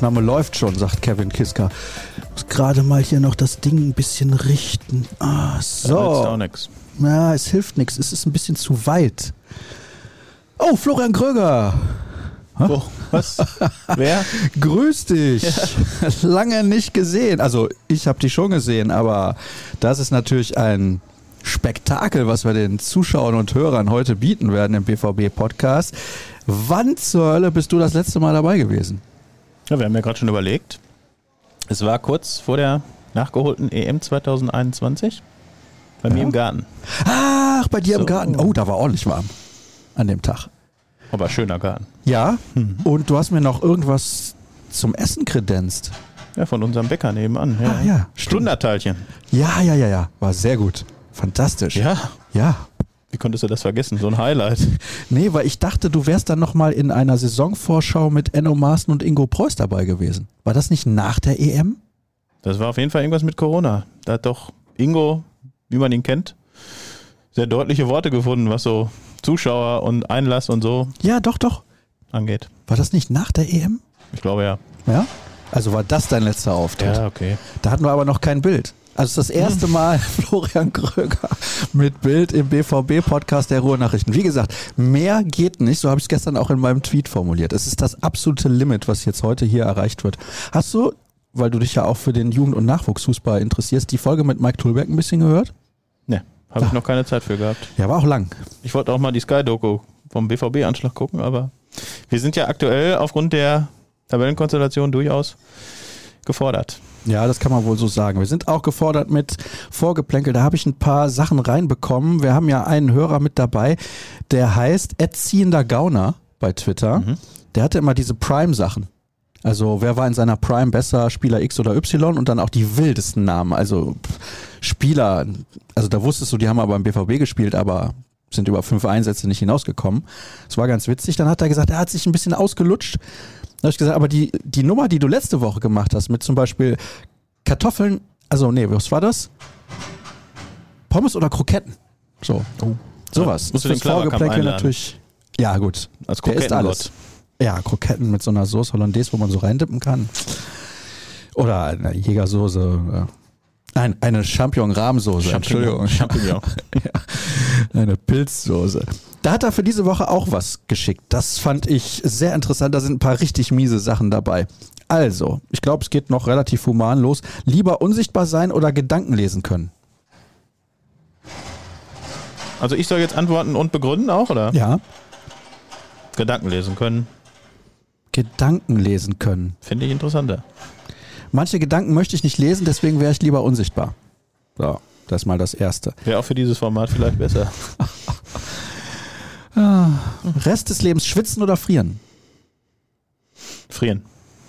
Aufnahme läuft schon, sagt Kevin Kiska. Muss gerade mal hier noch das Ding ein bisschen richten. Ah, so. auch nix. Ja, es hilft nichts. Es ist ein bisschen zu weit. Oh, Florian Kröger. Oh, was? Wer? Grüß dich. Lange nicht gesehen. Also, ich habe dich schon gesehen, aber das ist natürlich ein Spektakel, was wir den Zuschauern und Hörern heute bieten werden im BVB-Podcast. Wann zur Hölle bist du das letzte Mal dabei gewesen? Ja, wir haben ja gerade schon überlegt. Es war kurz vor der nachgeholten EM 2021 bei mir Ja. im Garten. Ach, bei dir im So. Garten. Oh, da war ordentlich warm an dem Tag. Aber schöner Garten. Ja, und du hast mir noch irgendwas zum Essen kredenzt. Ja, von unserem Bäcker nebenan. Ja. Ah, ja. Stunderteilchen. Ja, ja, ja, ja. War sehr gut. Fantastisch. Ja. Ja. Wie konntest du das vergessen? So ein Highlight. Nee, weil ich dachte, du wärst dann nochmal in einer Saisonvorschau mit Enno Maaßen und Ingo Preuß dabei gewesen. War das nicht nach der EM? Das war auf jeden Fall irgendwas mit Corona. Da hat doch Ingo, wie man ihn kennt, sehr deutliche Worte gefunden, was so Zuschauer und Einlass und so Ja, doch, doch. angeht. War das nicht nach der EM? Ich glaube ja. Ja. Also war das dein letzter Auftritt? okay. Da hatten wir aber noch kein Bild. Also das erste Mal Florian Kröger mit Bild im BVB-Podcast der Ruhrnachrichten. Wie gesagt, mehr geht nicht. So habe ich es gestern auch in meinem Tweet formuliert. Es ist das absolute Limit, was jetzt heute hier erreicht wird. Hast du, weil du dich ja auch für den Jugend- und Nachwuchsfußball interessierst, die Folge mit Mike Tulberg ein bisschen gehört? Ne, habe ich noch keine Zeit für gehabt. Ja, war auch lang. Ich wollte auch mal die Sky-Doku vom BVB-Anschlag gucken, aber wir sind ja aktuell aufgrund der Tabellenkonstellation durchaus gefordert. Ja, das kann man wohl so sagen. Wir sind auch gefordert mit Vorgeplänkel. Da habe ich ein paar Sachen reinbekommen. Wir haben ja einen Hörer mit dabei, der heißt Erziehender Gauner bei Twitter. Der hatte immer diese Prime-Sachen. Also wer war in seiner Prime besser, Spieler X oder Y und dann auch die wildesten Namen. Also Spieler, also da wusstest du, die haben aber beim BVB gespielt, aber sind über fünf Einsätze nicht hinausgekommen. Das war ganz witzig. Dann hat er gesagt, er hat sich ein bisschen ausgelutscht. Dann habe ich gesagt, aber die, die Nummer, die du letzte Woche gemacht hast, mit zum Beispiel Kartoffeln, also nee, was war das? Pommes oder Kroketten? So. Sowas. Ja, musst du den Vorgeplänkel natürlich. Ja, gut. Als Der isst alles. Ja, Kroketten mit so einer Sauce Hollandaise, wo man so reindippen kann. Oder eine Jägersoße. Ja. Nein, eine Champignon-Rahmsoße. Entschuldigung. Champignon. Eine Pilzsoße. Da hat er für diese Woche auch was geschickt. Das fand ich sehr interessant. Da sind ein paar richtig miese Sachen dabei. Also, ich glaube, es geht noch relativ human los. Lieber unsichtbar sein oder Gedanken lesen können? Also ich soll jetzt antworten und begründen auch, oder? Ja. Gedanken lesen können. Gedanken lesen können. Finde ich interessanter. Manche Gedanken möchte ich nicht lesen, deswegen wäre ich lieber unsichtbar. So, das ist mal das Erste. Wäre auch für dieses Format vielleicht besser. Rest des Lebens schwitzen oder frieren? Frieren.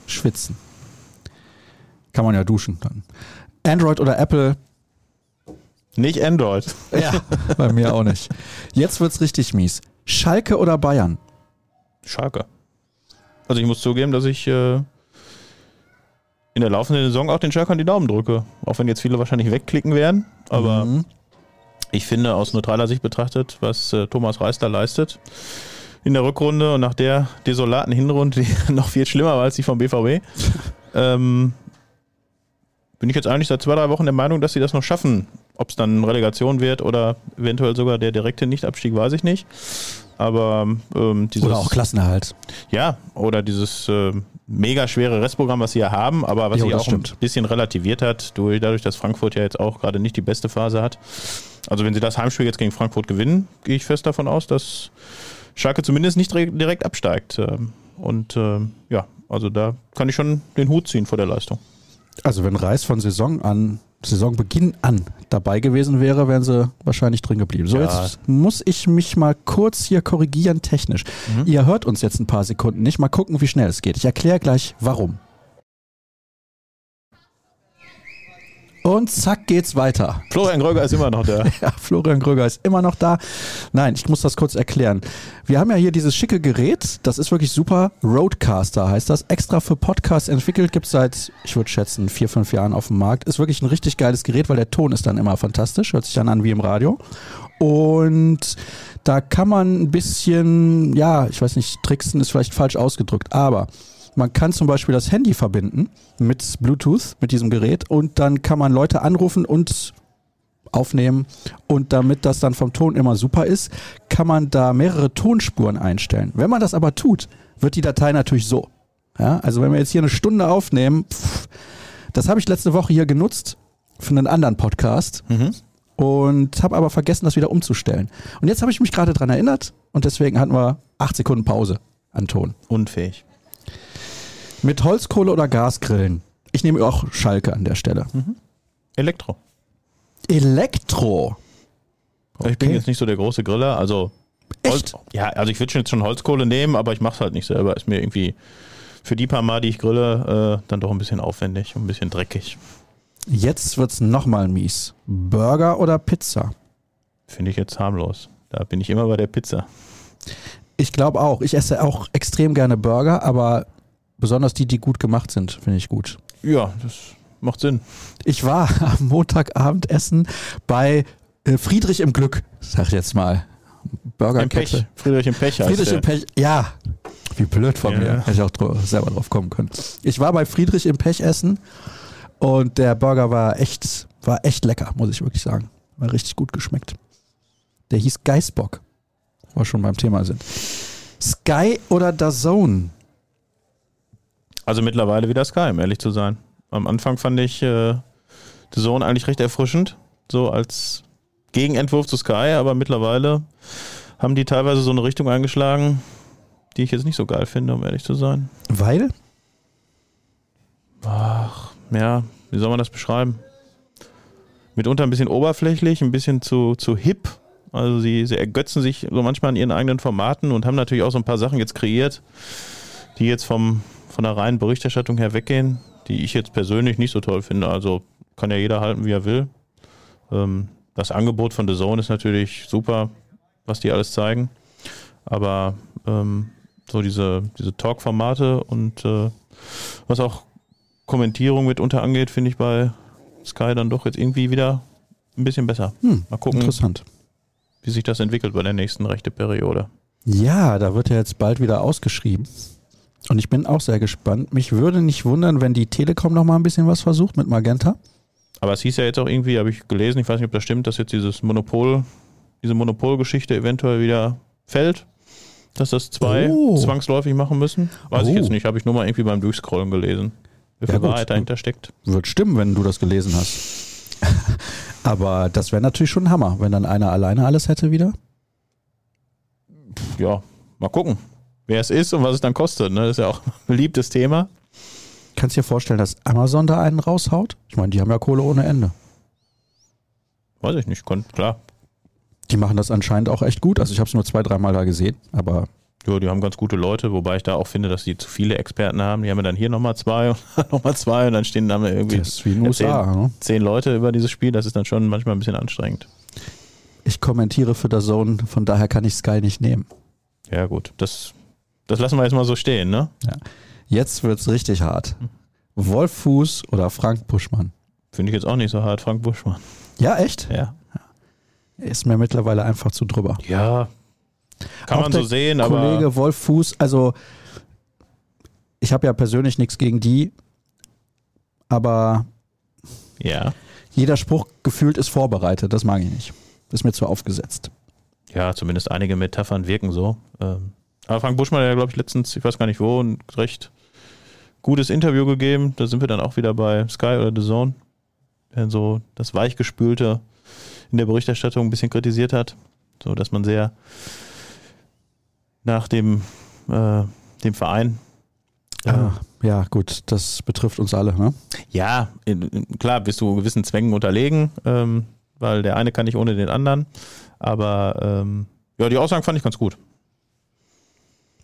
Schwitzen. Kann man ja duschen dann. Android oder Apple? Nicht Android. Ja, bei mir auch nicht. Jetzt wird's richtig mies. Schalke oder Bayern? Schalke. Also ich muss zugeben, dass ich äh, in der laufenden Saison auch den Schalkern die Daumen drücke. Auch wenn jetzt viele wahrscheinlich wegklicken werden. Aber Mhm. ich finde aus neutraler Sicht betrachtet, was äh, Thomas Reis da leistet in der Rückrunde und nach der desolaten Hinrunde, die noch viel schlimmer war als die vom BVB, ähm, bin ich jetzt eigentlich seit zwei, drei Wochen der Meinung, dass sie das noch schaffen. Ob es dann Relegation wird oder eventuell sogar der direkte Nichtabstieg, weiß ich nicht. Aber ähm, dieses, Oder auch Klassenerhalt. ja, oder dieses äh, mega schwere Restprogramm, was sie ja haben, aber was Jo, sich auch stimmt. ein bisschen relativiert hat, durch, dadurch, dass Frankfurt ja jetzt auch gerade nicht die beste Phase hat. Also wenn sie das Heimspiel jetzt gegen Frankfurt gewinnen, gehe ich fest davon aus, dass Schalke zumindest nicht direkt, absteigt. Ähm, Und ähm, ja, also da kann ich schon den Hut ziehen vor der Leistung. Also wenn Reis von Saison an, Saisonbeginn an dabei gewesen wäre, wären sie wahrscheinlich drin geblieben. So, Ja. jetzt muss ich mich mal kurz hier korrigieren technisch. Ihr hört uns jetzt ein paar Sekunden nicht. Mal gucken, wie schnell es geht. Ich erkläre gleich, warum. Und zack geht's weiter. Florian Gröger ist immer noch da. Ja, Florian Gröger ist immer noch da. Nein, ich muss das kurz erklären. Wir haben ja hier dieses schicke Gerät, das ist wirklich super. Roadcaster heißt das. Extra für Podcasts entwickelt, gibt es seit, ich würde schätzen, vier, fünf Jahren auf dem Markt. Ist wirklich ein richtig geiles Gerät, weil der Ton ist dann immer fantastisch. Hört sich dann an wie im Radio. Und da kann man ein bisschen, ja, ich weiß nicht, tricksen ist vielleicht falsch ausgedrückt, aber man kann zum Beispiel das Handy verbinden mit Bluetooth, mit diesem Gerät und dann kann man Leute anrufen und aufnehmen und damit das dann vom Ton immer super ist, kann man da mehrere Tonspuren einstellen. Wenn man das aber tut, wird die Datei natürlich so. Ja, also wenn wir jetzt hier eine Stunde aufnehmen, pff, das habe ich letzte Woche hier genutzt für einen anderen Podcast Mhm. und habe aber vergessen, das wieder umzustellen. Und jetzt habe ich mich gerade dran erinnert und deswegen hatten wir acht Sekunden Pause an Ton. Unfähig. Mit Holzkohle oder Gasgrillen? Ich nehme auch Schalke an der Stelle. Elektro. Elektro. Ich bin Okay. jetzt nicht so der große Griller, also Echt? Holz, ja, also ich würde jetzt schon Holzkohle nehmen, aber ich mache es halt nicht selber. Ist mir irgendwie für die paar Mal, die ich grille, äh, dann doch ein bisschen aufwendig und ein bisschen dreckig. Jetzt wird's nochmal mies. Burger oder Pizza? Finde ich jetzt harmlos. Da bin ich immer bei der Pizza. Ich glaube auch. Ich esse auch extrem gerne Burger, aber besonders die, die gut gemacht sind, finde ich gut. Ja, das macht Sinn. Ich war am Montagabend essen bei äh, Friedrich im Glück, sag ich jetzt mal. Im Burgerkette. Pech. Friedrich im Pech Friedrich der. im Pech, ja. Wie blöd von Ja. mir. Hätte ich auch selber drauf kommen können. Ich war bei Friedrich im Pech essen und der Burger war echt, war echt lecker, muss ich wirklich sagen. War richtig gut geschmeckt. Der hieß Geißbock. Wir schon beim Thema sind. Sky oder DAZN? Also mittlerweile wieder Sky, um ehrlich zu sein. Am Anfang fand ich äh, The Zone eigentlich recht erfrischend, so als Gegenentwurf zu Sky, aber mittlerweile haben die teilweise so eine Richtung eingeschlagen, die ich jetzt nicht so geil finde, um ehrlich zu sein. Weil? Ach, ja, wie soll man das beschreiben? Mitunter ein bisschen oberflächlich, ein bisschen zu, zu hip. Also sie, sie ergötzen sich so manchmal an ihren eigenen Formaten und haben natürlich auch so ein paar Sachen jetzt kreiert, die jetzt vom, von der reinen Berichterstattung her weggehen, die ich jetzt persönlich nicht so toll finde. Also kann ja jeder halten, wie er will. Ähm, das Angebot von The Zone ist natürlich super, was die alles zeigen. Aber ähm, so diese, diese Talk-Formate und äh, was auch Kommentierung mitunter angeht, finde ich bei Sky dann doch jetzt irgendwie wieder ein bisschen besser. Hm, Mal gucken, interessant. wie sich das entwickelt bei der nächsten rechte Periode. Ja, da wird ja jetzt bald wieder ausgeschrieben. Und ich bin auch sehr gespannt. Mich würde nicht wundern, wenn die Telekom noch mal ein bisschen was versucht mit Magenta. Aber es hieß ja jetzt auch irgendwie, habe ich gelesen, ich weiß nicht, ob das stimmt, dass jetzt dieses Monopol, diese Monopolgeschichte eventuell wieder fällt. Dass das zwei Oh. zwangsläufig machen müssen. Weiß ich Oh. jetzt nicht, habe ich nur mal irgendwie beim Durchscrollen gelesen. Wie viel Ja. Wahrheit dahinter steckt. Wird stimmen, wenn du das gelesen hast. Aber das wäre natürlich schon ein Hammer, wenn dann einer alleine alles hätte wieder. Ja, mal gucken, wer es ist und was es dann kostet. Ne? Das ist ja auch ein beliebtes Thema. Kannst dir vorstellen, dass Amazon da einen raushaut? Ich meine, die haben ja Kohle ohne Ende. Weiß ich nicht, klar. Die machen das anscheinend auch echt gut. Also ich habe es nur zwei, dreimal da gesehen, aber Ja, die haben ganz gute Leute, wobei ich da auch finde, dass die zu viele Experten haben. Die haben ja dann hier nochmal zwei und nochmal zwei und dann stehen da irgendwie das ist wie in USA. Ne? zehn Leute über dieses Spiel. Das ist dann schon manchmal ein bisschen anstrengend. Ich kommentiere für der Zone, von daher kann ich Sky nicht nehmen. Ja, gut. Das, das lassen wir jetzt mal so stehen, ne? Jetzt wird's richtig hart. Wolf Fuß oder Frank Buschmann? Finde ich jetzt auch nicht so hart, Frank Buschmann. Ja, echt? Ja. Ist mir mittlerweile einfach zu drüber. Ja. Kann Auch man so sehen, aber. Kollege Wolf Fuß, also ich habe ja persönlich nichts gegen die, aber Ja. jeder Spruch gefühlt ist vorbereitet, das mag ich nicht. Ist mir zu aufgesetzt. Ja, zumindest einige Metaphern wirken so. Ähm, aber Frank Buschmann hat ja, glaube ich, letztens, ich weiß gar nicht wo, ein recht gutes Interview gegeben. Da sind wir dann auch wieder bei Sky oder The Zone. Der so das Weichgespülte in der Berichterstattung ein bisschen kritisiert hat. So, dass man sehr nach dem, äh, dem Verein. äh, Ah, ja, gut, das betrifft uns alle. Ne? Ja, in, in, klar bist du gewissen Zwängen unterlegen, ähm, weil der eine kann nicht ohne den anderen. Aber ähm, ja, die Aussagen fand ich ganz gut.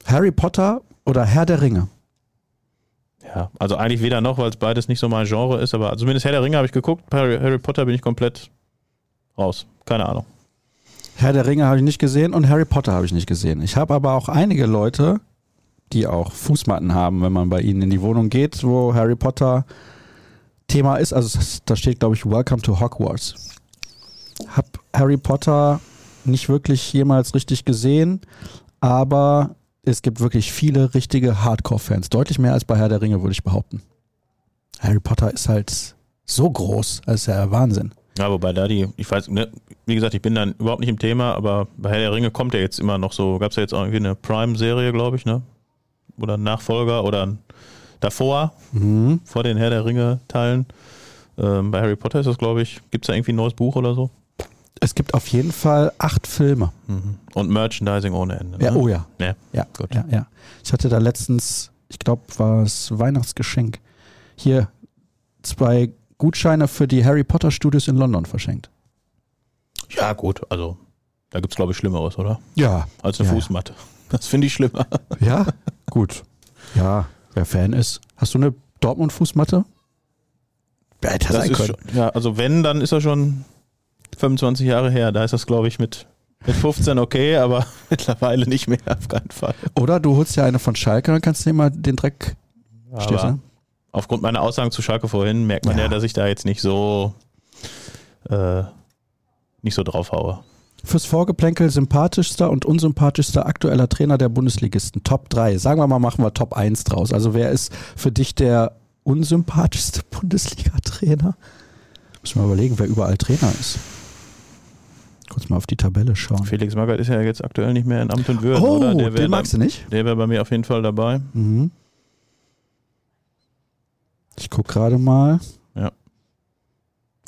Harry Potter oder Herr der Ringe? Ja, also eigentlich weder noch, weil es beides nicht so mein Genre ist, aber zumindest Herr der Ringe habe ich geguckt. Harry, Harry Potter bin ich komplett raus. Keine Ahnung. Herr der Ringe habe ich nicht gesehen und Harry Potter habe ich nicht gesehen. Ich habe aber auch einige Leute, die auch Fußmatten haben, wenn man bei ihnen in die Wohnung geht, wo Harry Potter Thema ist. Also da steht, glaube ich, Welcome to Hogwarts. Hab Harry Potter nicht wirklich jemals richtig gesehen, aber es gibt wirklich viele richtige Hardcore-Fans. Deutlich mehr als bei Herr der Ringe, würde ich behaupten. Harry Potter ist halt so groß, das ist ja Wahnsinn. Ja, wobei da die, ich weiß, ne, wie gesagt, ich bin dann überhaupt nicht im Thema, aber bei Herr der Ringe kommt ja jetzt immer noch so, gab es ja jetzt auch irgendwie eine Prime-Serie, glaube ich, ne? Oder ein Nachfolger oder ein, davor, Mhm. vor den Herr der Ringe-Teilen. Ähm, bei Harry Potter ist das, glaube ich, gibt es da irgendwie ein neues Buch oder so? Es gibt auf jeden Fall acht Filme. Mhm. Und Merchandising ohne Ende. Ja, ne? oh ja. Ja, Ja, gut. ja, ja. Ich hatte da letztens, ich glaube, war es Weihnachtsgeschenk, hier zwei Gutscheine für die Harry Potter Studios in London verschenkt. Ja, gut, also da gibt es, glaube ich, Schlimmeres, oder? Ja. Als eine Ja, ja. Fußmatte. Das finde ich schlimmer. Ja? Gut. Ja, wer Fan ist. Hast du eine Dortmund-Fußmatte? Ja, hätte Das sein können. schon, ja, also wenn, dann ist er schon 25 Jahre her. Da ist das, glaube ich, mit, mit 15 okay, aber mittlerweile nicht mehr, auf keinen Fall. Oder du holst ja eine von Schalke, dann kannst du dir mal den Dreck. Du? aufgrund meiner Aussagen zu Schalke vorhin merkt man ja, Ja. dass ich da jetzt nicht so äh, nicht so drauf haue. Fürs Vorgeplänkel sympathischster und unsympathischster aktueller Trainer der Bundesligisten. Top 3. Sagen wir mal, machen wir Top 1 draus. Also wer ist für dich der unsympathischste Bundesliga-Trainer? Müssen wir überlegen, wer überall Trainer ist. Kurz mal auf die Tabelle schauen. Felix Magath ist ja jetzt aktuell nicht mehr in Amt und Würden, Oh, oder? Der den magst du nicht? Der wäre bei mir auf jeden Fall dabei. Mhm. Ich guck gerade mal.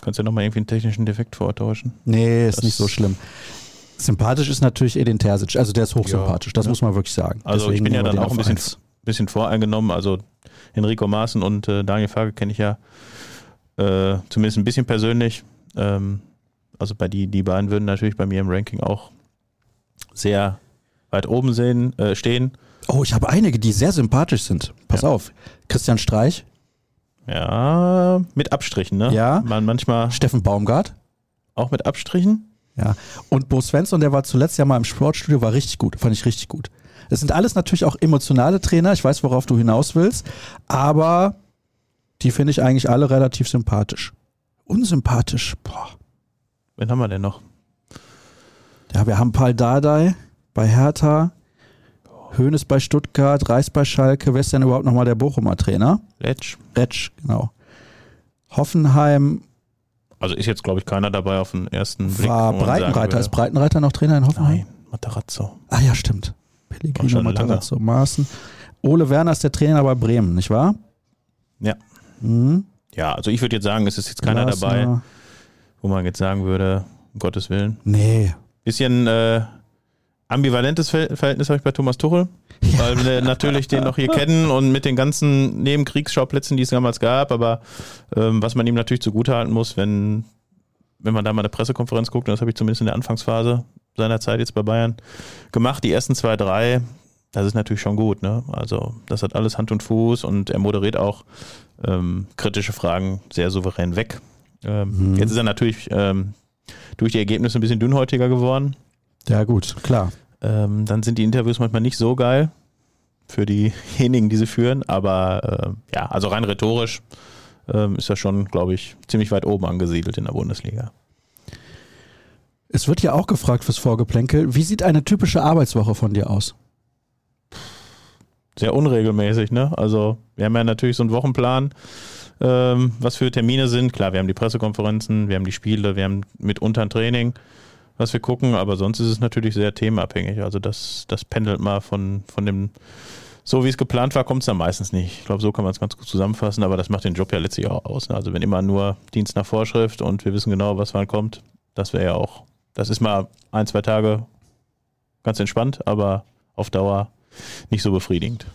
Kannst ja nochmal irgendwie einen technischen Defekt vortäuschen. Nee, ist Das- nicht so schlimm. Sympathisch ist natürlich Edin Terzic. Also der ist hochsympathisch, das Ja. muss man wirklich sagen. Also ich Deswegen bin ja dann auch ein bisschen, bisschen voreingenommen. Also Enrico Maaßen und äh, Daniel Farge kenne ich ja äh, zumindest ein bisschen persönlich. Ähm, also bei die, die beiden würden natürlich bei mir im Ranking auch sehr weit oben sehen, äh, stehen. Oh, ich habe einige, die sehr sympathisch sind. Pass Ja. auf. Christian Streich, Ja, mit Abstrichen, ne? Ja. Man manchmal Steffen Baumgart. auch mit Abstrichen. Ja. Und Bo Svensson, der war zuletzt ja mal im Sportstudio, war richtig gut. Fand ich richtig gut. Das sind alles natürlich auch emotionale Trainer. Ich weiß, worauf du hinaus willst. Aber die finde ich eigentlich alle relativ sympathisch. Unsympathisch. Boah. Wen haben wir denn noch? Ja, wir haben Paul Dardai bei Hertha, Hoeneß bei Stuttgart, Reis bei Schalke. Wer ist denn überhaupt nochmal der Bochumer Trainer? Letsch. Retsch, genau. Hoffenheim Also ist jetzt, glaube ich, keiner dabei auf den ersten Blick. war Breitenreiter. Ist Breitenreiter noch Trainer in Hoffenheim? Nein, Matarazzo. Ah ja, stimmt. Pellegrino lange. Matarazzo, Maaßen. Ole Werner ist der Trainer bei Bremen, nicht wahr? Ja. Mhm. Ja, also ich würde jetzt sagen, es ist jetzt keiner Glasner. dabei, wo man jetzt sagen würde, um Gottes Willen. Nee. Bisschen äh, ambivalentes Ver Verhältnis habe ich bei Thomas Tuchel, weil wir natürlich den noch hier kennen und mit den ganzen Nebenkriegsschauplätzen, die es damals gab, aber ähm, was man ihm natürlich zugutehalten muss, wenn, wenn man da mal eine Pressekonferenz guckt, und das habe ich zumindest in der Anfangsphase seiner Zeit jetzt bei Bayern gemacht, die ersten zwei, drei, das ist natürlich schon gut, ne? Also das hat alles Hand und Fuß und er moderiert auch ähm, kritische Fragen sehr souverän weg. Ähm, Mhm. Jetzt ist er natürlich ähm, durch die Ergebnisse ein bisschen dünnhäutiger geworden. Ja, gut, klar. Ähm, dann sind die Interviews manchmal nicht so geil für diejenigen, die sie führen. Aber äh, ja, also rein rhetorisch ähm, ist er schon, glaube ich, ziemlich weit oben angesiedelt in der Bundesliga. Es wird ja auch gefragt fürs Vorgeplänkel, wie sieht eine typische Arbeitswoche von dir aus? Sehr unregelmäßig, ne? Also wir haben ja natürlich so einen Wochenplan, ähm, was für Termine sind. Klar, wir haben die Pressekonferenzen, wir haben die Spiele, wir haben mitunter ein Training, was wir gucken, aber sonst ist es natürlich sehr themenabhängig. Also das, das pendelt mal von, von dem, so wie es geplant war, kommt es dann meistens nicht. Ich glaube, so kann man es ganz gut zusammenfassen, aber das macht den Job ja letztlich auch aus. Ne? Also wenn immer nur Dienst nach Vorschrift und wir wissen genau, was wann kommt, das wäre ja auch, das ist mal ein, zwei Tage ganz entspannt, aber auf Dauer nicht so befriedigend.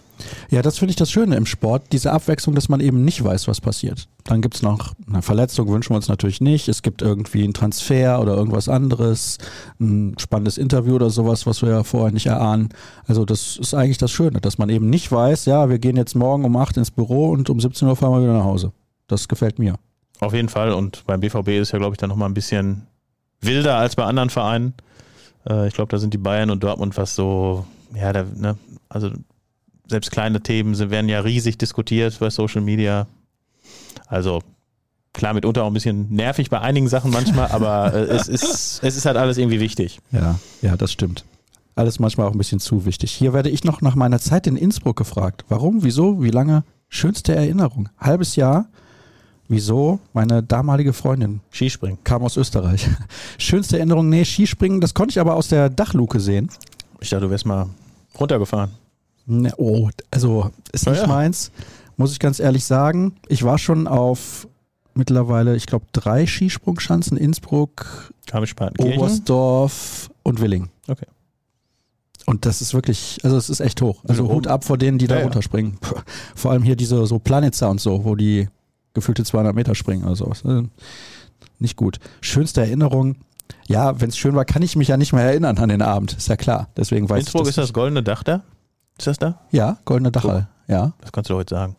Ja, das finde ich das Schöne im Sport, diese Abwechslung, dass man eben nicht weiß, was passiert. Dann gibt es noch eine Verletzung, wünschen wir uns natürlich nicht. Es gibt irgendwie einen Transfer oder irgendwas anderes, ein spannendes Interview oder sowas, was wir ja vorher nicht erahnen. Also das ist eigentlich das Schöne, dass man eben nicht weiß, ja, wir gehen jetzt morgen um 8 ins Büro und um 17 Uhr fahren wir wieder nach Hause. Das gefällt mir. Auf jeden Fall. Und beim BVB ist ja, glaube ich, dann nochmal ein bisschen wilder als bei anderen Vereinen. Äh, ich glaube, da sind die Bayern und Dortmund was so, ja, da, ne, also selbst kleine Themen sind, werden ja riesig diskutiert bei Social Media. Also klar, mitunter auch ein bisschen nervig bei einigen Sachen manchmal, aber äh, es, ist, es ist halt alles irgendwie wichtig. Ja, ja, das stimmt. Alles manchmal auch ein bisschen zu wichtig. Hier werde ich noch nach meiner Zeit in Innsbruck gefragt. Warum, wieso, wie lange? Schönste Erinnerung. Halbes Jahr. Wieso? Meine damalige Freundin Skispringen. kam aus Österreich. Schönste Erinnerung, nee, Skispringen, das konnte ich aber aus der Dachluke sehen. Ich dachte, du wärst mal runtergefahren. Ne, oh, also ist nicht ja. meins, muss ich ganz ehrlich sagen. Ich war schon auf mittlerweile, ich glaube, drei Skisprungschanzen, Innsbruck. Oberstdorf und Willing. Okay. Und das ist wirklich, also es ist echt hoch. Also Hut ab vor denen, die da Ja, ja. runterspringen. Vor allem hier diese so Planitzer und so, wo die gefühlte 200 Meter springen oder sowas. Also Nicht gut. Schönste Erinnerung. Ja, wenn es schön war, kann ich mich ja nicht mehr erinnern an den Abend. Ist ja klar. Deswegen weiß Innsbruck ich ist das goldene Dach da? Ist das da? Ja, goldene Dachal. Ja. Das kannst du heute sagen.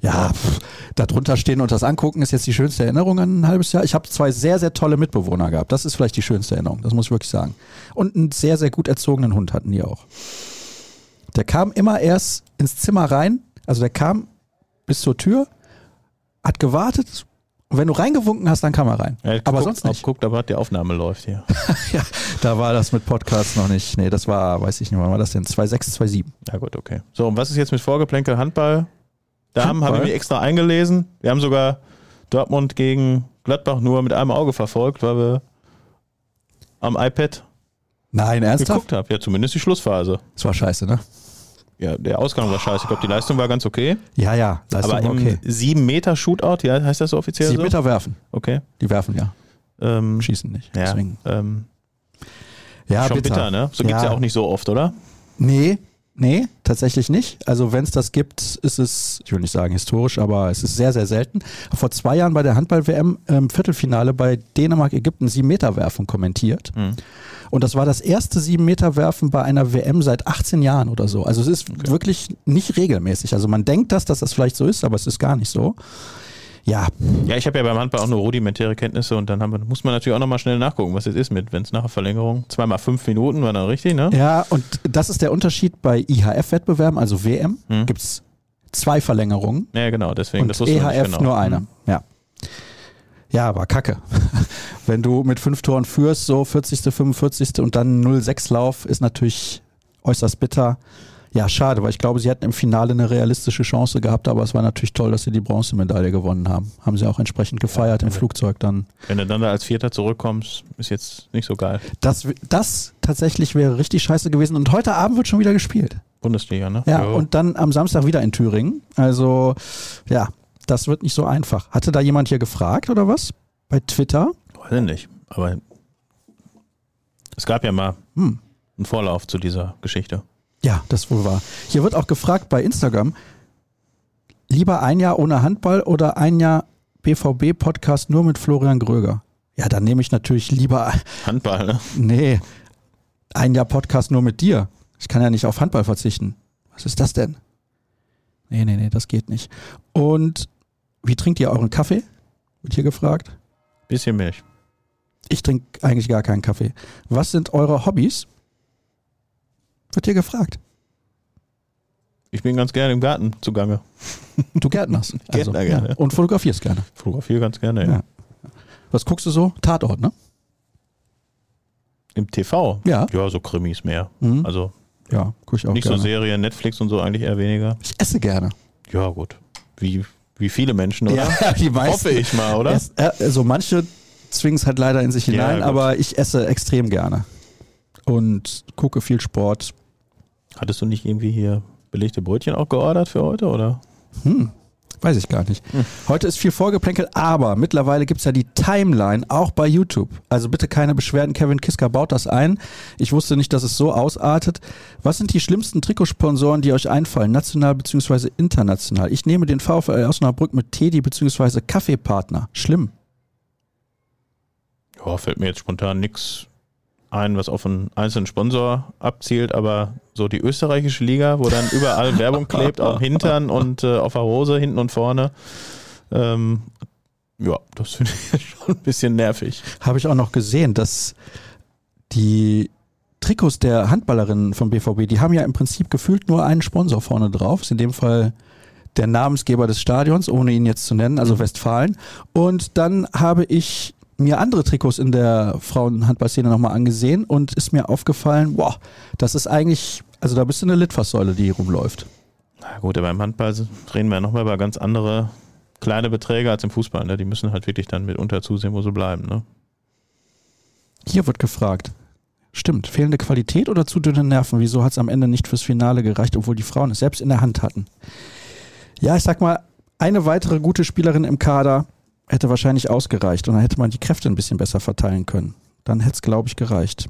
Ja, pff, da drunter stehen und das angucken ist jetzt die schönste Erinnerung an ein halbes Jahr. Ich habe zwei sehr, sehr tolle Mitbewohner gehabt. Das ist vielleicht die schönste Erinnerung, das muss ich wirklich sagen. Und einen sehr, sehr gut erzogenen Hund hatten die auch. Der kam immer erst ins Zimmer rein, also der kam bis zur Tür, hat gewartet und wenn du reingewunken hast, dann kam er rein. Hat Aber geguckt, sonst nicht. Guckt, aber die Aufnahme läuft hier. Ja, da war das mit Podcasts noch nicht. Nee, das war, weiß ich nicht, wann war das denn? 2,6, 2,7. Ja gut, okay. So, und was ist jetzt mit Vorgeplänkel Handball? Da haben, Handball? habe ich mich extra eingelesen. Wir haben sogar Dortmund gegen Gladbach nur mit einem Auge verfolgt, weil wir am iPad Nein, ernsthaft? geguckt haben. Ja, zumindest die Schlussphase. Das war scheiße, ne? Ja, der Ausgang war scheiße. Ich glaube, die Leistung war ganz okay. Ja, ja, Leistung aber war im okay. 7-Meter-Shootout, ja, heißt das so offiziell Sieben so? Meter werfen. Okay. Die werfen ja, Ähm, schießen nicht. ja, Deswegen. ähm, Ja, schon bitter. ne? So gibt's ja. auch nicht so oft, oder? Nee, nee, tatsächlich nicht. Also wenn es das gibt, ist es, ich will nicht sagen historisch, aber es ist sehr, sehr selten. Vor zwei Jahren bei der Handball-WM im Viertelfinale bei Dänemark-Ägypten sieben Meter Werfen kommentiert. Hm. Und das war das erste sieben Meter Werfen bei einer WM seit 18 Jahren oder so. Also es ist wirklich nicht regelmäßig. Also man denkt das, dass das vielleicht so ist, aber es ist gar nicht so. Ja, Ja, ich habe ja beim Handball auch nur rudimentäre Kenntnisse und dann haben muss man natürlich auch nochmal schnell nachgucken, was es ist mit, wenn es nachher Verlängerung, zweimal fünf Minuten war dann richtig, ne? Ja, und das ist der Unterschied bei IHF-Wettbewerben, also WM, Hm. gibt es zwei Verlängerungen Ja, genau, deswegen, und das wusste EHF nicht genau. nur eine. Hm. Ja. Ja, aber kacke. Wenn du mit fünf Toren führst, so 40., 45. und dann 0-6 Lauf, ist natürlich äußerst bitter. Ja, schade, weil ich glaube, sie hätten im Finale eine realistische Chance gehabt, aber es war natürlich toll, dass sie die Bronzemedaille gewonnen haben. Haben sie auch entsprechend gefeiert im aber- Flugzeug dann. Wenn du dann da als Vierter zurückkommst, ist jetzt nicht so geil. Das, das tatsächlich wäre richtig scheiße gewesen und heute Abend wird schon wieder gespielt. Bundesliga, ne? Ja, Jo. und dann am Samstag wieder in Thüringen. Also, ja, das wird nicht so einfach. Hatte da jemand hier gefragt oder was? Bei Twitter? Weiß ich nicht, aber es gab ja mal Hm. einen Vorlauf zu dieser Geschichte. Ja, das wohl war. Hier wird auch gefragt bei Instagram, lieber ein Jahr ohne Handball oder ein Jahr BVB-Podcast nur mit Florian Gröger? Ja, dann nehme ich natürlich lieber, Handball, ne? nee, ein Jahr Podcast nur mit dir. Ich kann ja nicht auf Handball verzichten. Was ist das denn? Nee, nee, nee, das geht nicht. Und wie trinkt ihr euren Kaffee? Wird hier gefragt. Bisschen Milch. Ich trinke eigentlich gar keinen Kaffee. Was sind eure Hobbys? Wird hier gefragt. Ich bin ganz gerne im Garten zugange. Du gärtnerst. Also, Gärtner gerne. Ja. Und fotografierst gerne. Fotografiere ganz gerne, ja. Ja. Was guckst du so? Tatort, ne? Im TV? Ja. Ja, so Krimis mehr. Mhm. Also Ja, guck ich auch nicht gerne. so Serien, Netflix und so eigentlich eher weniger. Ich esse gerne. Ja, gut. Wie, wie viele Menschen, oder? Ja, die meisten. Hoffe ich mal, oder? Es, also manche zwingen es halt leider in sich Ja, hinein, gut. aber ich esse extrem gerne. Und gucke viel Sport. Hattest du nicht irgendwie hier belegte Brötchen auch geordert für heute, oder? Hm. Weiß ich gar nicht. Hm. Heute ist viel vorgeplänkelt, aber mittlerweile gibt es ja die Timeline auch bei YouTube. Also bitte keine Beschwerden. Kevin Kiska baut das ein. Ich wusste nicht, dass es so ausartet. Was sind die schlimmsten Trikotsponsoren, die euch einfallen, national bzw. international? Ich nehme den VfL Osnabrück mit Teddy bzw. Kaffeepartner. Schlimm. Ja, fällt mir jetzt spontan nichts ein, was auf einen einzelnen Sponsor abzielt, aber so die österreichische Liga, wo dann überall Werbung klebt, am Hintern und äh, auf der Hose, hinten und vorne. Ähm, ja, das finde ich schon ein bisschen nervig. Habe ich auch noch gesehen, dass die Trikots der Handballerinnen vom BVB, die haben ja im Prinzip gefühlt nur einen Sponsor vorne drauf. Ist in dem Fall der Namensgeber des Stadions, ohne ihn jetzt zu nennen, also Westfalen. Und dann habe ich mir andere Trikots in der Frauenhandballszene nochmal angesehen und ist mir aufgefallen, wow, das ist eigentlich, also da bist du eine Litfaßsäule, die rumläuft. Na gut, aber im Handball reden wir nochmal über ganz andere kleine Beträge als im Fußball. Ne? Die müssen halt wirklich dann mitunter zusehen, wo sie bleiben. Ne? Hier wird gefragt. Stimmt, fehlende Qualität oder zu dünne Nerven? Wieso hat es am Ende nicht fürs Finale gereicht, obwohl die Frauen es selbst in der Hand hatten? Ja, ich sag mal, eine weitere gute Spielerin im Kader, hätte wahrscheinlich ausgereicht und dann hätte man die Kräfte ein bisschen besser verteilen können. Dann hätte es, glaube ich, gereicht.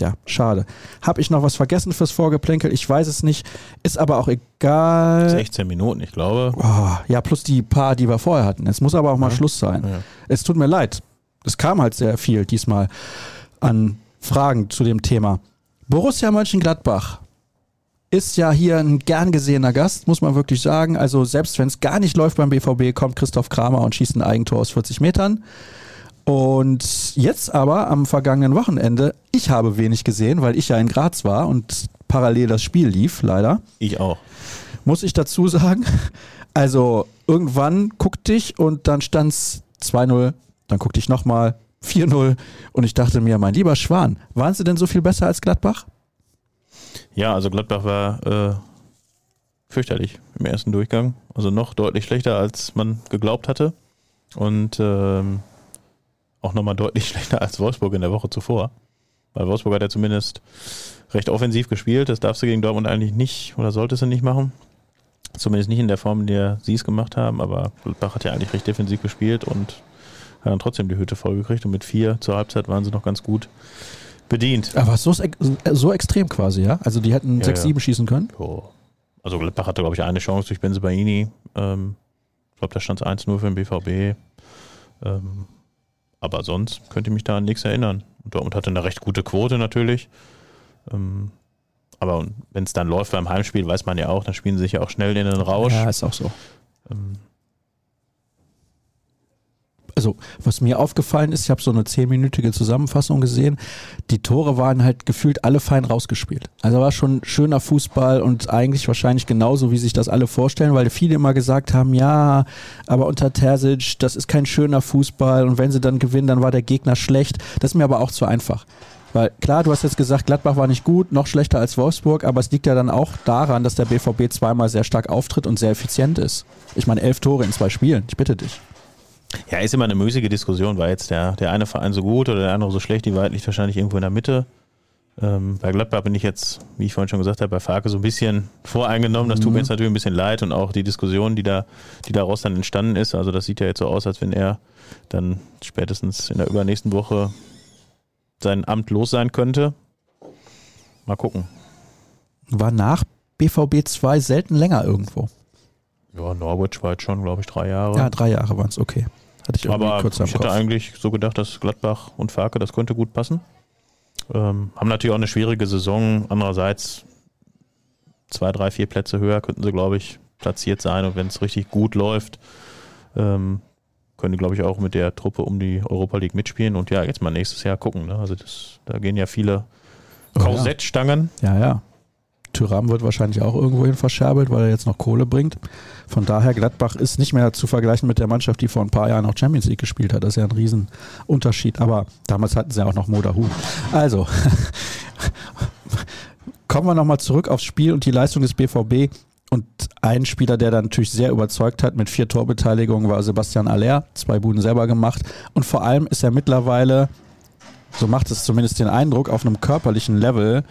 Ja, schade. Habe ich noch was vergessen fürs Vorgeplänkel? Ich weiß es nicht. Ist aber auch egal. 16 Minuten, ich glaube. Oh, ja, plus die paar, die wir vorher hatten. Es muss aber auch mal ja. Schluss sein. Ja. Es tut mir leid. Es kam halt sehr viel diesmal an Fragen zu dem Thema. Borussia Mönchengladbach ist ja hier ein gern gesehener Gast, muss man wirklich sagen. Also selbst wenn es gar nicht läuft beim BVB, kommt Christoph Kramer und schießt ein Eigentor aus 40 Metern. Und jetzt aber am vergangenen Wochenende, ich habe wenig gesehen, weil ich ja in Graz war und parallel das Spiel lief, leider. Ich auch. Muss ich dazu sagen. Also irgendwann guckte ich und dann stand es 2-0, dann guckte ich nochmal 4-0 und ich dachte mir, mein lieber Schwan, waren sie denn so viel besser als Gladbach? Ja, also Gladbach war äh, fürchterlich im ersten Durchgang. Also noch deutlich schlechter, als man geglaubt hatte. Und ähm, auch nochmal deutlich schlechter als Wolfsburg in der Woche zuvor. Weil Wolfsburg hat ja zumindest recht offensiv gespielt. Das darfst du gegen Dortmund eigentlich nicht oder solltest du nicht machen. Zumindest nicht in der Form, in der sie es gemacht haben. Aber Gladbach hat ja eigentlich recht defensiv gespielt und hat dann trotzdem die Hütte vollgekriegt. Und mit vier zur Halbzeit waren sie noch ganz gut bedient. Aber so, so extrem quasi, ja? Also die hätten ja, 6-7 ja. schießen können? Oh. Also Gladbach hatte, glaube ich, eine Chance durch Benzebaini. Ähm, ich glaube, da stand es 1-0 für den BVB. Ähm, aber sonst könnte ich mich da an nichts erinnern. Dortmund hatte eine recht gute Quote natürlich. Ähm, aber wenn es dann läuft beim Heimspiel, weiß man ja auch, dann spielen sie sich ja auch schnell in den Rausch. Ja, ist auch so. Ähm, also was mir aufgefallen ist, ich habe so eine zehnminütige Zusammenfassung gesehen, die Tore waren halt gefühlt alle fein rausgespielt. Also war schon schöner Fußball und eigentlich wahrscheinlich genauso, wie sich das alle vorstellen, weil viele immer gesagt haben, ja, aber unter Terzic, das ist kein schöner Fußball und wenn sie dann gewinnen, dann war der Gegner schlecht. Das ist mir aber auch zu einfach. Weil klar, du hast jetzt gesagt, Gladbach war nicht gut, noch schlechter als Wolfsburg, aber es liegt ja dann auch daran, dass der BVB zweimal sehr stark auftritt und sehr effizient ist. Ich meine, elf Tore in zwei Spielen, ich bitte dich. Ja, ist immer eine müßige Diskussion. War jetzt der, der eine Verein so gut oder der andere so schlecht? Die Wahrheit liegt wahrscheinlich irgendwo in der Mitte. Ähm, bei Gladbach bin ich jetzt, wie ich vorhin schon gesagt habe, bei Farke so ein bisschen voreingenommen. Das mhm. tut mir mhm. jetzt natürlich ein bisschen leid und auch die Diskussion, die da, die daraus dann entstanden ist. Also das sieht ja jetzt so aus, als wenn er dann spätestens in der übernächsten Woche sein Amt los sein könnte. Mal gucken. War nach BVB 2 selten länger irgendwo. Ja, Norwich war jetzt schon, glaube ich, drei Jahre. Ja, drei Jahre waren es, okay. Hatte ich irgendwie Aber kurz am ich hätte eigentlich so gedacht, dass Gladbach und Farke, das könnte gut passen. Ähm, haben natürlich auch eine schwierige Saison. Andererseits zwei, drei, vier Plätze höher könnten sie, glaube ich, platziert sein. Und wenn es richtig gut läuft, ähm, können die, glaube ich, auch mit der Truppe um die Europa League mitspielen. Und ja, jetzt mal nächstes Jahr gucken. Ne? Also das, da gehen ja viele Korsettstangen. Oh, ja. ja, ja. Tyram wird wahrscheinlich auch irgendwohin verscherbelt, weil er jetzt noch Kohle bringt. Von daher, Gladbach ist nicht mehr zu vergleichen mit der Mannschaft, die vor ein paar Jahren auch Champions League gespielt hat. Das ist ja ein Riesenunterschied. Aber damals hatten sie ja auch noch Modahu. Also, kommen wir nochmal zurück aufs Spiel und die Leistung des BVB. Und ein Spieler, der dann natürlich sehr überzeugt hat mit vier Torbeteiligungen, war Sebastian Aller. Zwei Buden selber gemacht. Und vor allem ist er mittlerweile, so macht es zumindest den Eindruck, auf einem körperlichen Level,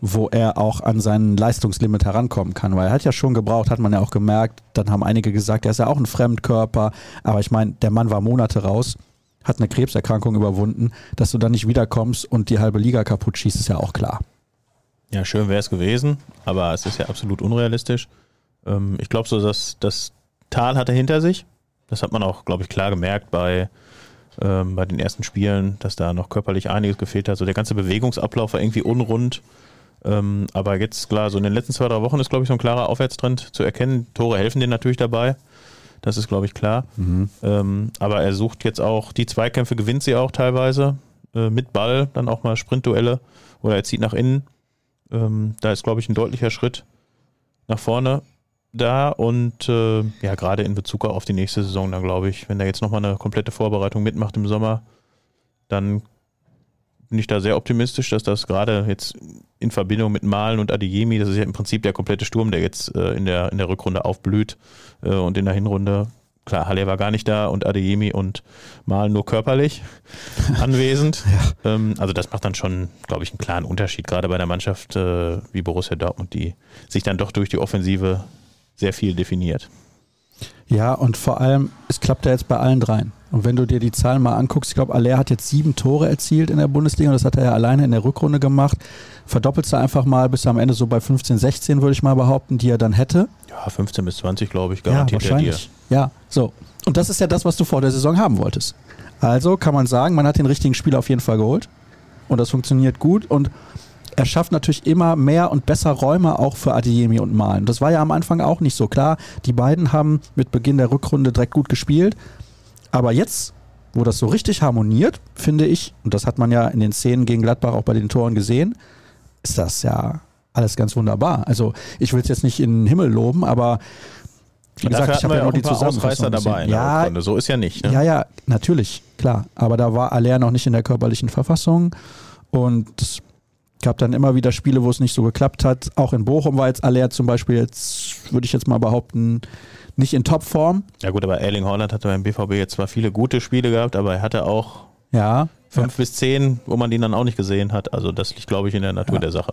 wo er auch an sein Leistungslimit herankommen kann, weil er hat ja schon gebraucht, hat man ja auch gemerkt, dann haben einige gesagt, er ist ja auch ein Fremdkörper, aber ich meine, der Mann war Monate raus, hat eine Krebserkrankung überwunden, dass du dann nicht wiederkommst und die halbe Liga kaputt schießt, ist ja auch klar. Ja, schön wäre es gewesen, aber es ist ja absolut unrealistisch. Ähm, ich glaube so, dass das Tal hat er hinter sich. Das hat man auch, glaube ich, klar gemerkt bei, ähm, bei den ersten Spielen, dass da noch körperlich einiges gefehlt hat. So der ganze Bewegungsablauf war irgendwie unrund. Ähm, aber jetzt klar, so in den letzten zwei, drei Wochen ist, glaube ich, so ein klarer Aufwärtstrend zu erkennen. Tore helfen denen natürlich dabei. Das ist, glaube ich, klar. Mhm. Ähm, aber er sucht jetzt auch, die Zweikämpfe gewinnt sie auch teilweise. Äh, mit Ball, dann auch mal Sprintduelle. Oder er zieht nach innen. Ähm, da ist, glaube ich, ein deutlicher Schritt nach vorne da und äh, ja, gerade in Bezug auf die nächste Saison, dann glaube ich, wenn er jetzt nochmal eine komplette Vorbereitung mitmacht im Sommer, dann bin ich da sehr optimistisch, dass das gerade jetzt in Verbindung mit Malen und Adeyemi, das ist ja im Prinzip der komplette Sturm, der jetzt äh, in, der, in der Rückrunde aufblüht äh, und in der Hinrunde, klar, Halle war gar nicht da und Adeyemi und Malen nur körperlich anwesend. Ja. Ähm, also das macht dann schon, glaube ich, einen klaren Unterschied, gerade bei einer Mannschaft äh, wie Borussia Dortmund, die sich dann doch durch die Offensive sehr viel definiert. Ja, und vor allem, es klappt ja jetzt bei allen dreien. Und wenn du dir die Zahlen mal anguckst, ich glaube, Aller hat jetzt sieben Tore erzielt in der Bundesliga und das hat er ja alleine in der Rückrunde gemacht. Verdoppelst du einfach mal bis am Ende so bei 15, 16, würde ich mal behaupten, die er dann hätte. Ja, 15 bis 20, glaube ich, garantiert ja, wahrscheinlich. dir. Ja, so. Und das ist ja das, was du vor der Saison haben wolltest. Also kann man sagen, man hat den richtigen Spieler auf jeden Fall geholt. Und das funktioniert gut. Und er schafft natürlich immer mehr und besser Räume auch für Adeyemi und Malen. Das war ja am Anfang auch nicht so klar. Die beiden haben mit Beginn der Rückrunde direkt gut gespielt. Aber jetzt, wo das so richtig harmoniert, finde ich, und das hat man ja in den Szenen gegen Gladbach auch bei den Toren gesehen, ist das ja alles ganz wunderbar. Also ich will es jetzt nicht in den Himmel loben, aber wie gesagt, ich habe ja noch die Zusammenfassung dabei. Ja, so ist ja nicht. Ne? Ja, ja, natürlich, klar. Aber da war Aller noch nicht in der körperlichen Verfassung und gab dann immer wieder Spiele, wo es nicht so geklappt hat. Auch in Bochum war jetzt Aller zum Beispiel jetzt, würde ich jetzt mal behaupten, nicht in Topform. Ja gut, aber Erling Holland hatte beim BVB jetzt zwar viele gute Spiele gehabt, aber er hatte auch ja, fünf ja. bis zehn, wo man ihn dann auch nicht gesehen hat. Also das liegt, glaube ich, in der Natur ja. der Sache.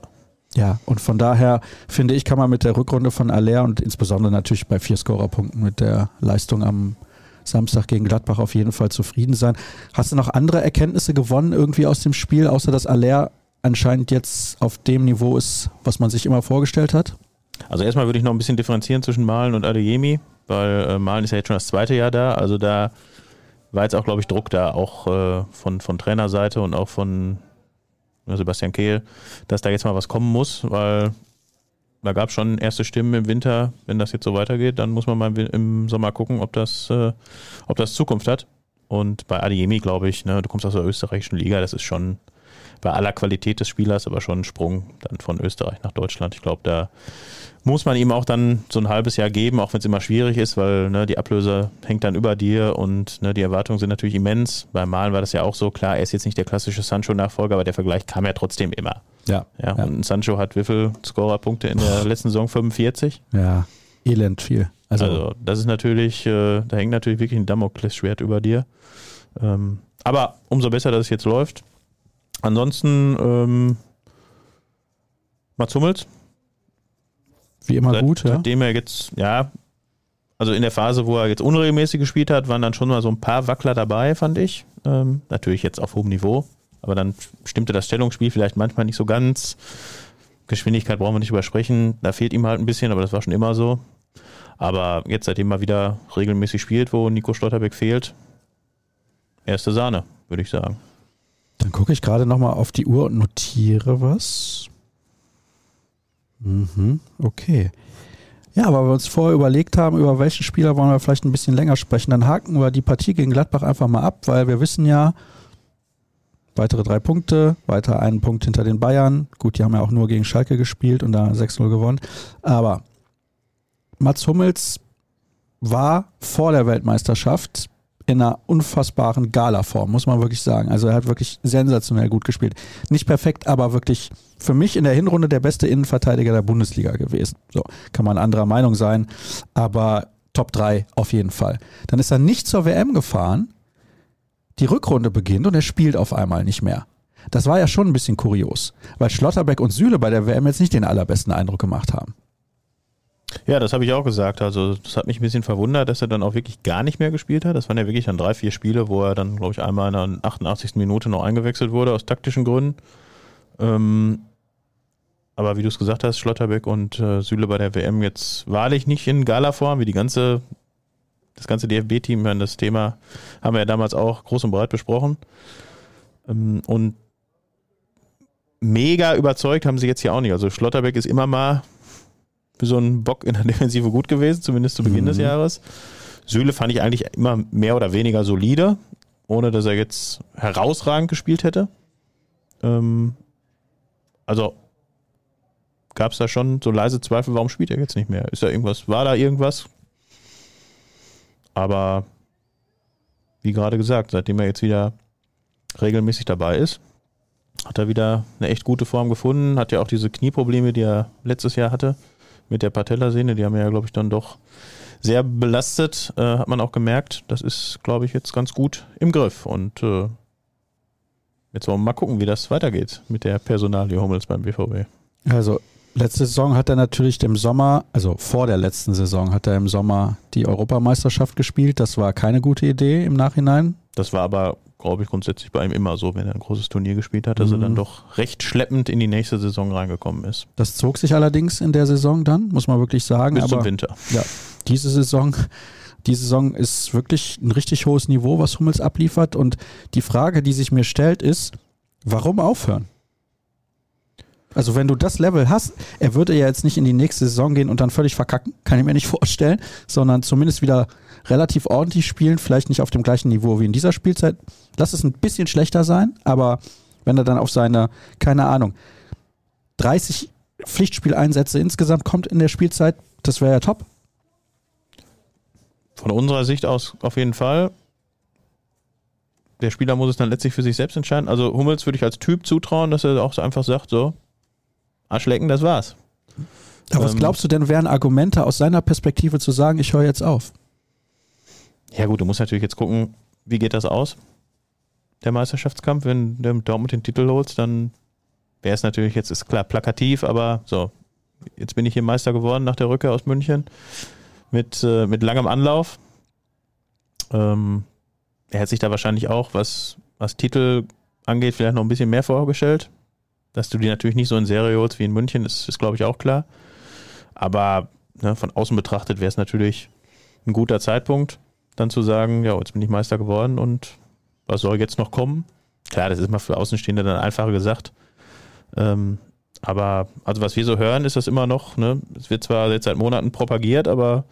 Ja, und von daher finde ich, kann man mit der Rückrunde von Aller und insbesondere natürlich bei vier Scorerpunkten mit der Leistung am Samstag gegen Gladbach auf jeden Fall zufrieden sein. Hast du noch andere Erkenntnisse gewonnen irgendwie aus dem Spiel, außer dass Aller anscheinend jetzt auf dem Niveau ist, was man sich immer vorgestellt hat? Also erstmal würde ich noch ein bisschen differenzieren zwischen Malen und Adeyemi, weil äh, Malen ist ja jetzt schon das zweite Jahr da, also da war jetzt auch, glaube ich, Druck da, auch äh, von, von Trainerseite und auch von Sebastian Kehl, dass da jetzt mal was kommen muss, weil da gab es schon erste Stimmen im Winter, wenn das jetzt so weitergeht, dann muss man mal im Sommer gucken, ob das, äh, ob das Zukunft hat. Und bei Adiemi, glaube ich, ne, du kommst aus der österreichischen Liga, das ist schon bei aller Qualität des Spielers, aber schon ein Sprung dann von Österreich nach Deutschland. Ich glaube, da muss man ihm auch dann so ein halbes Jahr geben, auch wenn es immer schwierig ist, weil ne, die Ablöse hängt dann über dir und ne, die Erwartungen sind natürlich immens. Beim Malen war das ja auch so, klar, er ist jetzt nicht der klassische Sancho-Nachfolger, aber der Vergleich kam ja trotzdem immer. Ja. ja, ja. Und Sancho hat wie viele Scorerpunkte in der letzten Saison? 45? Ja, elend viel. Also, also das ist natürlich, äh, da hängt natürlich wirklich ein Damoklesschwert über dir. Ähm, aber umso besser, dass es jetzt läuft. Ansonsten ähm, Mats Hummels. Wie immer Seit, gut, ja. Seitdem er jetzt, ja, also in der Phase, wo er jetzt unregelmäßig gespielt hat, waren dann schon mal so ein paar Wackler dabei, fand ich. Ähm, natürlich jetzt auf hohem Niveau, aber dann stimmte das Stellungsspiel vielleicht manchmal nicht so ganz. Geschwindigkeit brauchen wir nicht übersprechen, da fehlt ihm halt ein bisschen, aber das war schon immer so. Aber jetzt, seitdem er wieder regelmäßig spielt, wo Nico Schlotterbeck fehlt, erste Sahne, würde ich sagen. Dann gucke ich gerade nochmal auf die Uhr und notiere was. Mhm, okay. Ja, aber wir uns vorher überlegt haben, über welchen Spieler wollen wir vielleicht ein bisschen länger sprechen, dann haken wir die Partie gegen Gladbach einfach mal ab, weil wir wissen ja, weitere drei Punkte, weiter einen Punkt hinter den Bayern. Gut, die haben ja auch nur gegen Schalke gespielt und da 6-0 gewonnen. Aber Mats Hummels war vor der Weltmeisterschaft in einer unfassbaren Gala-Form, muss man wirklich sagen. Also er hat wirklich sensationell gut gespielt. Nicht perfekt, aber wirklich für mich in der Hinrunde der beste Innenverteidiger der Bundesliga gewesen. So, kann man anderer Meinung sein, aber Top 3 auf jeden Fall. Dann ist er nicht zur WM gefahren. Die Rückrunde beginnt und er spielt auf einmal nicht mehr. Das war ja schon ein bisschen kurios, weil Schlotterbeck und Süle bei der WM jetzt nicht den allerbesten Eindruck gemacht haben. Ja, das habe ich auch gesagt. Also, das hat mich ein bisschen verwundert, dass er dann auch wirklich gar nicht mehr gespielt hat. Das waren ja wirklich dann drei, vier Spiele, wo er dann, glaube ich, einmal in der 88. Minute noch eingewechselt wurde aus taktischen Gründen. Ähm, aber wie du es gesagt hast, Schlotterbeck und äh, Süle bei der WM jetzt wahrlich nicht in Gala-Form, wie die ganze, das ganze DFB-Team. Das Thema haben wir ja damals auch groß und breit besprochen. Ähm, und mega überzeugt haben sie jetzt hier auch nicht. Also Schlotterbeck ist immer mal für so einen Bock in der Defensive gut gewesen, zumindest zu Beginn mhm. des Jahres. Süle fand ich eigentlich immer mehr oder weniger solide, ohne dass er jetzt herausragend gespielt hätte. Ähm, also gab es da schon so leise Zweifel, warum spielt er jetzt nicht mehr? Ist da irgendwas, war da irgendwas? Aber wie gerade gesagt, seitdem er jetzt wieder regelmäßig dabei ist, hat er wieder eine echt gute Form gefunden, hat ja auch diese Knieprobleme, die er letztes Jahr hatte mit der Patellasehne, die haben ja, glaube ich, dann doch sehr belastet, äh, hat man auch gemerkt. Das ist, glaube ich, jetzt ganz gut im Griff. Und äh, jetzt wollen wir mal gucken, wie das weitergeht mit der Personalie Hummels beim BVB. Also letzte Saison hat er natürlich im Sommer, also vor der letzten Saison, hat er im Sommer die Europameisterschaft gespielt. Das war keine gute Idee im Nachhinein. Das war aber, glaube ich, grundsätzlich bei ihm immer so, wenn er ein großes Turnier gespielt hat, dass mhm. er dann doch recht schleppend in die nächste Saison reingekommen ist. Das zog sich allerdings in der Saison dann, muss man wirklich sagen. Bis aber, zum Winter. Ja, diese Saison. Die Saison ist wirklich ein richtig hohes Niveau, was Hummels abliefert. Und die Frage, die sich mir stellt, ist, warum aufhören? Also wenn du das Level hast, er würde ja jetzt nicht in die nächste Saison gehen und dann völlig verkacken, kann ich mir nicht vorstellen, sondern zumindest wieder relativ ordentlich spielen, vielleicht nicht auf dem gleichen Niveau wie in dieser Spielzeit. Lass es ein bisschen schlechter sein, aber wenn er dann auf seine, keine Ahnung, 30 Pflichtspieleinsätze insgesamt kommt in der Spielzeit, das wäre ja top. Von unserer Sicht aus auf jeden Fall. Der Spieler muss es dann letztlich für sich selbst entscheiden. Also Hummels würde ich als Typ zutrauen, dass er auch so einfach sagt, so, Arschlecken, das war's. Aber was ähm, glaubst du denn, wären Argumente aus seiner Perspektive zu sagen, ich höre jetzt auf? Ja gut, du musst natürlich jetzt gucken, wie geht das aus, der Meisterschaftskampf. Wenn du Dortmund den Titel holst, dann wäre es natürlich jetzt, ist klar, plakativ, aber so, jetzt bin ich hier Meister geworden nach der Rückkehr aus München mit, äh, mit langem Anlauf. Ähm, er hat sich da wahrscheinlich auch, was, was Titel angeht, vielleicht noch ein bisschen mehr vorgestellt. Dass du die natürlich nicht so in Serie holst wie in München, ist, ist glaube ich, auch klar. Aber ne, von außen betrachtet wäre es natürlich ein guter Zeitpunkt, dann zu sagen, ja, jetzt bin ich Meister geworden und was soll jetzt noch kommen? Klar, das ist mal für Außenstehende dann einfacher gesagt. Ähm, aber also was wir so hören, ist das immer noch, ne, es wird zwar jetzt seit Monaten propagiert, aber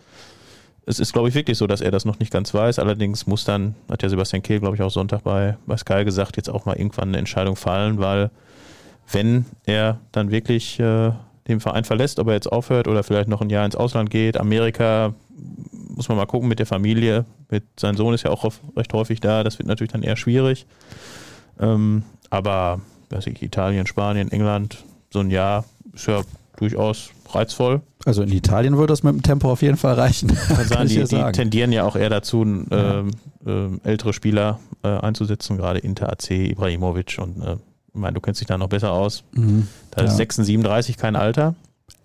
es ist, glaube ich, wirklich so, dass er das noch nicht ganz weiß. Allerdings muss dann, hat ja Sebastian Kehl, glaube ich, auch Sonntag bei, bei Sky gesagt, jetzt auch mal irgendwann eine Entscheidung fallen, weil wenn er dann wirklich äh, den Verein verlässt, ob er jetzt aufhört oder vielleicht noch ein Jahr ins Ausland geht, Amerika, muss man mal gucken mit der Familie. Mit, sein Sohn ist ja auch recht häufig da, das wird natürlich dann eher schwierig. Ähm, aber weiß ich, Italien, Spanien, England, so ein Jahr ist ja durchaus reizvoll. Also in Italien würde das mit dem Tempo auf jeden Fall reichen. Kann sagen, die, die tendieren ja auch eher dazu, äh, äh, ältere Spieler äh, einzusetzen, gerade Inter AC, Ibrahimovic und äh, ich meine, du kennst dich da noch besser aus. Mhm, da ist ja. 36 kein Alter.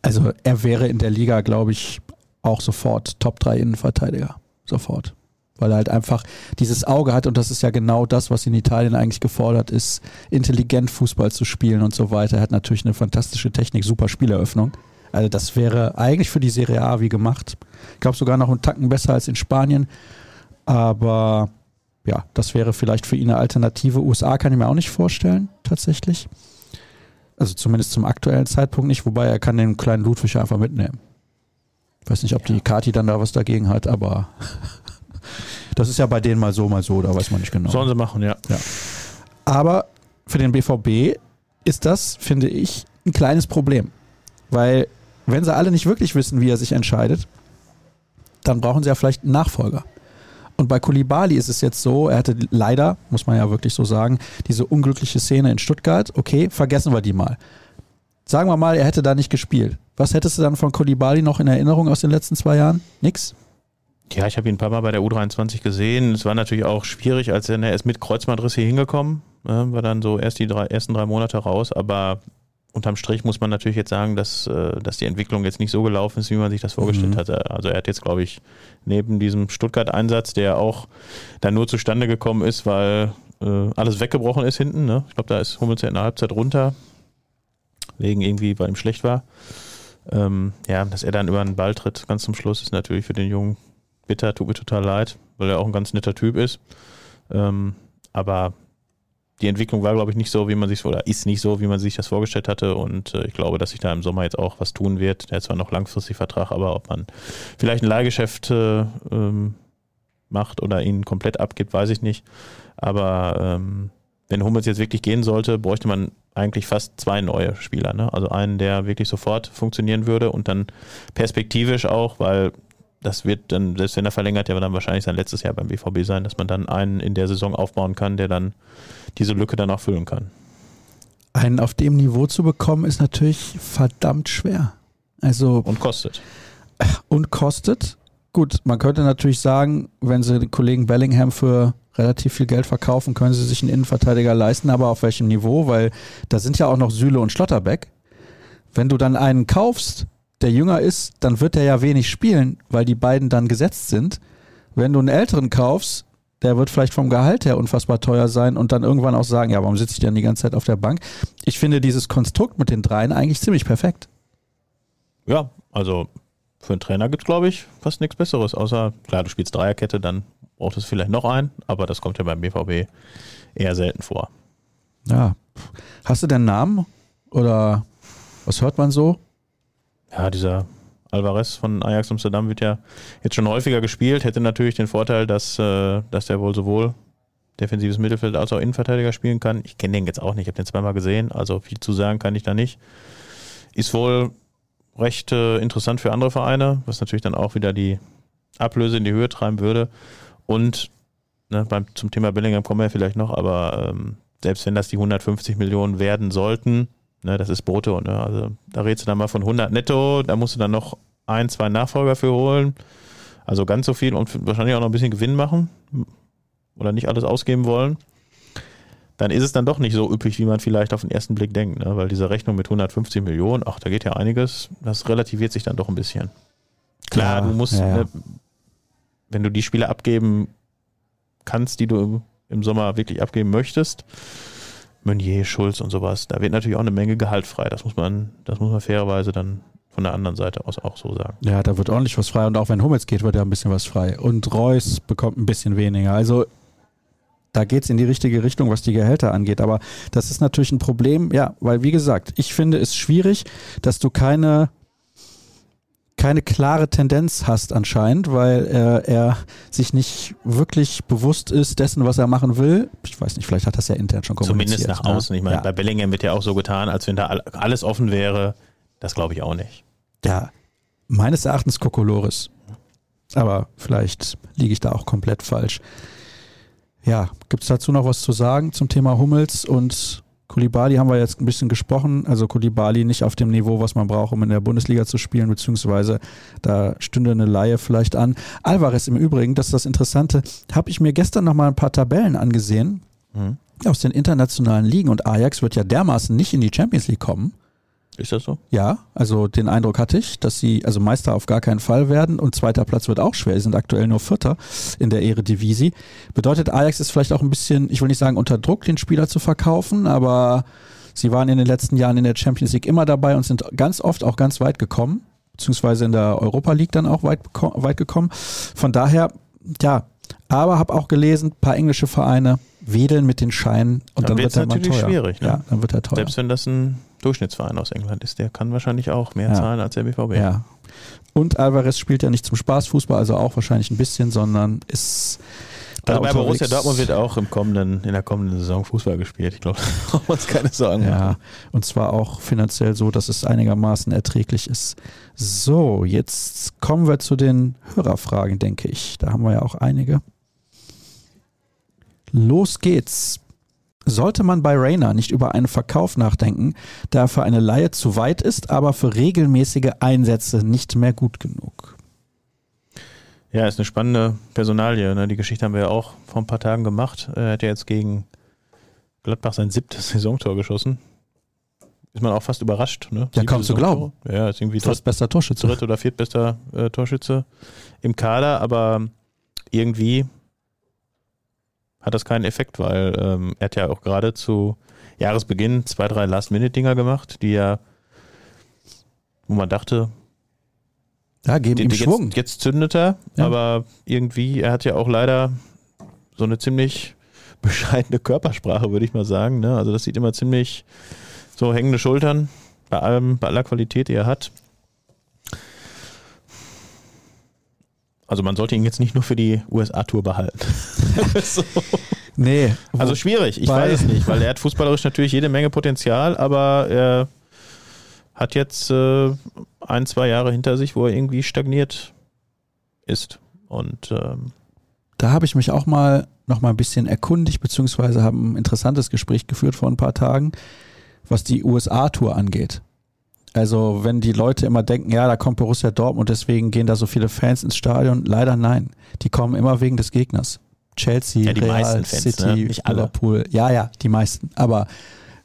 Also er wäre in der Liga, glaube ich, auch sofort Top 3 Innenverteidiger. Sofort. Weil er halt einfach dieses Auge hat und das ist ja genau das, was in Italien eigentlich gefordert ist, intelligent Fußball zu spielen und so weiter. Er hat natürlich eine fantastische Technik, super Spieleröffnung. Also das wäre eigentlich für die Serie A wie gemacht. Ich glaube sogar noch einen Tacken besser als in Spanien. Aber ja, das wäre vielleicht für ihn eine Alternative. USA kann ich mir auch nicht vorstellen, tatsächlich. Also zumindest zum aktuellen Zeitpunkt nicht, wobei er kann den kleinen Ludwig einfach mitnehmen. Ich weiß nicht, ob die Kati dann da was dagegen hat, aber das ist ja bei denen mal so, mal so, da weiß man nicht genau. Sollen sie machen, ja. ja. Aber für den BVB ist das, finde ich, ein kleines Problem. Weil, wenn sie alle nicht wirklich wissen, wie er sich entscheidet, dann brauchen sie ja vielleicht einen Nachfolger. Und bei Kulibali ist es jetzt so, er hatte leider, muss man ja wirklich so sagen, diese unglückliche Szene in Stuttgart. Okay, vergessen wir die mal. Sagen wir mal, er hätte da nicht gespielt. Was hättest du dann von Kulibali noch in Erinnerung aus den letzten zwei Jahren? Nix? Ja, ich habe ihn ein paar Mal bei der U23 gesehen. Es war natürlich auch schwierig, als er, er ist mit Kreuzbandriss hier hingekommen, ne, war dann so erst die drei, ersten drei Monate raus, aber unterm Strich muss man natürlich jetzt sagen, dass, äh, dass die Entwicklung jetzt nicht so gelaufen ist, wie man sich das vorgestellt mhm. hatte. Also er hat jetzt, glaube ich, neben diesem Stuttgart-Einsatz, der auch dann nur zustande gekommen ist, weil äh, alles weggebrochen ist hinten. Ne? Ich glaube, da ist Hummels ja in der Halbzeit runter, wegen irgendwie, weil ihm schlecht war. Ähm, ja, dass er dann über den Ball tritt, ganz zum Schluss, ist natürlich für den Jungen bitter, tut mir total leid, weil er auch ein ganz netter Typ ist. Ähm, aber die Entwicklung war, glaube ich, nicht so, wie man sich oder ist nicht so, wie man sich das vorgestellt hatte. Und äh, ich glaube, dass sich da im Sommer jetzt auch was tun wird. Der hat zwar noch langfristig Vertrag, aber ob man vielleicht ein Leihgeschäft äh, ähm, macht oder ihn komplett abgibt, weiß ich nicht. Aber ähm, wenn Hummels jetzt wirklich gehen sollte, bräuchte man eigentlich fast zwei neue Spieler. Ne? Also einen, der wirklich sofort funktionieren würde und dann perspektivisch auch, weil das wird dann, selbst wenn er verlängert, ja dann wahrscheinlich sein letztes Jahr beim BVB sein, dass man dann einen in der Saison aufbauen kann, der dann diese Lücke dann auch füllen kann. Einen auf dem Niveau zu bekommen, ist natürlich verdammt schwer. Also und kostet. Und kostet. Gut, man könnte natürlich sagen, wenn sie den Kollegen Bellingham für relativ viel Geld verkaufen, können sie sich einen Innenverteidiger leisten, aber auf welchem Niveau? Weil da sind ja auch noch Süle und Schlotterbeck. Wenn du dann einen kaufst, der jünger ist, dann wird er ja wenig spielen, weil die beiden dann gesetzt sind. Wenn du einen älteren kaufst, der wird vielleicht vom Gehalt her unfassbar teuer sein und dann irgendwann auch sagen, ja, warum sitze ich denn die ganze Zeit auf der Bank? Ich finde dieses Konstrukt mit den dreien eigentlich ziemlich perfekt. Ja, also für einen Trainer gibt es, glaube ich, fast nichts Besseres, außer, klar, du spielst Dreierkette, dann braucht es vielleicht noch einen, aber das kommt ja beim BVB eher selten vor. Ja. Hast du den Namen oder was hört man so? Ja, dieser Alvarez von Ajax Amsterdam wird ja jetzt schon häufiger gespielt, hätte natürlich den Vorteil, dass, äh, dass der wohl sowohl defensives Mittelfeld als auch Innenverteidiger spielen kann. Ich kenne den jetzt auch nicht, ich habe den zweimal gesehen, also viel zu sagen kann ich da nicht. Ist wohl recht äh, interessant für andere Vereine, was natürlich dann auch wieder die Ablöse in die Höhe treiben würde. Und ne, beim, zum Thema Bellingham kommen wir vielleicht noch, aber ähm, selbst wenn das die 150 Millionen werden sollten, Ne, das ist brutto. Ne? Also da redest du dann mal von 100 netto, da musst du dann noch ein, zwei Nachfolger für holen. Also ganz so viel und wahrscheinlich auch noch ein bisschen Gewinn machen oder nicht alles ausgeben wollen. Dann ist es dann doch nicht so üppig, wie man vielleicht auf den ersten Blick denkt, ne? weil diese Rechnung mit 150 Millionen, ach, da geht ja einiges, das relativiert sich dann doch ein bisschen. Klar, ja, du musst, ja, ja. Ne, wenn du die Spiele abgeben kannst, die du im Sommer wirklich abgeben möchtest, Meunier, Schulz und sowas, da wird natürlich auch eine Menge Gehalt frei. Das muss man, das muss man fairerweise dann von der anderen Seite aus auch so sagen. Ja, da wird ordentlich was frei und auch wenn Hummels geht, wird ja ein bisschen was frei. Und Reus bekommt ein bisschen weniger. Also da geht es in die richtige Richtung, was die Gehälter angeht. Aber das ist natürlich ein Problem, ja, weil wie gesagt, ich finde es schwierig, dass du keine keine klare Tendenz hast anscheinend, weil er, er sich nicht wirklich bewusst ist dessen, was er machen will. Ich weiß nicht, vielleicht hat das ja intern schon kommuniziert. Zumindest nach ne? außen. Ich meine, ja. bei Bellingham wird ja auch so getan, als wenn da alles offen wäre. Das glaube ich auch nicht. Ja, meines Erachtens Kokolores. Aber vielleicht liege ich da auch komplett falsch. Ja, gibt es dazu noch was zu sagen zum Thema Hummels und Kulibali haben wir jetzt ein bisschen gesprochen. Also Kulibali nicht auf dem Niveau, was man braucht, um in der Bundesliga zu spielen, beziehungsweise da stünde eine Laie vielleicht an. Alvarez im Übrigen, das ist das Interessante, habe ich mir gestern noch mal ein paar Tabellen angesehen mhm. aus den internationalen Ligen und Ajax wird ja dermaßen nicht in die Champions League kommen. Ist das so? Ja, also den Eindruck hatte ich, dass sie also Meister auf gar keinen Fall werden und zweiter Platz wird auch schwer. Sie sind aktuell nur Vierter in der Eredivisie. Bedeutet, Ajax ist vielleicht auch ein bisschen, ich will nicht sagen unter Druck, den Spieler zu verkaufen, aber sie waren in den letzten Jahren in der Champions League immer dabei und sind ganz oft auch ganz weit gekommen, beziehungsweise in der Europa League dann auch weit, weit gekommen. Von daher, ja, aber habe auch gelesen, paar englische Vereine wedeln mit den Scheinen und dann, dann wird er mal teuer. schwierig. Ne? Ja, dann wird er teuer. Selbst wenn das ein Durchschnittsverein aus England ist, der kann wahrscheinlich auch mehr ja. zahlen als der BVB. Ja. Und Alvarez spielt ja nicht zum Spaß Fußball, also auch wahrscheinlich ein bisschen, sondern ist also bei Borussia Dortmund wird auch im kommenden, in der kommenden Saison Fußball gespielt. Ich glaube, da braucht man uns keine Sorgen ja, machen. Und zwar auch finanziell so, dass es einigermaßen erträglich ist. So, jetzt kommen wir zu den Hörerfragen, denke ich. Da haben wir ja auch einige. Los geht's. Sollte man bei Rainer nicht über einen Verkauf nachdenken, da er für eine Laie zu weit ist, aber für regelmäßige Einsätze nicht mehr gut genug? Ja, ist eine spannende Personalie. Ne? Die Geschichte haben wir ja auch vor ein paar Tagen gemacht. Er hat ja jetzt gegen Gladbach sein siebtes Saisontor geschossen. Ist man auch fast überrascht. Ne? Ja, kaum zu glauben. Ja, ist irgendwie Fast bester Torschütze. dritt oder viertbester äh, Torschütze im Kader, aber irgendwie hat das keinen Effekt, weil ähm, er hat ja auch gerade zu Jahresbeginn zwei, drei Last-Minute-Dinger gemacht, die ja, wo man dachte, Ja, geben ihm jetzt, Schwung. jetzt zündet er, Ja. aber irgendwie, er hat ja auch leider so eine ziemlich bescheidene Körpersprache, würde ich mal sagen. Ne? Also das sieht immer ziemlich so hängende Schultern bei allem, bei aller Qualität, die er hat. Also man sollte ihn jetzt nicht nur für die USA-Tour behalten. so. Nee. Also schwierig, ich weiß es nicht, weil er hat fußballerisch natürlich jede Menge Potenzial, aber er hat jetzt äh, ein, zwei Jahre hinter sich, wo er irgendwie stagniert ist. Und ähm, da habe ich mich auch mal noch mal ein bisschen erkundigt, beziehungsweise habe ein interessantes Gespräch geführt vor ein paar Tagen, was die USA-Tour angeht. Also wenn die Leute immer denken, ja, da kommt Borussia Dortmund, deswegen gehen da so viele Fans ins Stadion. Leider nein. Die kommen immer wegen des Gegners. Chelsea, Ja, die Real, Fans, City, ne? Liverpool. Ja, ja, die meisten. Aber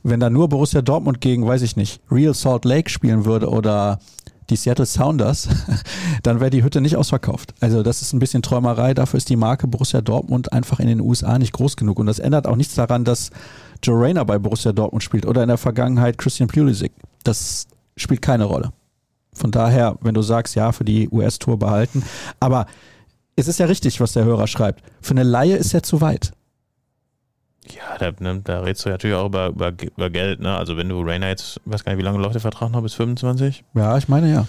wenn da nur Borussia Dortmund gegen, weiß ich nicht, Real Salt Lake spielen würde oder die Seattle Sounders, dann wäre die Hütte nicht ausverkauft. Also das ist ein bisschen Träumerei. Dafür ist die Marke Borussia Dortmund einfach in den USA nicht groß genug. Und das ändert auch nichts daran, dass Joe Rayner bei Borussia Dortmund spielt oder in der Vergangenheit Christian Pulisic. Das spielt keine Rolle. Von daher, wenn du sagst, ja, für die US-Tour behalten. Aber es ist ja richtig, was der Hörer schreibt. Für eine Laie ist er zu weit. ja, da, ne, da redest du natürlich auch über, über, über Geld. Ne? Also wenn du Rainer jetzt, weiß gar nicht, wie lange läuft der Vertrag noch, bis 25? Ja, ich meine ja.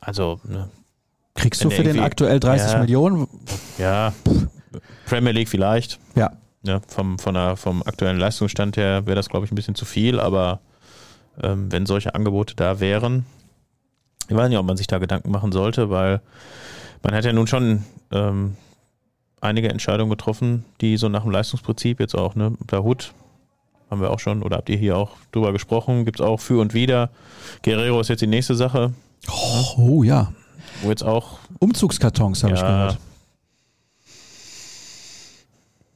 Also, ne, Kriegst du für den aktuell 30 Ja. Millionen? ja, Premier League vielleicht. Ja. Ja, vom, von der, vom aktuellen Leistungsstand her wäre das, glaube ich, ein bisschen zu viel, aber ähm, wenn solche Angebote da wären, ich weiß nicht, ob man sich da Gedanken machen sollte, weil man hat ja nun schon ähm, einige Entscheidungen getroffen, die so nach dem Leistungsprinzip jetzt auch, ne, der Hut haben wir auch schon, oder habt ihr hier auch drüber gesprochen, gibt es auch für und wieder. Guerrero ist jetzt die nächste Sache, Oh, oh ja. wo jetzt auch Umzugskartons habe ich Ja. gehört.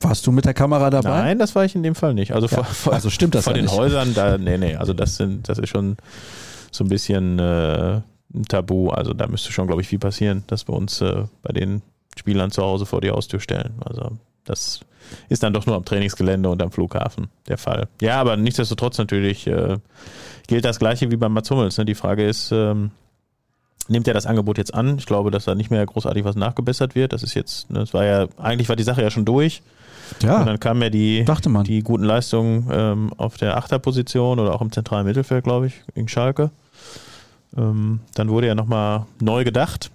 Warst du mit der Kamera dabei? Nein, das war ich in dem Fall nicht. Also, Ja, vor, vor, also stimmt das vor ja den nicht. Häusern, da, nee, nee, also das sind, das ist schon so ein bisschen äh, ein Tabu. Also da müsste schon, glaube ich, viel passieren, dass wir uns äh, bei den Spielern zu Hause vor die Haustür stellen. Also das ist dann doch nur am Trainingsgelände und am Flughafen der Fall. Ja, aber nichtsdestotrotz natürlich äh, gilt das Gleiche wie bei Mats Hummels. Ne? Die Frage ist, ähm, nimmt er das Angebot jetzt an? Ich glaube, dass da nicht mehr großartig was nachgebessert wird. Das ist jetzt, ne, das war ja, eigentlich war die Sache ja schon durch. Und Ja, dann kamen ja die, die guten Leistungen ähm, auf der Achterposition oder auch im zentralen Mittelfeld, glaube ich, gegen Schalke. Ähm, dann wurde ja nochmal neu gedacht.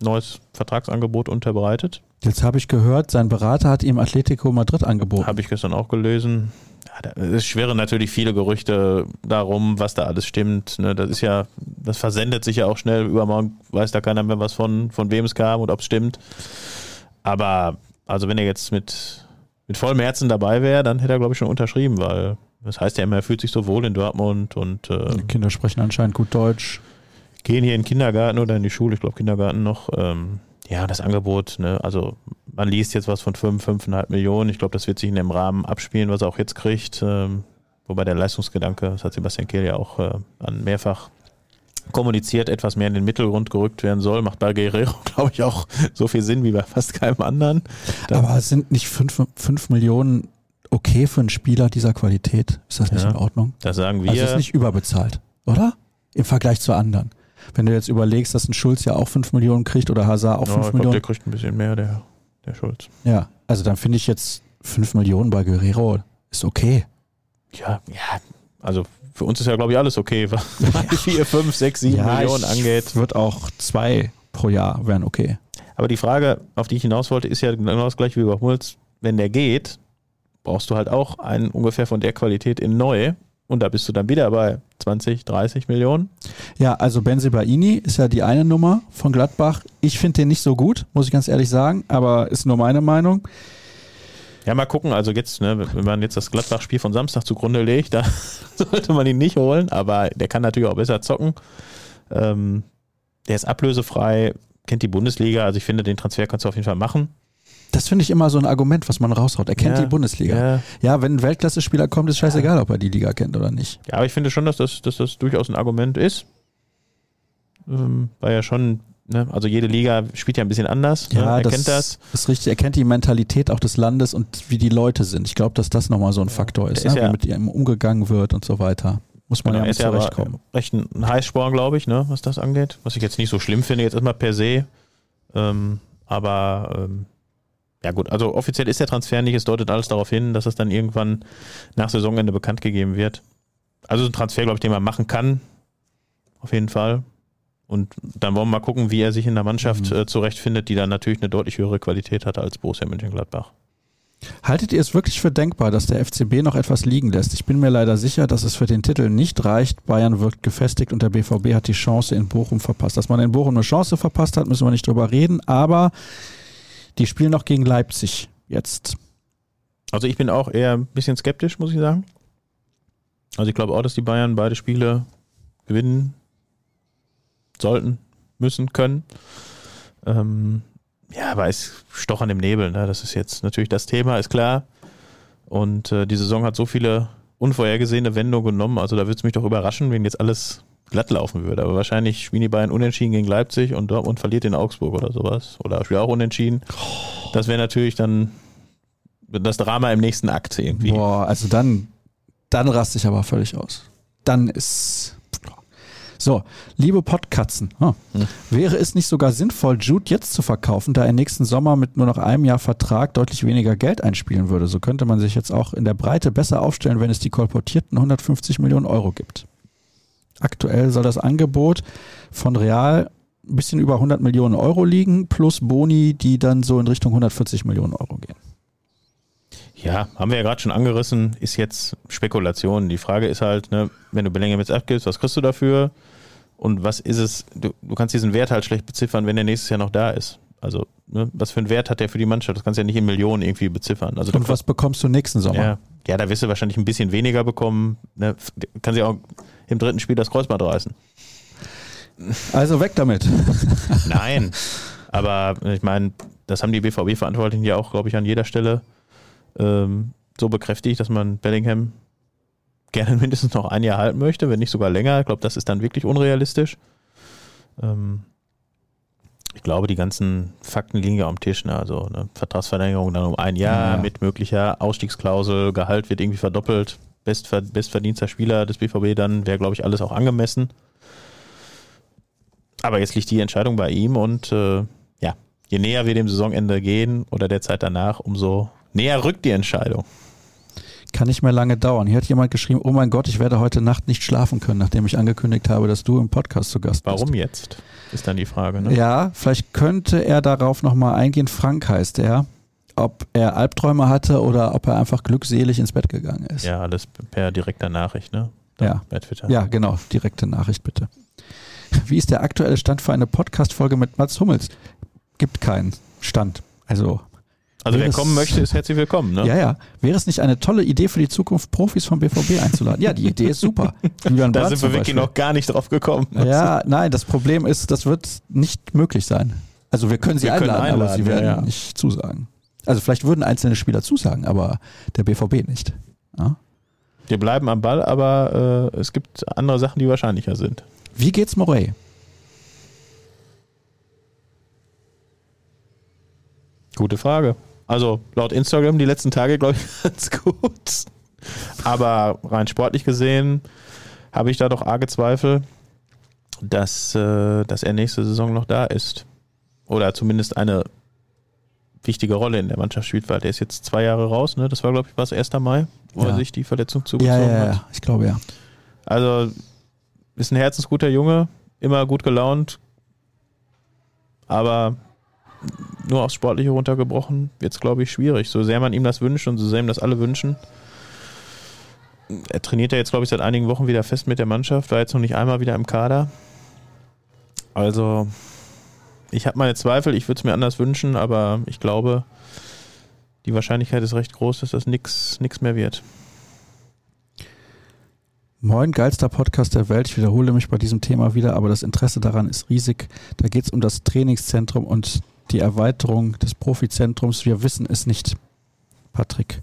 Neues Vertragsangebot unterbreitet. Jetzt habe ich gehört, sein Berater hat ihm Atletico Madrid angeboten. Habe ich gestern auch gelesen. Ja, es schwirren natürlich viele Gerüchte darum, was da alles stimmt. Ne, das ist ja, das versendet sich ja auch schnell. Übermorgen weiß da keiner mehr was von, von wem es kam und ob es stimmt. Aber also wenn er jetzt mit, mit vollem Herzen dabei wäre, dann hätte er, glaube ich, schon unterschrieben, weil das heißt ja immer, er fühlt sich so wohl in Dortmund und äh, Die Kinder sprechen anscheinend gut Deutsch. gehen hier in den Kindergarten oder in die Schule, ich glaube Kindergarten noch. Ähm, ja, das Angebot, ne, also man liest jetzt was von 5, 5,5 Millionen. Ich glaube, das wird sich in dem Rahmen abspielen, was er auch jetzt kriegt. Ähm, wobei der Leistungsgedanke, das hat Sebastian Kehl ja auch äh, an mehrfach kommuniziert, etwas mehr in den Mittelgrund gerückt werden soll. Macht bei Guerrero, glaube ich, auch so viel Sinn wie bei fast keinem anderen. Da- Aber sind nicht 5 Millionen okay für einen Spieler dieser Qualität? Ist das nicht Ja. in Ordnung? Das sagen wir. Also ist nicht überbezahlt, oder? Im Vergleich zu anderen. Wenn du jetzt überlegst, dass ein Schulz ja auch 5 Millionen kriegt oder Hazard auch ja, 5 ich glaube, Millionen. der kriegt ein bisschen mehr, der, der Schulz. Ja, also dann finde ich jetzt 5 Millionen bei Guerrero ist okay. Ja, ja, also für uns ist ja, glaube ich, alles okay, was 4, 5, 6, 7 Millionen ich angeht. Wird auch zwei pro Jahr wären okay. Aber die Frage, auf die ich hinaus wollte, ist ja genau das gleiche wie bei Hummels. Wenn der geht, brauchst du halt auch einen ungefähr von der Qualität in neu. Und da bist du dann wieder bei 20, 30 Millionen. Ja, also Benzibaini ist ja die eine Nummer von Gladbach. Ich finde den nicht so gut, muss ich ganz ehrlich sagen, aber ist nur meine Meinung. Ja, mal gucken. Also jetzt, ne, wenn man jetzt das Gladbach-Spiel von Samstag zugrunde legt, da sollte man ihn nicht holen. Aber der kann natürlich auch besser zocken. Ähm, der ist ablösefrei. kennt die Bundesliga. Also ich finde, den Transfer kannst du auf jeden Fall machen. Das finde ich immer so ein Argument, was man raushaut. Er kennt Ja, die Bundesliga. Ja. Ja, wenn ein Weltklasse-Spieler kommt, ist scheißegal, ob er die Liga kennt oder nicht. ja, aber ich finde schon, dass das, dass das durchaus ein Argument ist. Ähm, weil ja schon, ne, also jede Liga spielt ja ein bisschen anders. ne? Er kennt das. ist richtig. Er kennt die Mentalität auch des Landes und wie die Leute sind. Ich glaube, dass das nochmal so ein Faktor ist, ist ne? ja- wie mit ihm umgegangen wird und so weiter. Muss man Genau, ja mit ist ja zurechtkommen. recht ein, ein Heißsporn, glaube ich, ne, was das angeht. Was ich jetzt nicht so schlimm finde, jetzt erstmal per se. Ähm, aber ähm, ja gut, also offiziell ist der Transfer nicht, es deutet alles darauf hin, dass es dann irgendwann nach Saisonende bekannt gegeben wird. Also ein Transfer, glaube ich, den man machen kann. Auf jeden Fall. Und dann wollen wir mal gucken, wie er sich in der Mannschaft Mhm. äh, zurechtfindet, die dann natürlich eine deutlich höhere Qualität hat als Borussia Mönchengladbach. Haltet ihr es wirklich für denkbar, dass der FCB noch etwas liegen lässt? Ich bin mir leider sicher, dass es für den Titel nicht reicht. Bayern wirkt gefestigt und der BVB hat die Chance in Bochum verpasst. Dass man in Bochum eine Chance verpasst hat, müssen wir nicht drüber reden, aber die spielen noch gegen Leipzig jetzt. Also ich bin auch eher ein bisschen skeptisch, muss ich sagen. Also ich glaube auch, dass die Bayern beide Spiele gewinnen sollten, müssen, können. Ähm, ja, aber es stochern im Nebel, ne? Das ist jetzt natürlich das Thema, ist klar. Und äh, die Saison hat so viele unvorhergesehene Wendungen genommen. Also da würde es mich doch überraschen, wenn jetzt alles glatt laufen würde. Aber wahrscheinlich spielen die Bayern unentschieden gegen Leipzig und Dortmund verliert in Augsburg oder sowas. Oder spielt auch unentschieden. Das wäre natürlich dann das Drama im nächsten Akt irgendwie. Boah, also dann, dann raste ich aber völlig aus. Dann ist. So, liebe Podkatzen, hm. Hm. wäre es nicht sogar sinnvoll, Jude jetzt zu verkaufen, da er nächsten Sommer mit nur noch einem Jahr Vertrag deutlich weniger Geld einspielen würde? So könnte man sich jetzt auch in der Breite besser aufstellen, wenn es die kolportierten 150 Millionen Euro gibt. Aktuell soll das Angebot von Real ein bisschen über 100 Millionen Euro liegen, plus Boni, die dann so in Richtung 140 Millionen Euro gehen. Ja, haben wir ja gerade schon angerissen, ist jetzt Spekulation. Die Frage ist halt, ne, wenn du Bellingham jetzt abgibst, was kriegst du dafür? Und was ist es, du, du kannst diesen Wert halt schlecht beziffern, wenn der nächstes Jahr noch da ist. Also, ne, was für einen Wert hat der für die Mannschaft? Das kannst du ja nicht in Millionen irgendwie beziffern. Also, Und was bekommst du nächsten Sommer? ja, ja, da wirst du wahrscheinlich ein bisschen weniger bekommen. Ne, kann sie auch im dritten Spiel das Kreuzband reißen. Also weg damit. Nein, aber ich meine, das haben die BVB-Verantwortlichen ja auch, glaube ich, an jeder Stelle ähm, so bekräftigt, dass man Bellingham gerne mindestens noch ein Jahr halten möchte, wenn nicht sogar länger. Ich glaube, das ist dann wirklich unrealistisch. Ähm, ich glaube, die ganzen Fakten liegen ja am Tisch. Ne? Also eine Vertragsverlängerung dann um ein Jahr Ja. mit möglicher Ausstiegsklausel, Gehalt wird irgendwie verdoppelt, Bestver bestverdienster Spieler des BVB dann, wäre, glaube ich, alles auch angemessen. Aber jetzt liegt die Entscheidung bei ihm und äh, ja, je näher wir dem Saisonende gehen oder der Zeit danach, umso näher rückt die Entscheidung. Kann nicht mehr lange dauern. Hier hat jemand geschrieben, oh mein Gott, ich werde heute Nacht nicht schlafen können, nachdem ich angekündigt habe, dass du im Podcast zu Gast bist. Warum jetzt? Ist dann die Frage. Ne? Ja, vielleicht könnte er darauf nochmal eingehen. Frank heißt er. Ob er Albträume hatte oder ob er einfach glückselig ins Bett gegangen ist. Ja, alles per direkter Nachricht, ne? Ja. Bei Twitter. Ja, genau. Direkte Nachricht bitte. Wie ist der aktuelle Stand für eine Podcast-Folge mit Mats Hummels? Gibt keinen Stand. Also, Also wer kommen möchte, ist herzlich willkommen, ne? ja, ja. Wäre es nicht eine tolle Idee für die Zukunft, Profis vom BVB einzuladen? Ja, die Idee ist super. Julian Da Brandt sind wir wirklich noch gar nicht drauf gekommen. Ja, nein, das Problem ist, das wird nicht möglich sein. Also wir können sie Wir können einladen, aber einladen, sie werden ja, ja. nicht zusagen. Also vielleicht würden einzelne Spieler zusagen, aber der BVB nicht. Ja? Wir bleiben am Ball, aber äh, es gibt andere Sachen, die wahrscheinlicher sind. Wie geht's Morey? Gute Frage. Also laut Instagram die letzten Tage, glaube ich, ganz gut. Aber rein sportlich gesehen habe ich da doch arge Zweifel, dass, äh, dass er nächste Saison noch da ist. Oder zumindest eine wichtige Rolle in der Mannschaft spielt, weil der ist jetzt zwei Jahre raus. Ne? Das war, glaube ich, was 1. Mai, wo Ja. er sich die Verletzung Ja, zugezogen ja, hat. ja, ich glaube ja. Also ist ein herzensguter Junge, immer gut gelaunt, aber nur aufs Sportliche runtergebrochen, jetzt glaube ich schwierig. So sehr man ihm das wünscht und so sehr ihm das alle wünschen. Er trainiert ja jetzt, glaube ich, seit einigen Wochen wieder fest mit der Mannschaft, war jetzt noch nicht einmal wieder im Kader. Also, ich habe meine Zweifel, ich würde es mir anders wünschen, aber ich glaube, die Wahrscheinlichkeit ist recht groß, dass das nichts mehr wird. Moin, geilster Podcast der Welt. Ich wiederhole mich bei diesem Thema wieder, aber das Interesse daran ist riesig. Da geht es um das Trainingszentrum und die Erweiterung des Profizentrums. Wir wissen es nicht, Patrick.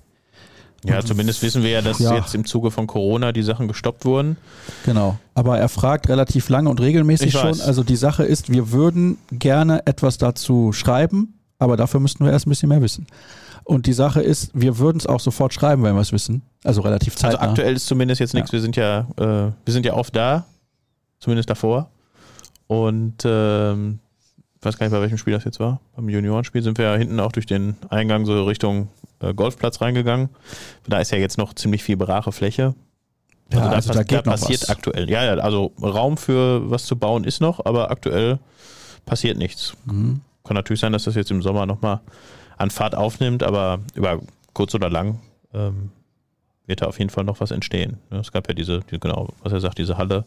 Ja, zumindest wissen wir ja, dass ja. jetzt im Zuge von Corona die Sachen gestoppt wurden. Genau. Aber er fragt relativ lange und regelmäßig schon. Also die Sache ist, wir würden gerne etwas dazu schreiben, aber dafür müssten wir erst ein bisschen mehr wissen. Und die Sache ist, wir würden es auch sofort schreiben, wenn wir es wissen. Also relativ zeitnah. Also aktuell ist zumindest jetzt nichts. Ja. Wir sind ja, äh, wir sind ja oft da, zumindest davor. Und ähm, ich weiß gar nicht, bei welchem Spiel das jetzt war. Beim Juniorenspiel sind wir ja hinten auch durch den Eingang so Richtung äh, Golfplatz reingegangen. Da ist ja jetzt noch ziemlich viel brache Fläche. Also ja, da, also da, da passiert was. aktuell. Ja, also Raum für was zu bauen ist noch, aber aktuell passiert nichts. Mhm. Kann natürlich sein, dass das jetzt im Sommer nochmal an Fahrt aufnimmt, aber über kurz oder lang ähm, wird da auf jeden Fall noch was entstehen. Es gab ja diese, die, genau, was er sagt, diese Halle,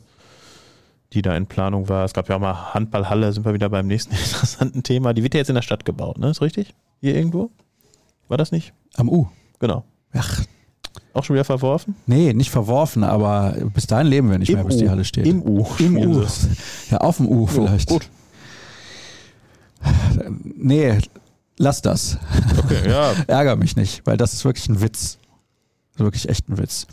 die da in Planung war. Es gab ja auch mal Handballhalle, sind wir wieder beim nächsten interessanten Thema. Die wird ja jetzt in der Stadt gebaut, ne? Ist richtig? Hier irgendwo? War das nicht? Am U. Genau. Ach. Auch schon wieder verworfen? Nee, nicht verworfen, aber bis dahin leben wir nicht Im mehr, bis U. die Halle steht. Im U. Im U. Ja, auf dem U vielleicht. Gut. Nee, lass das. Okay, ja. Ärger mich nicht, weil das ist wirklich ein Witz. Wirklich echt ein Witz.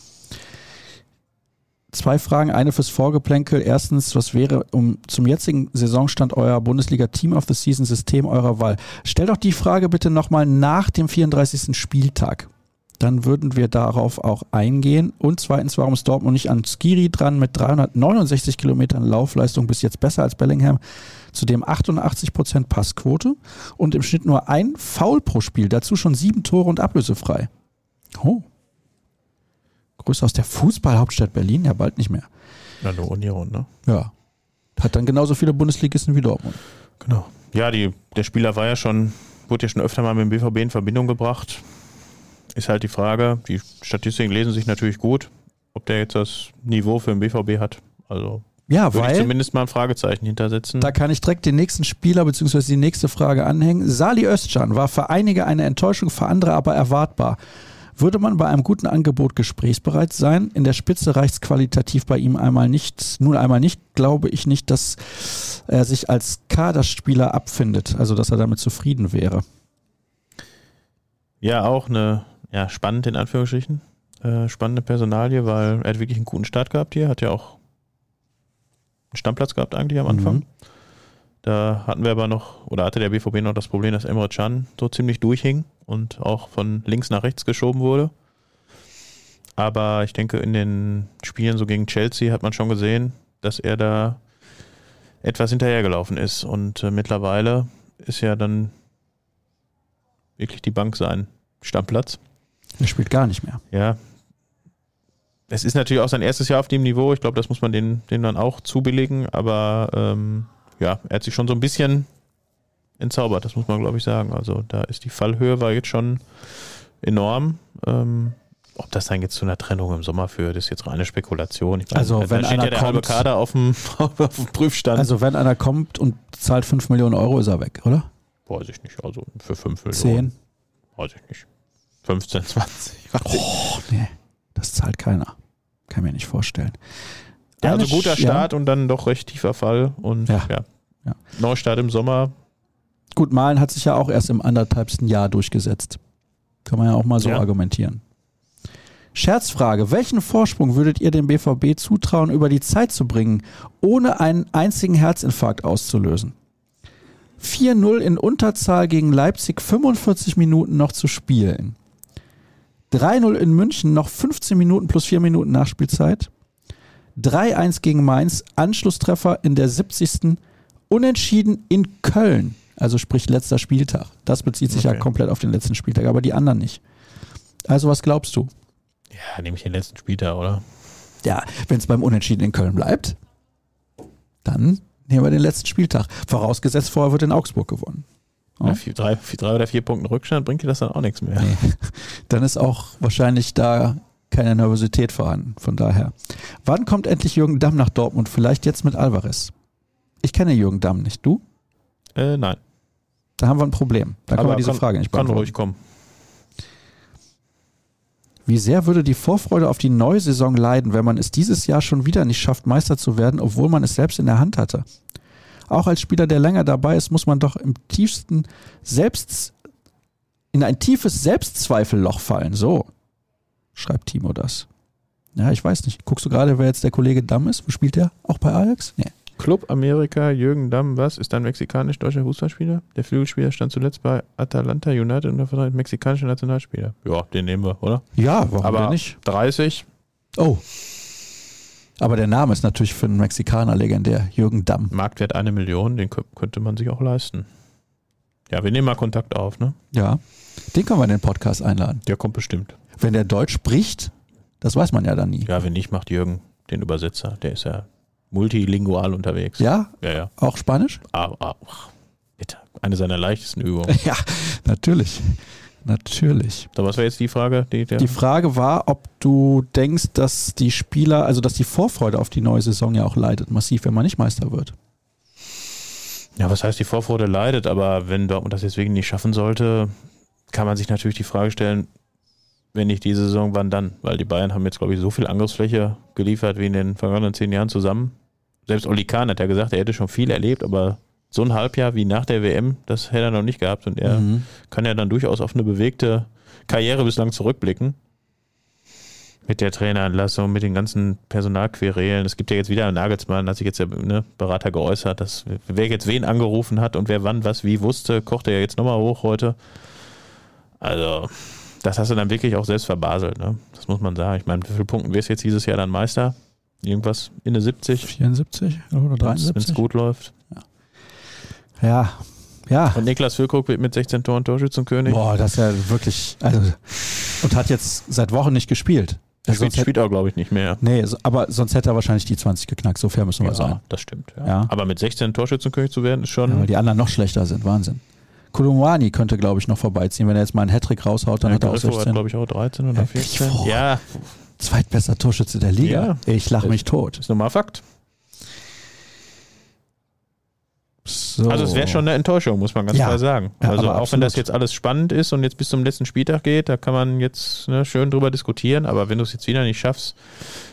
Zwei Fragen, eine fürs Vorgeplänkel. Erstens, was wäre um zum jetzigen Saisonstand euer Bundesliga Team of the Season System eurer Wahl? Stellt doch die Frage bitte nochmal nach dem 34. Spieltag. Dann würden wir darauf auch eingehen. Und zweitens, warum ist Dortmund nicht an Skiri dran mit 369 Kilometern Laufleistung bis jetzt besser als Bellingham? Zudem 88 Prozent Passquote und im Schnitt nur ein Foul pro Spiel. Dazu schon sieben Tore und ablösefrei. Oh. Grüße aus der Fußballhauptstadt Berlin, ja bald nicht mehr. Ja, nur Union, ne? Ja. Hat dann genauso viele Bundesligisten wie Dortmund. Genau. Ja, die, der Spieler war ja schon, wurde ja schon öfter mal mit dem BVB in Verbindung gebracht. Ist halt die Frage, die Statistiken lesen sich natürlich gut, ob der jetzt das Niveau für den BVB hat. Also ja, Würde weil. Ich zumindest mal ein Fragezeichen hintersetzen. Da kann ich direkt den nächsten Spieler bzw. die nächste Frage anhängen. Sali Özcan war für einige eine Enttäuschung, für andere aber erwartbar. Würde man bei einem guten Angebot gesprächsbereit sein? In der Spitze reicht es qualitativ bei ihm einmal nicht. Nun einmal nicht, glaube ich nicht, dass er sich als Kaderspieler abfindet, also dass er damit zufrieden wäre. Ja, auch eine, ja, spannend in Anführungsstrichen. Äh, spannende Personalie, weil er hat wirklich einen guten Start gehabt hier, hat ja auch einen Stammplatz gehabt eigentlich am Anfang. Mhm. Da hatten wir aber noch, oder hatte der BVB noch das Problem, dass Emre Can so ziemlich durchhing und auch von links nach rechts geschoben wurde. Aber ich denke, in den Spielen so gegen Chelsea hat man schon gesehen, dass er da etwas hinterhergelaufen ist. Und äh, mittlerweile ist ja dann wirklich die Bank sein Stammplatz. Er spielt gar nicht mehr. Ja. Es ist natürlich auch sein erstes Jahr auf dem Niveau. Ich glaube, das muss man den, den dann auch zubilligen. Aber ähm, ja, er hat sich schon so ein bisschen entzaubert, das muss man glaube ich sagen. Also da ist die Fallhöhe war jetzt schon enorm. Ähm, ob das dann jetzt zu einer Trennung im Sommer führt, ist jetzt reine Spekulation. Meine, also wenn steht einer ja der kommt, halbe Kader auf dem, auf dem Prüfstand. Also wenn einer kommt und zahlt 5 Millionen Euro, ist er weg, oder? Weiß ich nicht. Also für 5 Millionen. 10? Weiß ich nicht. 15, 20. Oh, nee. Das zahlt keiner. Kann mir nicht vorstellen. Ja, also guter Start ja. und dann doch recht tiefer Fall. Und ja. ja. Ja. Neustart im Sommer. Gut, Malen hat sich ja auch erst im anderthalbsten Jahr durchgesetzt. Kann man ja auch mal so argumentieren. Scherzfrage. Welchen Vorsprung würdet ihr dem BVB zutrauen, über die Zeit zu bringen, ohne einen einzigen Herzinfarkt auszulösen? 4-0 in Unterzahl gegen Leipzig, 45 Minuten noch zu spielen. 3-0 in München, noch 15 Minuten plus 4 Minuten Nachspielzeit. 3-1 gegen Mainz, Anschlusstreffer in der 70. Unentschieden in Köln, also sprich letzter Spieltag. Das bezieht sich okay. ja komplett auf den letzten Spieltag, aber die anderen nicht. Also was glaubst du? Ja, nehme ich den letzten Spieltag, oder? Ja, wenn es beim Unentschieden in Köln bleibt, dann nehmen wir den letzten Spieltag. Vorausgesetzt, vorher wird in Augsburg gewonnen. Ja, oh. vier, drei, vier, drei oder vier Punkte Rückstand bringt dir das dann auch nichts mehr. Nee. Dann ist auch wahrscheinlich da keine Nervosität vorhanden. Von daher. Wann kommt endlich Jürgen Damm nach Dortmund? Vielleicht jetzt mit Alvarez. Ich kenne Jürgen Damm nicht. Du? Äh, nein. Da haben wir ein Problem. Da können wir diese kann, Frage nicht beantworten. Kann ruhig kommen. Wie sehr würde die Vorfreude auf die neue Saison leiden, wenn man es dieses Jahr schon wieder nicht schafft, Meister zu werden, obwohl man es selbst in der Hand hatte? Auch als Spieler, der länger dabei ist, muss man doch im tiefsten Selbst, in ein tiefes Selbstzweifelloch fallen. So schreibt Timo das. Ja, ich weiß nicht. Guckst du gerade, wer jetzt der Kollege Damm ist? Wo spielt der? Auch bei Ajax? Nee. Club Amerika, Jürgen Damm, was? Ist ein mexikanisch-deutscher Fußballspieler? Der Flügelspieler stand zuletzt bei Atalanta United und der vertreibt mexikanische Nationalspieler. Ja, den nehmen wir, oder? Ja, warum Aber nicht? 30, Oh. Aber der Name ist natürlich für einen Mexikaner legendär. Jürgen Damm. Marktwert eine Million, den kö- könnte man sich auch leisten. Ja, wir nehmen mal Kontakt auf, ne? Ja. Den können wir in den Podcast einladen. Der kommt bestimmt. Wenn der Deutsch spricht, das weiß man ja dann nie. Ja, wenn nicht, macht Jürgen den Übersetzer. Der ist ja multilingual unterwegs. Ja? Ja, ja. Auch Spanisch? Ah, ah, ach, bitte. Eine seiner leichtesten Übungen. Ja, natürlich. Natürlich. So, was war jetzt die Frage? Die, Die Frage war, ob du denkst, dass die Spieler, also dass die Vorfreude auf die neue Saison ja auch leidet, massiv, wenn man nicht Meister wird. Ja, was heißt, die Vorfreude leidet, aber wenn Dortmund das deswegen nicht schaffen sollte, kann man sich natürlich die Frage stellen, wenn nicht diese Saison, wann dann? Weil die Bayern haben jetzt, glaube ich, so viel Angriffsfläche geliefert wie in den vergangenen zehn Jahren zusammen. Selbst Oli Kahn hat ja gesagt, er hätte schon viel erlebt, aber so ein Halbjahr wie nach der WM, das hätte er noch nicht gehabt und er Mhm. kann ja dann durchaus auf eine bewegte Karriere bislang zurückblicken. Mit der Traineranlassung, mit den ganzen Personalquerelen. Es gibt ja jetzt wieder Nagelsmann, hat sich jetzt der ne, Berater geäußert, dass wer jetzt wen angerufen hat und wer wann was wie wusste, kocht er ja jetzt nochmal hoch heute. Also, das hast du dann wirklich auch selbst verbaselt, ne? Das muss man sagen. Ich meine, wie viele Punkten wirst du jetzt dieses Jahr dann Meister? Irgendwas in der 70, 74 oder wenn es 73? gut läuft. Ja. Ja. Und Niklas Füllkrug wird mit 16 Toren Torschützenkönig. Boah, das ist ja wirklich, also, und hat jetzt seit Wochen nicht gespielt. Der Sonst spielt, spielt auch, glaube ich, nicht mehr. Nee, aber sonst hätte er wahrscheinlich die 20 geknackt. So fair müssen wir sein. das stimmt. Ja. Ja. Aber mit 16 Torschützenkönig zu werden, ist schon. Ja, weil die anderen noch schlechter sind. Wahnsinn. Kolumani könnte, glaube ich, noch vorbeiziehen. Wenn er jetzt mal einen Hattrick raushaut, dann Ja, hat er auch Griffo hat, 16. glaube ich, auch 13 oder Ja, 14. Griffo. Ja, Zweitbester Torschütze der Liga. Ich lache mich tot. ist normal Fakt. So. Also es wäre schon eine Enttäuschung, muss man ganz Ja. klar sagen. Ja, also auch wenn das absolut. jetzt alles spannend ist und jetzt bis zum letzten Spieltag geht, da kann man jetzt ne, schön drüber diskutieren, aber wenn du es jetzt wieder nicht schaffst,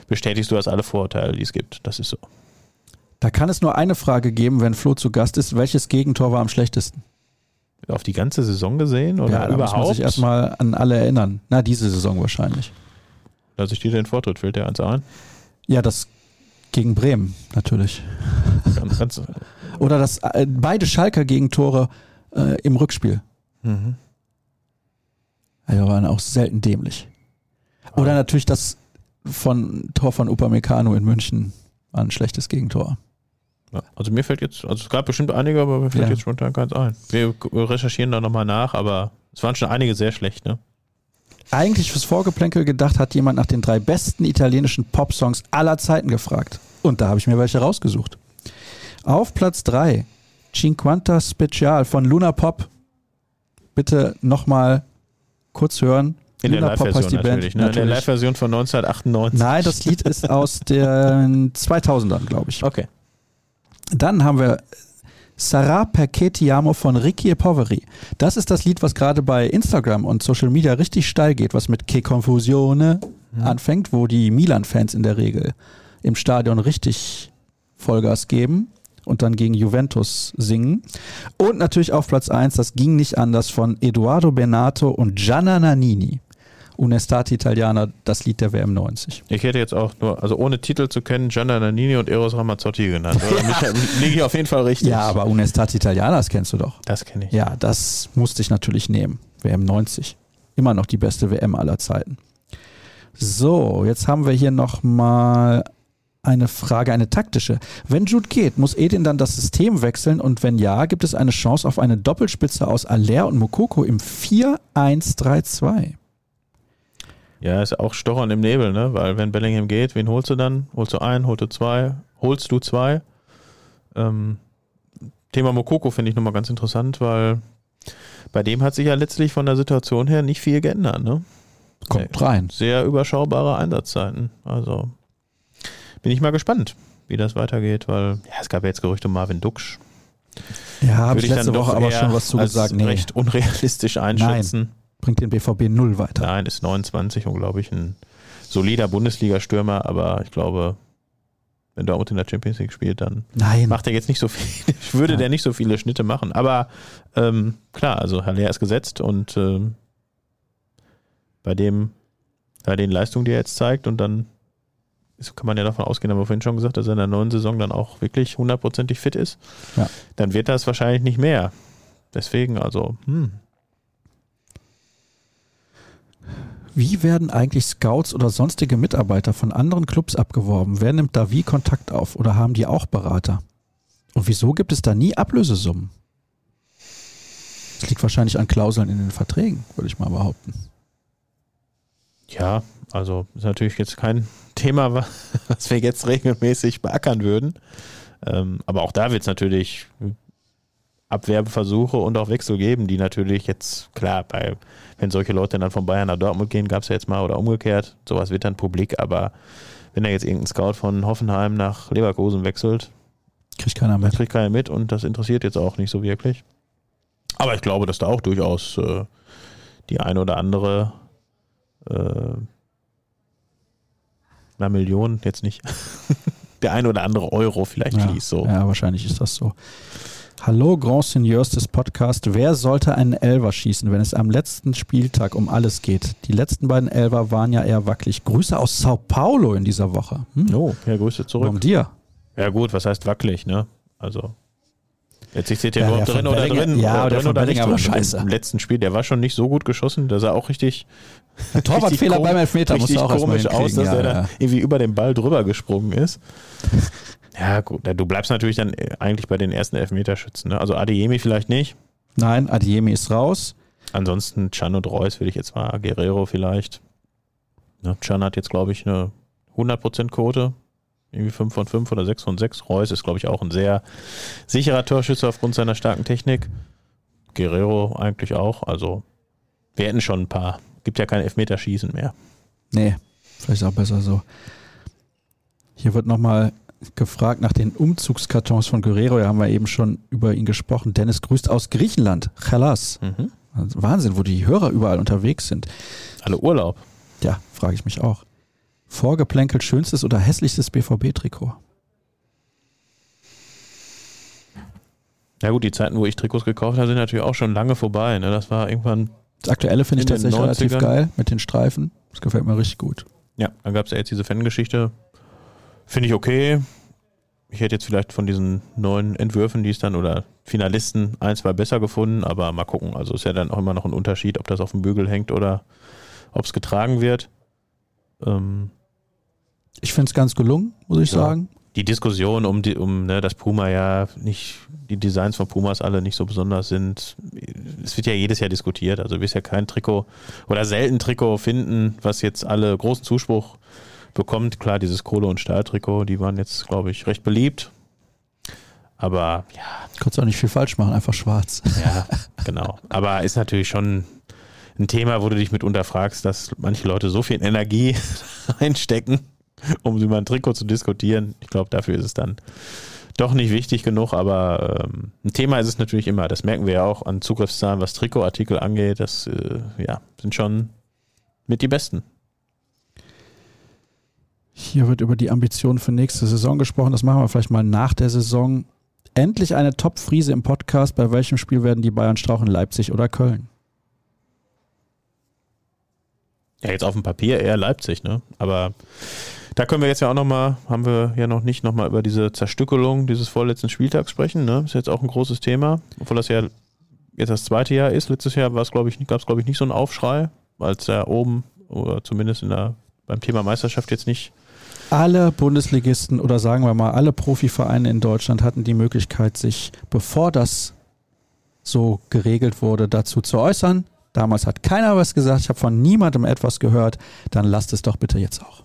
bestätigst du das alle Vorurteile, die es gibt. Das ist so. Da kann es nur eine Frage geben, wenn Flo zu Gast ist. Welches Gegentor war am schlechtesten? Auf die ganze Saison gesehen oder ja, da muss man überhaupt? sich erstmal an alle erinnern. Na, diese Saison wahrscheinlich. Lass ich dir den Vortritt, fällt dir eins ein? Ja, das gegen Bremen natürlich. Ganz, ganz, Oder das äh, beide Schalker Gegentore äh, im Rückspiel. mhm. Also waren auch selten dämlich. Oder natürlich das von Tor von Upamecano in München war ein schlechtes Gegentor. Ja, also mir fällt jetzt, also es gab bestimmt einige, aber mir fällt Ja. jetzt spontan keins ein. Wir recherchieren da nochmal nach, aber es waren schon einige sehr schlecht, ne? Eigentlich fürs Vorgeplänkel gedacht hat jemand nach den drei besten italienischen Popsongs aller Zeiten gefragt. Und da habe ich mir welche rausgesucht. Auf Platz 3 Cinquanta Special von Luna Pop. Bitte nochmal kurz hören. In der Luna Pop Live-Version heißt die natürlich, Band. ne? In der Live-Version von 1998. Nein, das Lied ist aus den 2000ern, glaube ich. Okay. Dann haben wir Sarà perché ti amo von Ricky e Poveri. Das ist das Lied, was gerade bei Instagram und Social Media richtig steil geht, was mit Che Confusione anfängt, wo die Milan-Fans in der Regel im Stadion richtig Vollgas geben und dann gegen Juventus singen. Und natürlich auf Platz 1, das ging nicht anders, von Eduardo Benato und Gianna Nannini. Unestati Italiana, das Lied der WM 90. Ich hätte jetzt auch nur, also ohne Titel zu kennen, Gianna Nannini und Eros Ramazzotti genannt. Oder mich- liege ich auf jeden Fall richtig. Ja, aber Unestati Italiana, das kennst du doch. Das kenne ich. Ja, das musste ich natürlich nehmen. WM 90. Immer noch die beste WM aller Zeiten. So, jetzt haben wir hier nochmal eine Frage, eine taktische. Wenn Jude geht, muss Edin dann das System wechseln und wenn ja, gibt es eine Chance auf eine Doppelspitze aus Aller und Mokoko im 4-1-3-2? Ja, ist auch Stochern im Nebel, ne? Weil wenn Bellingham geht, wen holst du dann? Holst du einen, holst du zwei, holst du zwei? Ähm, Thema Mokoko finde ich nochmal ganz interessant, weil bei dem hat sich ja letztlich von der Situation her nicht viel geändert, ne? Kommt rein. Sehr überschaubare Einsatzzeiten. Also bin ich mal gespannt, wie das weitergeht, weil ja, es gab ja jetzt Gerüchte um Marvin Duksch. Ja, habe Würde ich letzte Woche aber schon was zu als gesagt. Nee. recht unrealistisch einschätzen. Bringt den BVB null weiter. Nein, ist 29 und glaube ich ein solider Bundesliga-Stürmer, aber ich glaube, wenn Dortmund in der Champions League spielt, dann Nein. macht er jetzt nicht so viel, würde Nein. der nicht so viele Schnitte machen. Aber ähm, klar, also Haller ist gesetzt und ähm, bei dem, bei den Leistungen, die er jetzt zeigt und dann ist, kann man ja davon ausgehen, haben wir vorhin schon gesagt, dass er in der neuen Saison dann auch wirklich hundertprozentig fit ist. Ja. Dann wird das wahrscheinlich nicht mehr. Deswegen, also, hm. Wie werden eigentlich Scouts oder sonstige Mitarbeiter von anderen Clubs abgeworben? Wer nimmt da wie Kontakt auf oder haben die auch Berater? Und wieso gibt es da nie Ablösesummen? Das liegt wahrscheinlich an Klauseln in den Verträgen, würde ich mal behaupten. Ja, also ist natürlich jetzt kein Thema, wa- was wir jetzt regelmäßig beackern würden. Ähm, aber auch da wird es natürlich Abwerbeversuche und auch Wechsel geben, die natürlich jetzt, klar, bei, wenn solche Leute dann von Bayern nach Dortmund gehen, gab es ja jetzt mal oder umgekehrt, sowas wird dann publik, aber wenn da jetzt irgendein Scout von Hoffenheim nach Leverkusen wechselt, Kriegt keiner mit. kriegt keiner mit und das interessiert jetzt auch nicht so wirklich. Aber ich glaube, dass da auch durchaus äh, die eine oder andere äh, na Million jetzt nicht, der eine oder andere Euro vielleicht Ja, fließt so. ja, wahrscheinlich ist das so. Hallo Grand Seigneurs des Podcasts. Wer sollte einen Elver schießen, wenn es am letzten Spieltag um alles geht? Die letzten beiden Elver waren ja eher wackelig. Grüße aus Sao Paulo in dieser Woche. Hm? Oh, ja, Grüße zurück. Warum dir? Ja gut, was heißt wackelig, ne? Also jetzt ich seht ihr Ja, überhaupt drin von oder drin ja, oder drin von oder nicht drin. scheiße. Im letzten Spiel, der war schon nicht so gut geschossen, der sah auch richtig Der Torwartfehler beim Elfmeter muss auch komisch aus, dass Ja, er da ja. irgendwie über den Ball drüber gesprungen ist. Ja, gut, du bleibst natürlich dann eigentlich bei den ersten Elfmeterschützen. Ne? Also Adeyemi vielleicht nicht. Nein, Adiemi ist raus. Ansonsten Chan und Reus würde ich jetzt mal, Guerrero vielleicht. Ne? Chan hat jetzt, glaube ich, eine 100% Quote. Irgendwie 5 von 5 oder 6 von 6. Reus ist, glaube ich, auch ein sehr sicherer Torschütze aufgrund seiner starken Technik. Guerrero eigentlich auch. Also wir hätten schon ein paar. Gibt ja kein Elfmeterschießen mehr. Nee, vielleicht auch besser so. Hier wird nochmal gefragt nach den Umzugskartons von Guerrero. Da haben wir eben schon über ihn gesprochen. Dennis grüßt aus Griechenland. Chalas. Mhm. Also Wahnsinn, wo die Hörer überall unterwegs sind. Alle Urlaub. Ja, frage ich mich auch. Vorgeplänkelt schönstes oder hässlichstes BVB-Trikot? Ja gut, die Zeiten, wo ich Trikots gekauft habe, sind natürlich auch schon lange vorbei. Ne? Das war irgendwann, Das aktuelle finde ich tatsächlich relativ 90ern. geil mit den Streifen. Das gefällt mir richtig gut. ja, dann gab es ja jetzt diese Fangeschichte. Finde ich okay. Ich hätte jetzt vielleicht von diesen neuen Entwürfen, die es dann oder Finalisten ein, zwei besser gefunden, aber mal gucken. Also ist ja dann auch immer noch ein Unterschied, ob das auf dem Bügel hängt oder ob es getragen wird. Ähm, Ich finde es ganz gelungen, muss ich Ja. sagen. die Diskussion um, die, um ne, dass Puma ja nicht, die Designs von Pumas alle nicht so besonders sind, es wird ja jedes Jahr diskutiert. Also du wirst ja kein Trikot oder selten Trikot finden, was jetzt alle großen Zuspruch bekommt. Klar, dieses Kohle- und Stahltrikot, die waren jetzt, glaube ich, recht beliebt. Aber ja, Konntest auch nicht viel falsch machen, einfach schwarz. ja, genau. Aber ist natürlich schon ein Thema, wo du dich mitunter fragst, dass manche Leute so viel Energie einstecken, um über ein Trikot zu diskutieren. Ich glaube, dafür ist es dann doch nicht wichtig genug, aber ähm, ein Thema ist es natürlich immer. Das merken wir ja auch an Zugriffszahlen, was Trikotartikel angeht. Das äh, ja, sind schon mit die besten. Hier wird über die Ambitionen für nächste Saison gesprochen. Das machen wir vielleicht mal nach der Saison. Endlich eine Top-Friese im Podcast. Bei welchem Spiel werden die Bayern strauchen? Leipzig oder Köln? Ja, jetzt auf dem Papier eher Leipzig, ne? Aber da können wir jetzt ja auch nochmal, haben wir ja noch nicht nochmal über diese Zerstückelung dieses vorletzten Spieltags sprechen, ne? Ist jetzt auch ein großes Thema, obwohl das ja jetzt das zweite Jahr ist. Letztes Jahr war gab es, glaube ich, nicht so einen Aufschrei, weil es oben oder zumindest in der, beim Thema Meisterschaft jetzt nicht. Alle Bundesligisten oder sagen wir mal alle Profivereine in Deutschland hatten die Möglichkeit, sich, bevor das so geregelt wurde, dazu zu äußern. Damals hat keiner was gesagt. Ich habe von niemandem etwas gehört. Dann lasst es doch bitte jetzt auch.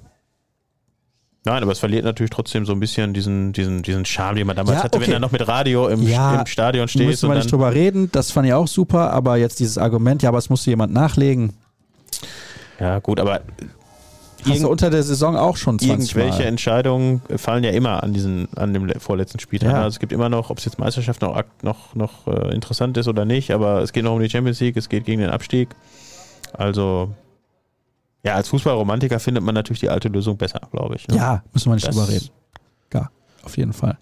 Nein, aber es verliert natürlich trotzdem so ein bisschen diesen, diesen, diesen Charme, den man damals Ja, hatte, wenn okay. er noch mit Radio im, Ja, im Stadion stehst Müssen wir nicht drüber reden. Das fand ich auch super. Aber jetzt dieses Argument, ja, aber es musste jemand nachlegen. Ja, gut, aber Hast du unter der Saison auch schon 20 Irgendwelche Mal. Entscheidungen fallen ja immer an diesen, an dem le- vorletzten Spieltag. Ja. Also es gibt immer noch, ob es jetzt Meisterschaft noch, noch, noch äh, interessant ist oder nicht, aber es geht noch um die Champions League, es geht gegen den Abstieg. Also, ja, als Fußballromantiker findet man natürlich die alte Lösung besser, glaube ich. Ne? Ja, müssen wir nicht Das- drüber reden. Ja, auf jeden Fall.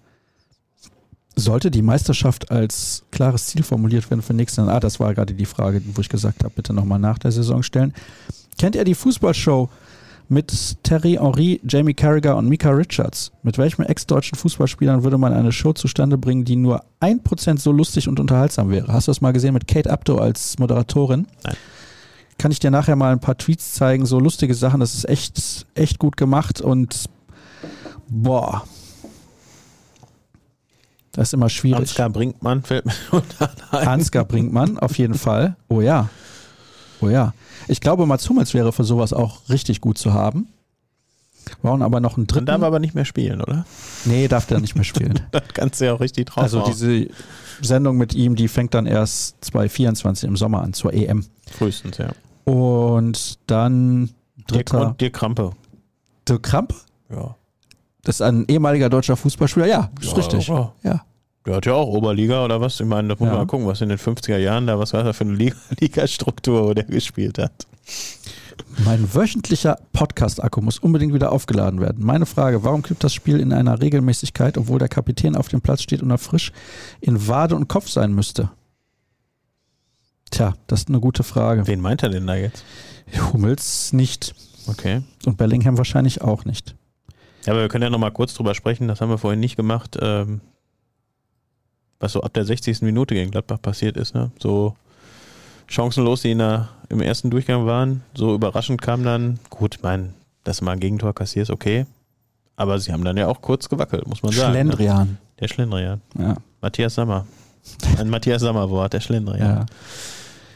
Sollte die Meisterschaft als klares Ziel formuliert werden für nächstes Jahr? Ah, das war gerade die Frage, wo ich gesagt habe, bitte nochmal nach der Saison stellen. Kennt ihr die Fußballshow mit Terry Henry, Jamie Carragher und Mika Richards? Mit welchem ex-deutschen Fußballspielern würde man eine Show zustande bringen, die nur 1% so lustig und unterhaltsam wäre? Hast du das mal gesehen mit Kate Abdo als Moderatorin? Nein. Kann ich dir nachher mal ein paar Tweets zeigen, so lustige Sachen, das ist echt, echt gut gemacht und boah. Das ist immer schwierig. Ansgar Brinkmann fällt mir unter. Ansgar Brinkmann, auf jeden Fall. Oh ja. Oh ja. Ich glaube, Mats Hummels wäre für sowas auch richtig gut zu haben. Brauchen aber noch einen dritten. darf aber nicht mehr spielen, oder? nee, darf der nicht mehr spielen. Da kannst du ja auch richtig drauf Also diese Sendung mit ihm, die fängt dann erst 2024 im Sommer an, zur EM. Frühestens, ja. Und dann Dirk, dritter und Dirk Krampe. Dirk Kramp. Ja. Das ist ein ehemaliger deutscher Fußballspieler. Ja, ist Ja, richtig. ja. Ja. Der hat ja auch Oberliga oder was? Ich meine, da muss Ja. man mal gucken, was in den 50er Jahren da, was war das für eine Liga, Ligastruktur, wo der gespielt hat. Mein wöchentlicher Podcast-Akku muss unbedingt wieder aufgeladen werden. Meine Frage, warum kippt das Spiel in einer Regelmäßigkeit, obwohl der Kapitän auf dem Platz steht und er frisch in Wade und Kopf sein müsste? Tja, das ist eine gute Frage. Wen meint er denn da jetzt? Hummels nicht Okay. und Bellingham wahrscheinlich auch nicht. Ja, aber wir können ja nochmal kurz drüber sprechen, das haben wir vorhin nicht gemacht, ähm, was so ab der 60. Minute gegen Gladbach passiert ist. Ne? So chancenlos, die in der, im ersten Durchgang waren, so überraschend kam dann, gut, ich meine, dass du mal ein Gegentor kassierst, okay, aber sie haben dann ja auch kurz gewackelt, muss man sagen. Ne? Schlendrian. Der Schlendrian. Ja, Matthias Sammer. Ein Matthias Sammer-Wort, der Schlendrian. ja.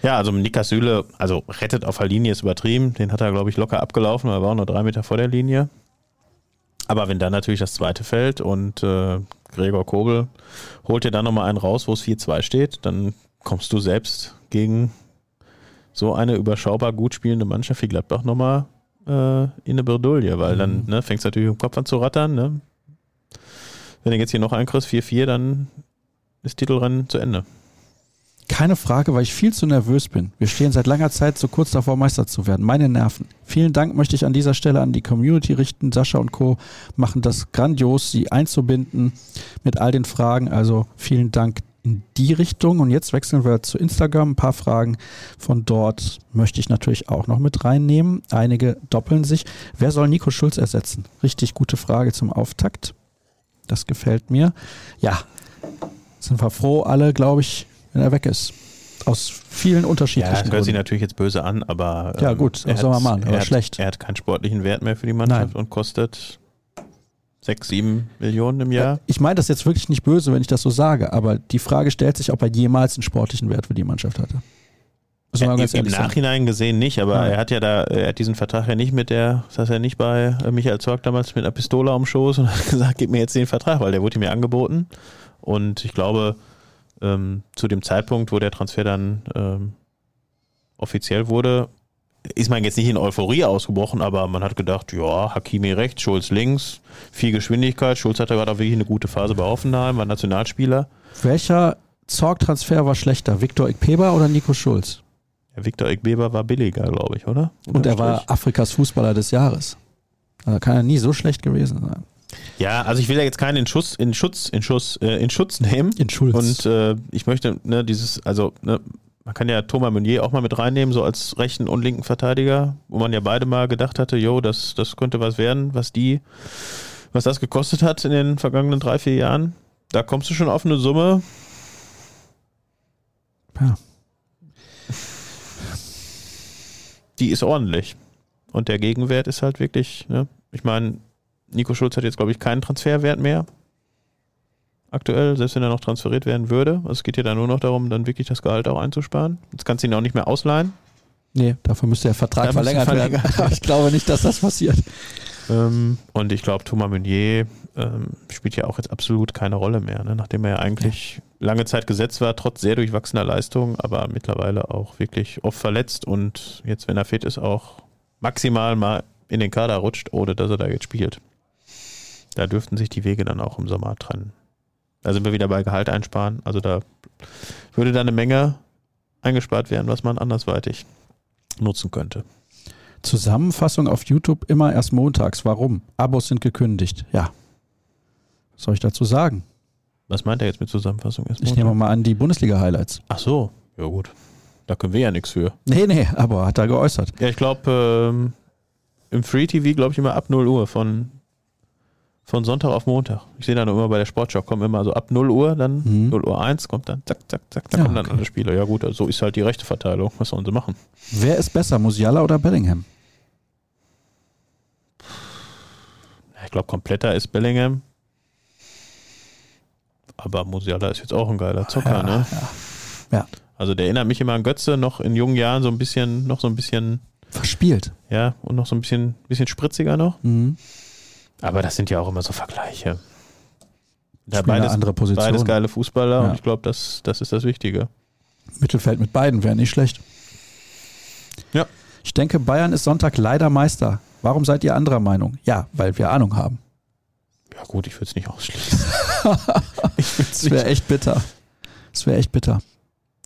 Ja, also Nikas Süle, also rettet auf der Linie ist übertrieben. Den hat er, glaube ich, locker abgelaufen, weil er war auch nur drei Meter vor der Linie. Aber wenn dann natürlich das zweite fällt und äh, Gregor Kobel holt dir dann nochmal einen raus, wo es 4-2 steht, dann kommst du selbst gegen so eine überschaubar gut spielende Mannschaft wie Gladbach nochmal äh, in eine Bredouille, weil dann ne, fängst du natürlich im Kopf an zu rattern. Ne? Wenn du jetzt hier noch einkriegst, 4-4, dann ist Titelrennen zu Ende. Keine Frage, weil ich viel zu nervös bin. Wir stehen seit langer Zeit so kurz davor, Meister zu werden. Meine Nerven. Vielen Dank möchte ich an dieser Stelle an die Community richten. Sascha und Co. machen das grandios, sie einzubinden mit all den Fragen. Also vielen Dank in die Richtung. Und jetzt wechseln wir zu Instagram. Ein paar Fragen von dort möchte ich natürlich auch noch mit reinnehmen. Einige doppeln sich. Wer soll Nico Schulz ersetzen? Richtig gute Frage zum Auftakt. Das gefällt mir. Ja, sind wir froh alle, glaube ich, wenn er weg ist. Aus vielen Ja, unterschiedlichen das hört sich Gründen. natürlich jetzt böse an, aber. Ja, gut, er soll man machen, er aber hat, schlecht. Er hat keinen sportlichen Wert mehr für die Mannschaft und kostet 6, 7 Millionen im Jahr. Ich meine das jetzt wirklich nicht böse, wenn ich das so sage, aber die Frage stellt sich, ob er jemals einen sportlichen Wert für die Mannschaft hatte. Ja, Im. Nachhinein gesehen nicht, aber Nein. er hat ja da, er hat diesen Vertrag ja nicht mit der, das heißt ja nicht bei äh, Michael Zorg damals mit einer Pistole am Schoß und hat gesagt, gib mir jetzt den Vertrag, weil der wurde mir angeboten. Und ich glaube, ähm, zu dem Zeitpunkt, wo der Transfer dann ähm, offiziell wurde, ist man jetzt nicht in Euphorie ausgebrochen, aber man hat gedacht, ja, Hakimi rechts, Schulz links, viel Geschwindigkeit. Schulz hatte gerade auch wirklich eine gute Phase bei Hoffenheim, war Nationalspieler. Welcher Zorg-Transfer war schlechter? Viktor Ikpeba oder Nico Schulz? Ja, Viktor Ekbeber war billiger, glaube ich, oder? Und er war. Afrikas Fußballer des Jahres. Also kann er nie so schlecht gewesen sein. Ja, also ich will ja jetzt keinen in Schuss, in Schutz, in Schuss, äh, in Schutz nehmen. In Schulz. Und äh, ich möchte, ne, dieses, also, ne, man kann ja Thomas Meunier auch mal mit reinnehmen, so als rechten und linken Verteidiger, wo man ja beide mal gedacht hatte, jo, das, das könnte was werden, was die, was das gekostet hat in den vergangenen drei, vier Jahren. Da kommst du schon auf eine Summe. Ja. Die ist ordentlich. Und der Gegenwert ist halt wirklich, ne, ich meine, Nico Schulz hat jetzt, glaube ich, keinen Transferwert mehr. Aktuell, selbst wenn er noch transferiert werden würde. Also es geht ja da nur noch darum, dann wirklich das Gehalt auch einzusparen. Jetzt kannst du ihn auch nicht mehr ausleihen. Nee, dafür müsste der Vertrag Da müsste verlängert werden. verlängert Aber ich glaube nicht, dass das passiert. Ähm, und ich glaube, Thomas Meunier ähm, spielt ja auch jetzt absolut keine Rolle mehr, ne? nachdem er ja eigentlich lange Zeit gesetzt war, trotz sehr durchwachsener Leistung, aber mittlerweile auch wirklich oft verletzt und jetzt, wenn er fit ist, auch maximal mal in den Kader rutscht, ohne dass er da jetzt spielt. Da dürften sich die Wege dann auch im Sommer trennen. Da sind wir wieder bei Gehalt einsparen. Also da würde da eine Menge eingespart werden, was man andersweitig nutzen könnte. Zusammenfassung auf YouTube immer erst montags. Warum? Abos sind gekündigt. Ja. Was soll ich dazu sagen? Was meint er jetzt mit Zusammenfassung? Erst Ich nehme mal an, die Bundesliga-Highlights. Ach so, ja gut. Da können wir ja nichts für. Nee, nee, aber hat er geäußert. Ja, ich glaube, ähm, im Free TV, glaube ich, immer ab 0 Uhr von, von Sonntag auf Montag. Ich sehe dann immer bei der Sportschau, kommen immer so ab 0 Uhr, dann Mhm. 0 Uhr 1, kommt dann zack, zack, zack, da Ja, kommen dann okay. alle Spieler. Ja gut, also so ist halt die rechte Verteilung. Was sollen sie machen? Wer ist besser, Musiala oder Bellingham? Ich glaube, kompletter ist Bellingham. Aber Musiala ist jetzt auch ein geiler Zocker, Ja, ne? ja. Ja. Also der erinnert mich immer an Götze, noch in jungen Jahren so ein bisschen, noch so ein bisschen, Verspielt. ja, und noch so ein bisschen, bisschen spritziger noch. Mhm. Aber das sind ja auch immer so Vergleiche. Ja, beides, andere Position. beides geile Fußballer Ja. und ich glaube, das, das ist das Wichtige. Mittelfeld mit beiden wäre nicht schlecht. Ja. Ich denke, Bayern ist Sonntag leider Meister. Warum seid ihr anderer Meinung? Ja, weil wir Ahnung haben. Ja gut, ich würde es nicht ausschließen. Das wäre echt bitter. Das wäre echt bitter.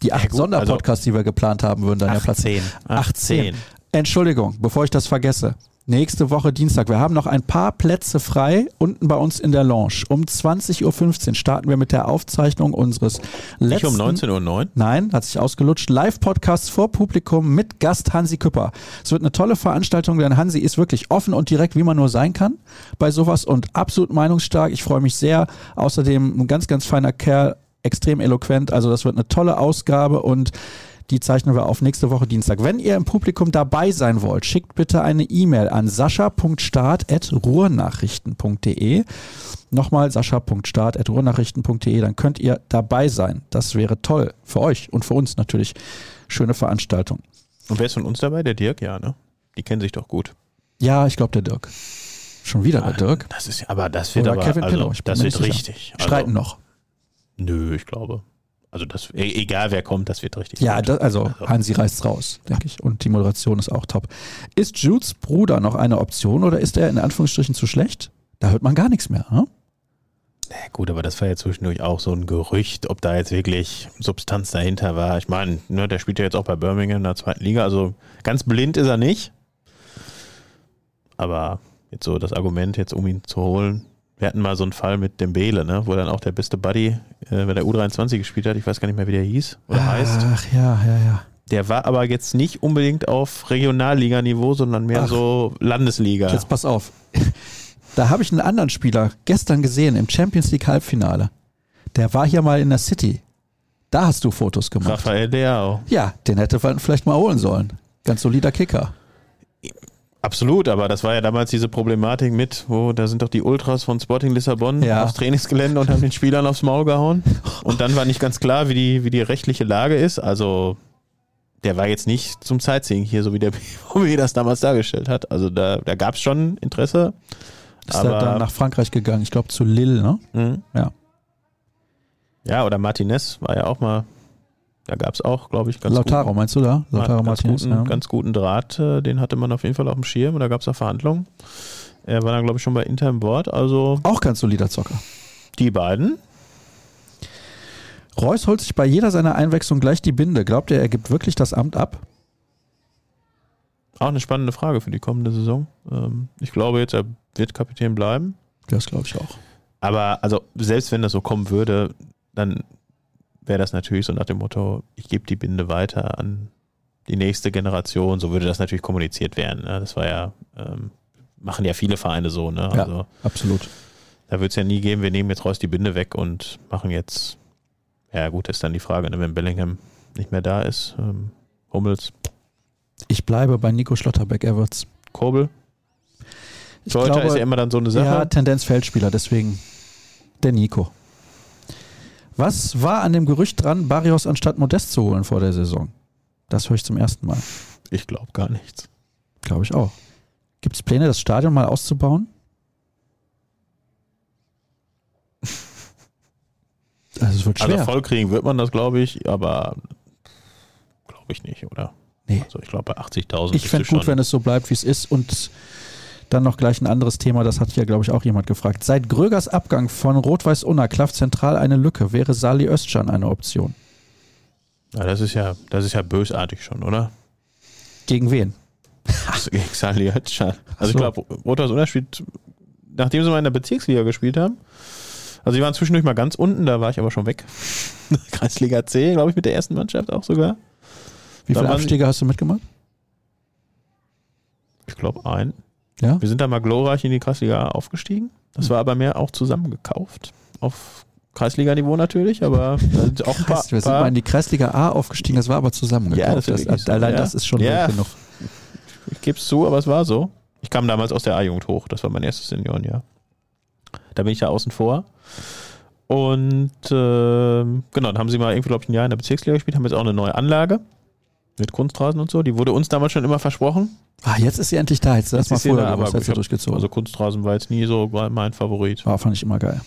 Die acht gut, Sonderpodcasts, die wir geplant haben, würden dann ja Platz 18. 18. Entschuldigung, bevor ich das vergesse. Nächste Woche Dienstag. Wir haben noch ein paar Plätze frei unten bei uns in der Lounge. Um 20.15 Uhr starten wir mit der Aufzeichnung unseres Nicht letzten... um 19.09 Uhr? Nein, hat sich ausgelutscht. Live-Podcast vor Publikum mit Gast Hansi Küpper. Es wird eine tolle Veranstaltung, denn Hansi ist wirklich offen und direkt, wie man nur sein kann bei sowas und absolut meinungsstark. Ich freue mich sehr. Außerdem ein ganz, ganz feiner Kerl, extrem eloquent. Also das wird eine tolle Ausgabe und die zeichnen wir auf nächste Woche Dienstag. Wenn ihr im Publikum dabei sein wollt, schickt bitte eine E-Mail an sascha.start.ruhrnachrichten.de. Nochmal sascha.start.ruhrnachrichten.de, dann könnt ihr dabei sein. Das wäre toll für euch und für uns natürlich. Schöne Veranstaltung. Und wer ist von uns dabei? Der Dirk? Ja, ne? Die kennen sich doch gut. Ja, ich glaube der Dirk. Schon wieder der Dirk. Das ist, aber das wird Oder aber, Kevin also, Pillow, bin das wird sicher. richtig. Also, Streiten noch. Nö, ich glaube. Also das, e- egal wer kommt, das wird richtig. Ja, das, also Also- Hansi reißt raus, denke ich. Und die Moderation ist auch top. Ist Judes Bruder noch eine Option oder ist er in Anführungsstrichen zu schlecht? Da hört man gar nichts mehr. Ne? Ja, gut, aber das war ja zwischendurch auch so ein Gerücht, ob da jetzt wirklich Substanz dahinter war. Ich meine, ne, der spielt ja jetzt auch bei Birmingham in der zweiten Liga, also ganz blind ist er nicht. Aber jetzt so das Argument, jetzt um ihn zu holen, wir hatten mal so einen Fall mit dem Bele, ne, wo dann auch der beste Buddy äh, bei der U23 gespielt hat, ich weiß gar nicht mehr, wie der hieß oder heißt. Ach ja, ja, ja. Der war aber jetzt nicht unbedingt auf Regionalliganiveau, sondern mehr Ach. so Landesliga. Jetzt pass auf. Da habe ich einen anderen Spieler gestern gesehen im Champions League Halbfinale. Der war hier mal in der City. Da hast du Fotos gemacht. Raphael Leao. Ja, den hätte man vielleicht mal holen sollen. Ganz solider Kicker. Absolut, aber das war ja damals diese Problematik mit, wo da sind doch die Ultras von Sporting Lissabon Ja. aufs Trainingsgelände und haben den Spielern aufs Maul gehauen. Und dann war nicht ganz klar, wie die, wie die rechtliche Lage ist. Also der war jetzt nicht zum Sightseeing hier, so wie der BVB das damals dargestellt hat. Also da, da gab es schon Interesse. Ist Aber- er dann nach Frankreich gegangen, ich glaube zu Lille, ne? Mhm. Ja. Ja, oder Martinez war ja auch mal, da gab es auch, glaube ich, ganz Lautaro, meinst du da? guten, Lautaro ganz, Martinez, guten, ja. ganz guten Draht, äh, den hatte man auf jeden Fall auf dem Schirm und da gab es auch Verhandlungen. Er war dann, glaube ich, schon bei Inter im Board. Also Auch ganz solider Zocker. die beiden. Reus holt sich bei jeder seiner Einwechslung gleich die Binde. Glaubt ihr, er gibt wirklich das Amt ab? Auch eine spannende Frage für die kommende Saison. Ähm, ich glaube jetzt, er wird Kapitän bleiben. Das glaube ich auch. Aber also selbst wenn das so kommen würde, dann wäre das natürlich so nach dem Motto, ich gebe die Binde weiter an die nächste Generation. So würde das natürlich kommuniziert werden. Ne? Das war ja, ähm, machen ja viele Vereine so. Ne? Ja. Also Absolut. da wird es ja nie geben, wir nehmen jetzt Reus die Binde weg und machen jetzt, ja gut, ist dann die Frage, ne? wenn Bellingham nicht mehr da ist. Ähm, Hummels, Ich bleibe bei Nico Schlotterbeck, er wird's. Kobel. Ich Torhüter glaube, ist ja immer dann so eine Sache. ja, Tendenz Feldspieler, deswegen der Nico. Was war an dem Gerücht dran, Barrios anstatt Modest zu holen vor der Saison? Das höre ich zum ersten Mal. Ich glaube gar nichts. Glaube ich auch. Gibt es Pläne, das Stadion mal auszubauen? Also es wird schwer. Also voll kriegen wird man das, glaube ich, aber glaube ich nicht, oder? Nee. Also ich glaube bei 80.000 Ich fände gut, wenn es so bleibt, wie es ist. Und dann noch gleich ein anderes Thema, das hat ja, glaube ich, auch jemand gefragt. Seit Grögers Abgang von Rot-Weiß Unna klafft zentral eine Lücke. Wäre Sali Özcan eine Option? Ja, das ist ja, das ist ja bösartig schon, oder? Gegen wen? Gegen Salihotschan. Also so. ich glaube, Rothhaus Unterschied, nachdem sie mal in der Bezirksliga gespielt haben, also die waren zwischendurch mal ganz unten, da war ich aber schon weg. Kreisliga C, glaube ich, mit der ersten Mannschaft auch sogar. Wie Da viele Abstiege hast du mitgemacht? Ich glaube ein. Ja. Wir sind da mal glorreich in die Kreisliga A aufgestiegen. Das war aber mehr auch zusammengekauft. Auf Kreisliga-Niveau natürlich, aber sind auch ein paar, wir sind mal in die Kreisliga A aufgestiegen, das war aber zusammengekauft. Ja, das das, so, allein ja. das ist schon Ja. genug. ich gebe es zu, aber es war so. Ich kam damals aus der A-Jugend hoch, das war mein erstes Seniorenjahr. Da bin ich ja außen vor. Und ähm, genau, dann haben sie mal irgendwie, glaube ich, ein Jahr in der Bezirksliga gespielt, haben jetzt auch eine neue Anlage mit Kunstrasen und so. Die wurde uns damals schon immer versprochen. Ah, jetzt ist sie endlich da, jetzt das Jetzt mal ist sie früher da, aber hab- durchgezogen. Also Kunstrasen war jetzt nie so mein Favorit. ah, fand ich immer geil.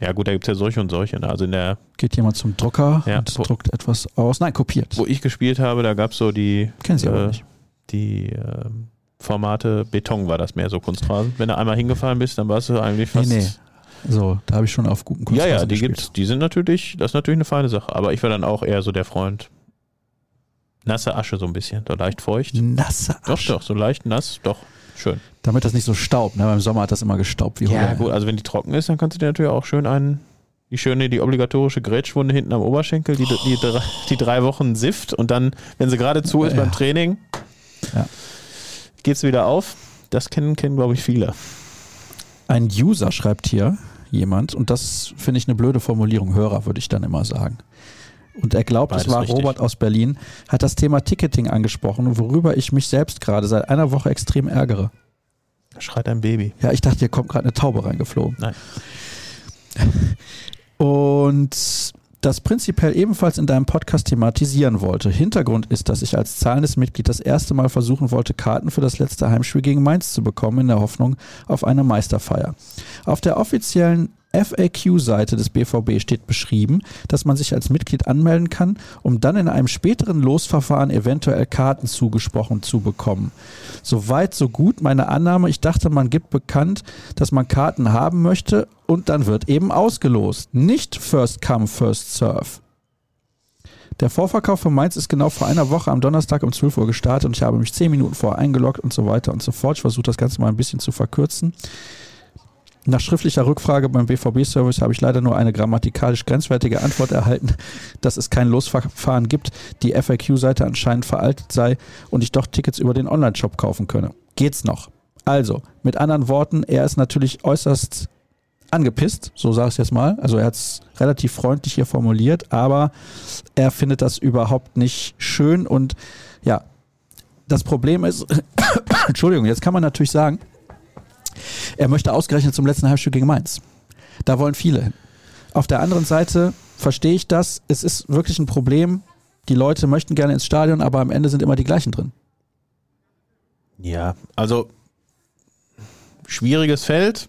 Ja gut, da gibt es ja solche und solche. Ne? Also in der, Geht jemand zum Drucker Ja. und druckt etwas aus. Nein, kopiert. wo ich gespielt habe, da gab es so die, Kennen sie aber äh, nicht. die ähm, Formate Beton war das mehr so Kunstrasen. Wenn du einmal hingefallen bist, dann warst du eigentlich Nee, fast. nee. So, da habe ich schon auf guten Ja, Kunstrasen ja, die gespielt. gibt's. Die sind natürlich, das ist natürlich eine feine Sache. Aber ich war dann auch eher so der Freund. Nasse Asche so ein bisschen, so leicht feucht. Nasse Doch, Asche. doch, so leicht nass, doch. Schön. Damit das nicht so staubt. Ne? Beim Sommer hat das immer gestaubt wie Ja, Hulle. gut, also wenn die trocken ist, dann kannst du dir natürlich auch schön einen, die schöne, die obligatorische Grätschwunde hinten am Oberschenkel, die, die, drei- die drei Wochen Sift und dann, wenn sie gerade zu ist Ja. beim Training, Ja. geht's wieder auf. Das kennen, kennen glaube ich, viele. Ein User schreibt hier jemand, und das finde ich eine blöde Formulierung, Hörer würde ich dann immer sagen. Und er glaubt, es Beides war richtig. Robert aus Berlin, hat das Thema Ticketing angesprochen, worüber ich mich selbst gerade seit einer Woche extrem ärgere. Da schreit ein Baby. Ja, ich dachte, hier kommt gerade eine Taube reingeflogen. Nein. Und das prinzipiell ebenfalls in deinem Podcast thematisieren wollte. Hintergrund ist, dass ich als zahlendes Mitglied das erste Mal versuchen wollte, Karten für das letzte Heimspiel gegen Mainz zu bekommen, in der Hoffnung auf eine Meisterfeier. Auf der offiziellen FAQ-Seite des BVB steht beschrieben, dass man sich als Mitglied anmelden kann, um dann in einem späteren Losverfahren eventuell Karten zugesprochen zu bekommen. Soweit, so gut meine Annahme. Ich dachte, man gibt bekannt, dass man Karten haben möchte und dann wird eben ausgelost. Nicht First Come, First Serve. Der Vorverkauf von Mainz ist genau vor einer Woche am Donnerstag um 12 Uhr gestartet und ich habe mich 10 Minuten vorher eingeloggt und so weiter und so fort. Ich versuche das Ganze mal ein bisschen zu verkürzen. Nach schriftlicher Rückfrage beim BVB-Service habe ich leider nur eine grammatikalisch grenzwertige Antwort erhalten, dass es kein Losverfahren gibt, die FAQ-Seite anscheinend veraltet sei und ich doch Tickets über den Online-Shop kaufen könne. Geht's noch? Also, mit anderen Worten, er ist natürlich äußerst angepisst, so sage ich jetzt mal. Also er hat es relativ freundlich hier formuliert, aber er findet das überhaupt nicht schön und ja, das Problem ist, Entschuldigung, jetzt kann man natürlich sagen, er möchte ausgerechnet zum letzten Heimspiel gegen Mainz. Da wollen viele hin. Auf der anderen Seite verstehe ich das. Es ist wirklich ein Problem. Die Leute möchten gerne ins Stadion, aber am Ende sind immer die gleichen drin. Ja, also schwieriges Feld.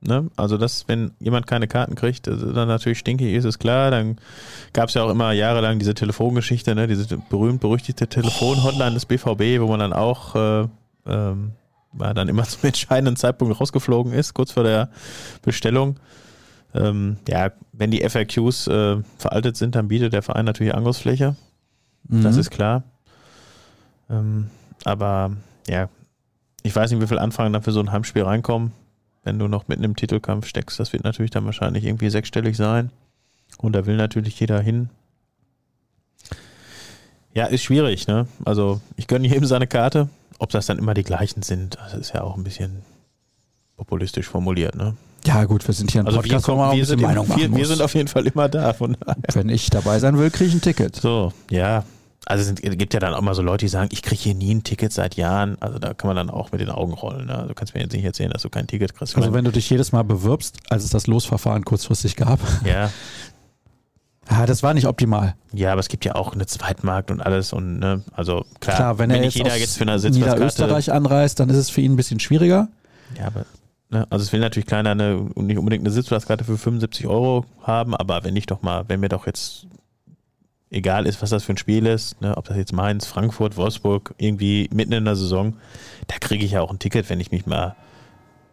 Ne? Also, dass, wenn jemand keine Karten kriegt, das dann natürlich stinkig ist, ist klar. Dann gab es ja auch immer jahrelang diese Telefongeschichte, ne? diese berühmt-berüchtigte Telefon-Hotline des BVB, wo man dann auch äh, ähm, war dann immer zum entscheidenden Zeitpunkt rausgeflogen ist, kurz vor der Bestellung. Ähm, ja, wenn die FAQs äh, veraltet sind, dann bietet der Verein natürlich Angriffsfläche. Das Mhm. ist klar. Ähm, aber ja, ich weiß nicht, wie viel Anfragen dann für so ein Heimspiel reinkommen, wenn du noch mitten im Titelkampf steckst. Das wird natürlich dann wahrscheinlich irgendwie sechsstellig sein. Und da will natürlich jeder hin. Ja, ist schwierig, ne? Also ich gönne jedem seine Karte. Ob das dann immer die gleichen sind, das ist ja auch ein bisschen populistisch formuliert, ne? Ja, gut, wir sind hier ein Also wir, Podcast, man kommen, wir, sind, Meinung machen wir, wir sind auf jeden Fall immer da. Wenn ich dabei sein will, kriege ich ein Ticket. So, ja. Also es gibt ja dann auch mal so Leute, die sagen, ich kriege hier nie ein Ticket seit Jahren. Also da kann man dann auch mit den Augen rollen. Ne? Also du kannst mir jetzt nicht erzählen, dass du kein Ticket kriegst. Also wenn du dich jedes Mal bewirbst, als es das Losverfahren kurzfristig gab, ja, ah, das war nicht optimal. ja, aber es gibt ja auch eine Zweitmarkt und alles. Und ne, also klar, Klar, wenn er nicht jetzt jeder jetzt für eine Sitzplatzkarte... Niederösterreich anreist, dann ist es für ihn ein bisschen schwieriger. Ja, aber ne, also es will natürlich keiner eine, nicht unbedingt eine Sitzplatzkarte für 75 Euro haben, aber wenn ich doch mal, wenn mir doch jetzt egal ist, was das für ein Spiel ist, ne, ob das jetzt Mainz, Frankfurt, Wolfsburg, irgendwie mitten in der Saison, da kriege ich ja auch ein Ticket, wenn ich mich mal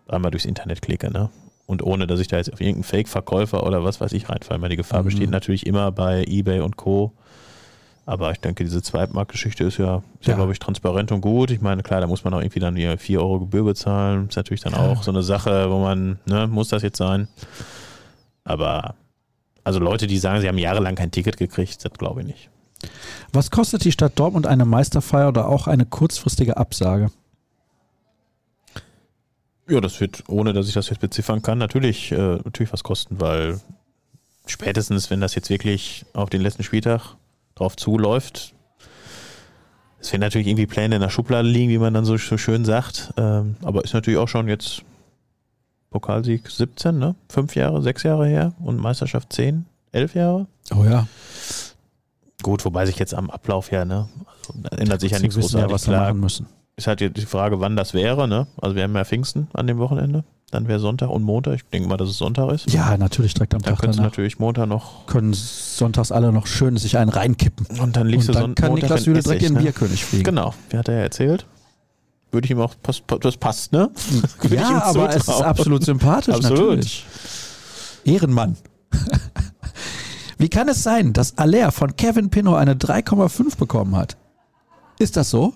einmal durchs Internet klicke, ne? Und ohne, dass ich da jetzt auf irgendeinen Fake-Verkäufer oder was weiß ich reinfalle, weil die Gefahr Mhm. besteht natürlich immer bei Ebay und Co., Aber ich denke, diese Zweitmarktgeschichte ist ja, ist ja. Ja. glaube ich, transparent und gut. Ich meine, klar, da muss man auch irgendwie dann hier 4 Euro Gebühr bezahlen. Ist natürlich dann Ja. auch so eine Sache, wo man, ne, muss das jetzt sein? Aber, also Leute, die sagen, sie haben jahrelang kein Ticket gekriegt, das glaube ich nicht. Was kostet die Stadt Dortmund eine Meisterfeier oder auch eine kurzfristige Absage? Ja, das wird, ohne dass ich das jetzt beziffern kann, natürlich, äh, natürlich was kosten, weil spätestens, wenn das jetzt wirklich auf den letzten Spieltag drauf zuläuft, es werden natürlich irgendwie Pläne in der Schublade liegen, wie man dann so, so schön sagt. Ähm, aber ist natürlich auch schon jetzt Pokalsieg 17, ne? Fünf Jahre, sechs Jahre her und Meisterschaft 10, elf Jahre. Oh ja. Gut, wobei sich jetzt am Ablauf ja, ne? Also, da ändert sich ja nichts wissen ja, großartig. was wir Klar, machen müssen. Ist halt jetzt die Frage, wann das wäre, ne? Also wir haben ja Pfingsten an dem Wochenende. Dann wäre Sonntag und Montag. Ich denke mal, dass es Sonntag ist. Ja, natürlich direkt am Dann Tag du danach. natürlich Montag noch. Können sonntags alle noch schön sich einen reinkippen. Und dann liegst Und du dann Son kann Montag Niklas in Süle direkt in den ne? Bierkönig fliegen. Genau, wie hat er ja erzählt. Würde ich ihm auch, das passt, ne? Würde Ja, aber es ist absolut sympathisch, Absolut. natürlich. Ehrenmann. Wie kann es sein, dass Aller von Kevin Pinot eine 3,5 bekommen hat? Ist das so?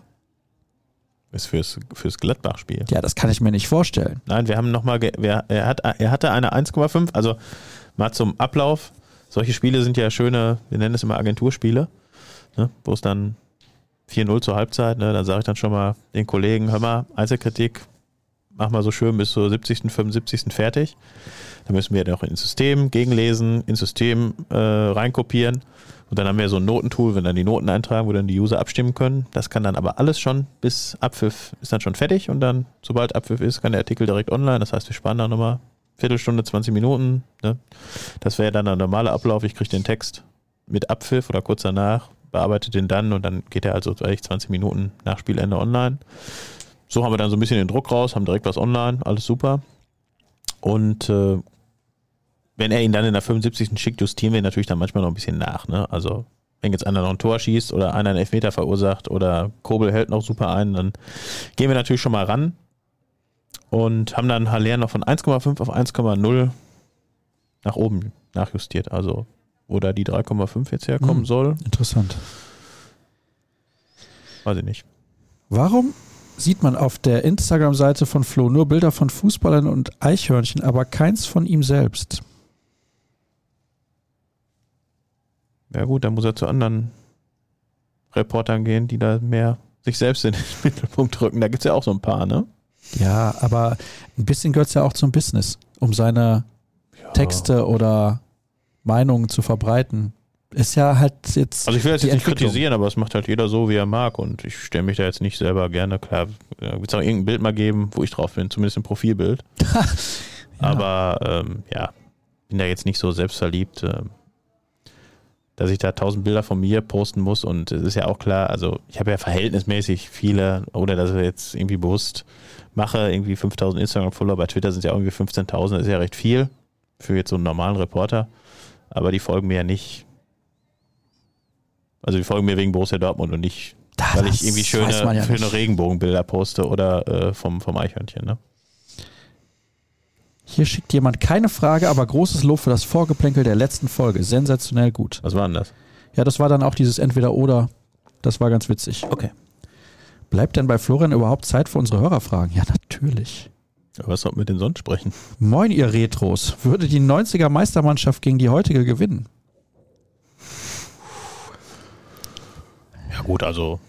Ist fürs, fürs Gladbach-Spiel. Ja, das kann ich mir nicht vorstellen. Nein, wir haben nochmal, er, hat, er hatte eine 1,5, also mal zum Ablauf. Solche Spiele sind ja schöne, wir nennen es immer Agenturspiele, ne, wo es dann 4-0 zur Halbzeit, ne, dann sage ich dann schon mal den Kollegen, hör mal, Einzelkritik, mach mal so schön bis zur 70., 75. fertig. Dann müssen wir noch ins System gegenlesen, ins System äh, reinkopieren und dann haben wir so ein Notentool, wenn dann die Noten eintragen, wo dann die User abstimmen können. Das kann dann aber alles schon bis Abpfiff ist dann schon fertig und dann, sobald Abpfiff ist, kann der Artikel direkt online. Das heißt, wir sparen da nochmal Viertelstunde, 20 Minuten. Ne? Das wäre dann der normale Ablauf. Ich kriege den Text mit Abpfiff oder kurz danach, bearbeite den dann und dann geht er also eigentlich 20 Minuten nach Spielende online. So haben wir dann so ein bisschen den Druck raus, haben direkt was online, alles super. Und äh, wenn er ihn dann in der 75. schickt, justieren wir ihn natürlich dann manchmal noch ein bisschen nach. Ne? Also wenn jetzt einer noch ein Tor schießt oder einer einen Elfmeter verursacht oder Kobel hält noch super ein, dann gehen wir natürlich schon mal ran und haben dann Haller noch von 1,5 auf 1,0 nach oben nachjustiert. Also wo da die 3,5 jetzt herkommen Hm. soll, Interessant. weiß ich nicht. Warum sieht man auf der Instagram-Seite von Flo nur Bilder von Fußballern und Eichhörnchen, aber keins von ihm selbst? Ja gut, dann muss er zu anderen Reportern gehen, die da mehr sich selbst in den Mittelpunkt rücken. Da gibt es ja auch so ein paar, ne? Ja, aber ein bisschen gehört es ja auch zum Business, um seine Ja. Texte oder Meinungen zu verbreiten. Ist ja halt jetzt. Also ich will das jetzt nicht kritisieren, aber es macht halt jeder so, wie er mag und ich stelle mich da jetzt nicht selber gerne, klar, wird es auch irgendein Bild mal geben, wo ich drauf bin, zumindest ein Profilbild. Ja. Aber ähm, ja, bin da jetzt nicht so selbstverliebt, ähm, dass ich da tausend Bilder von mir posten muss und es ist ja auch klar, also ich habe ja verhältnismäßig viele, oder dass ich jetzt irgendwie bewusst mache, irgendwie 5000 Instagram-Follower, bei Twitter sind es ja irgendwie 15.000, das ist ja recht viel für jetzt so einen normalen Reporter, aber die folgen mir ja nicht, also die folgen mir wegen Borussia Dortmund und nicht, Da, weil ich das irgendwie schöne, ja schöne. Regenbogenbilder poste oder äh, vom, vom Eichhörnchen, ne? Hier schickt jemand keine Frage, aber großes Lob für das Vorgeplänkel der letzten Folge. Sensationell gut. Was war denn das? Ja, das war dann auch dieses Entweder-Oder. Das war ganz witzig. Okay. Bleibt denn bei Florian überhaupt Zeit für unsere Hörerfragen? Ja, natürlich. Was sollten wir denn sonst sprechen? Moin, ihr Retros. Würde die 90er Meistermannschaft gegen die heutige gewinnen? Ja gut, also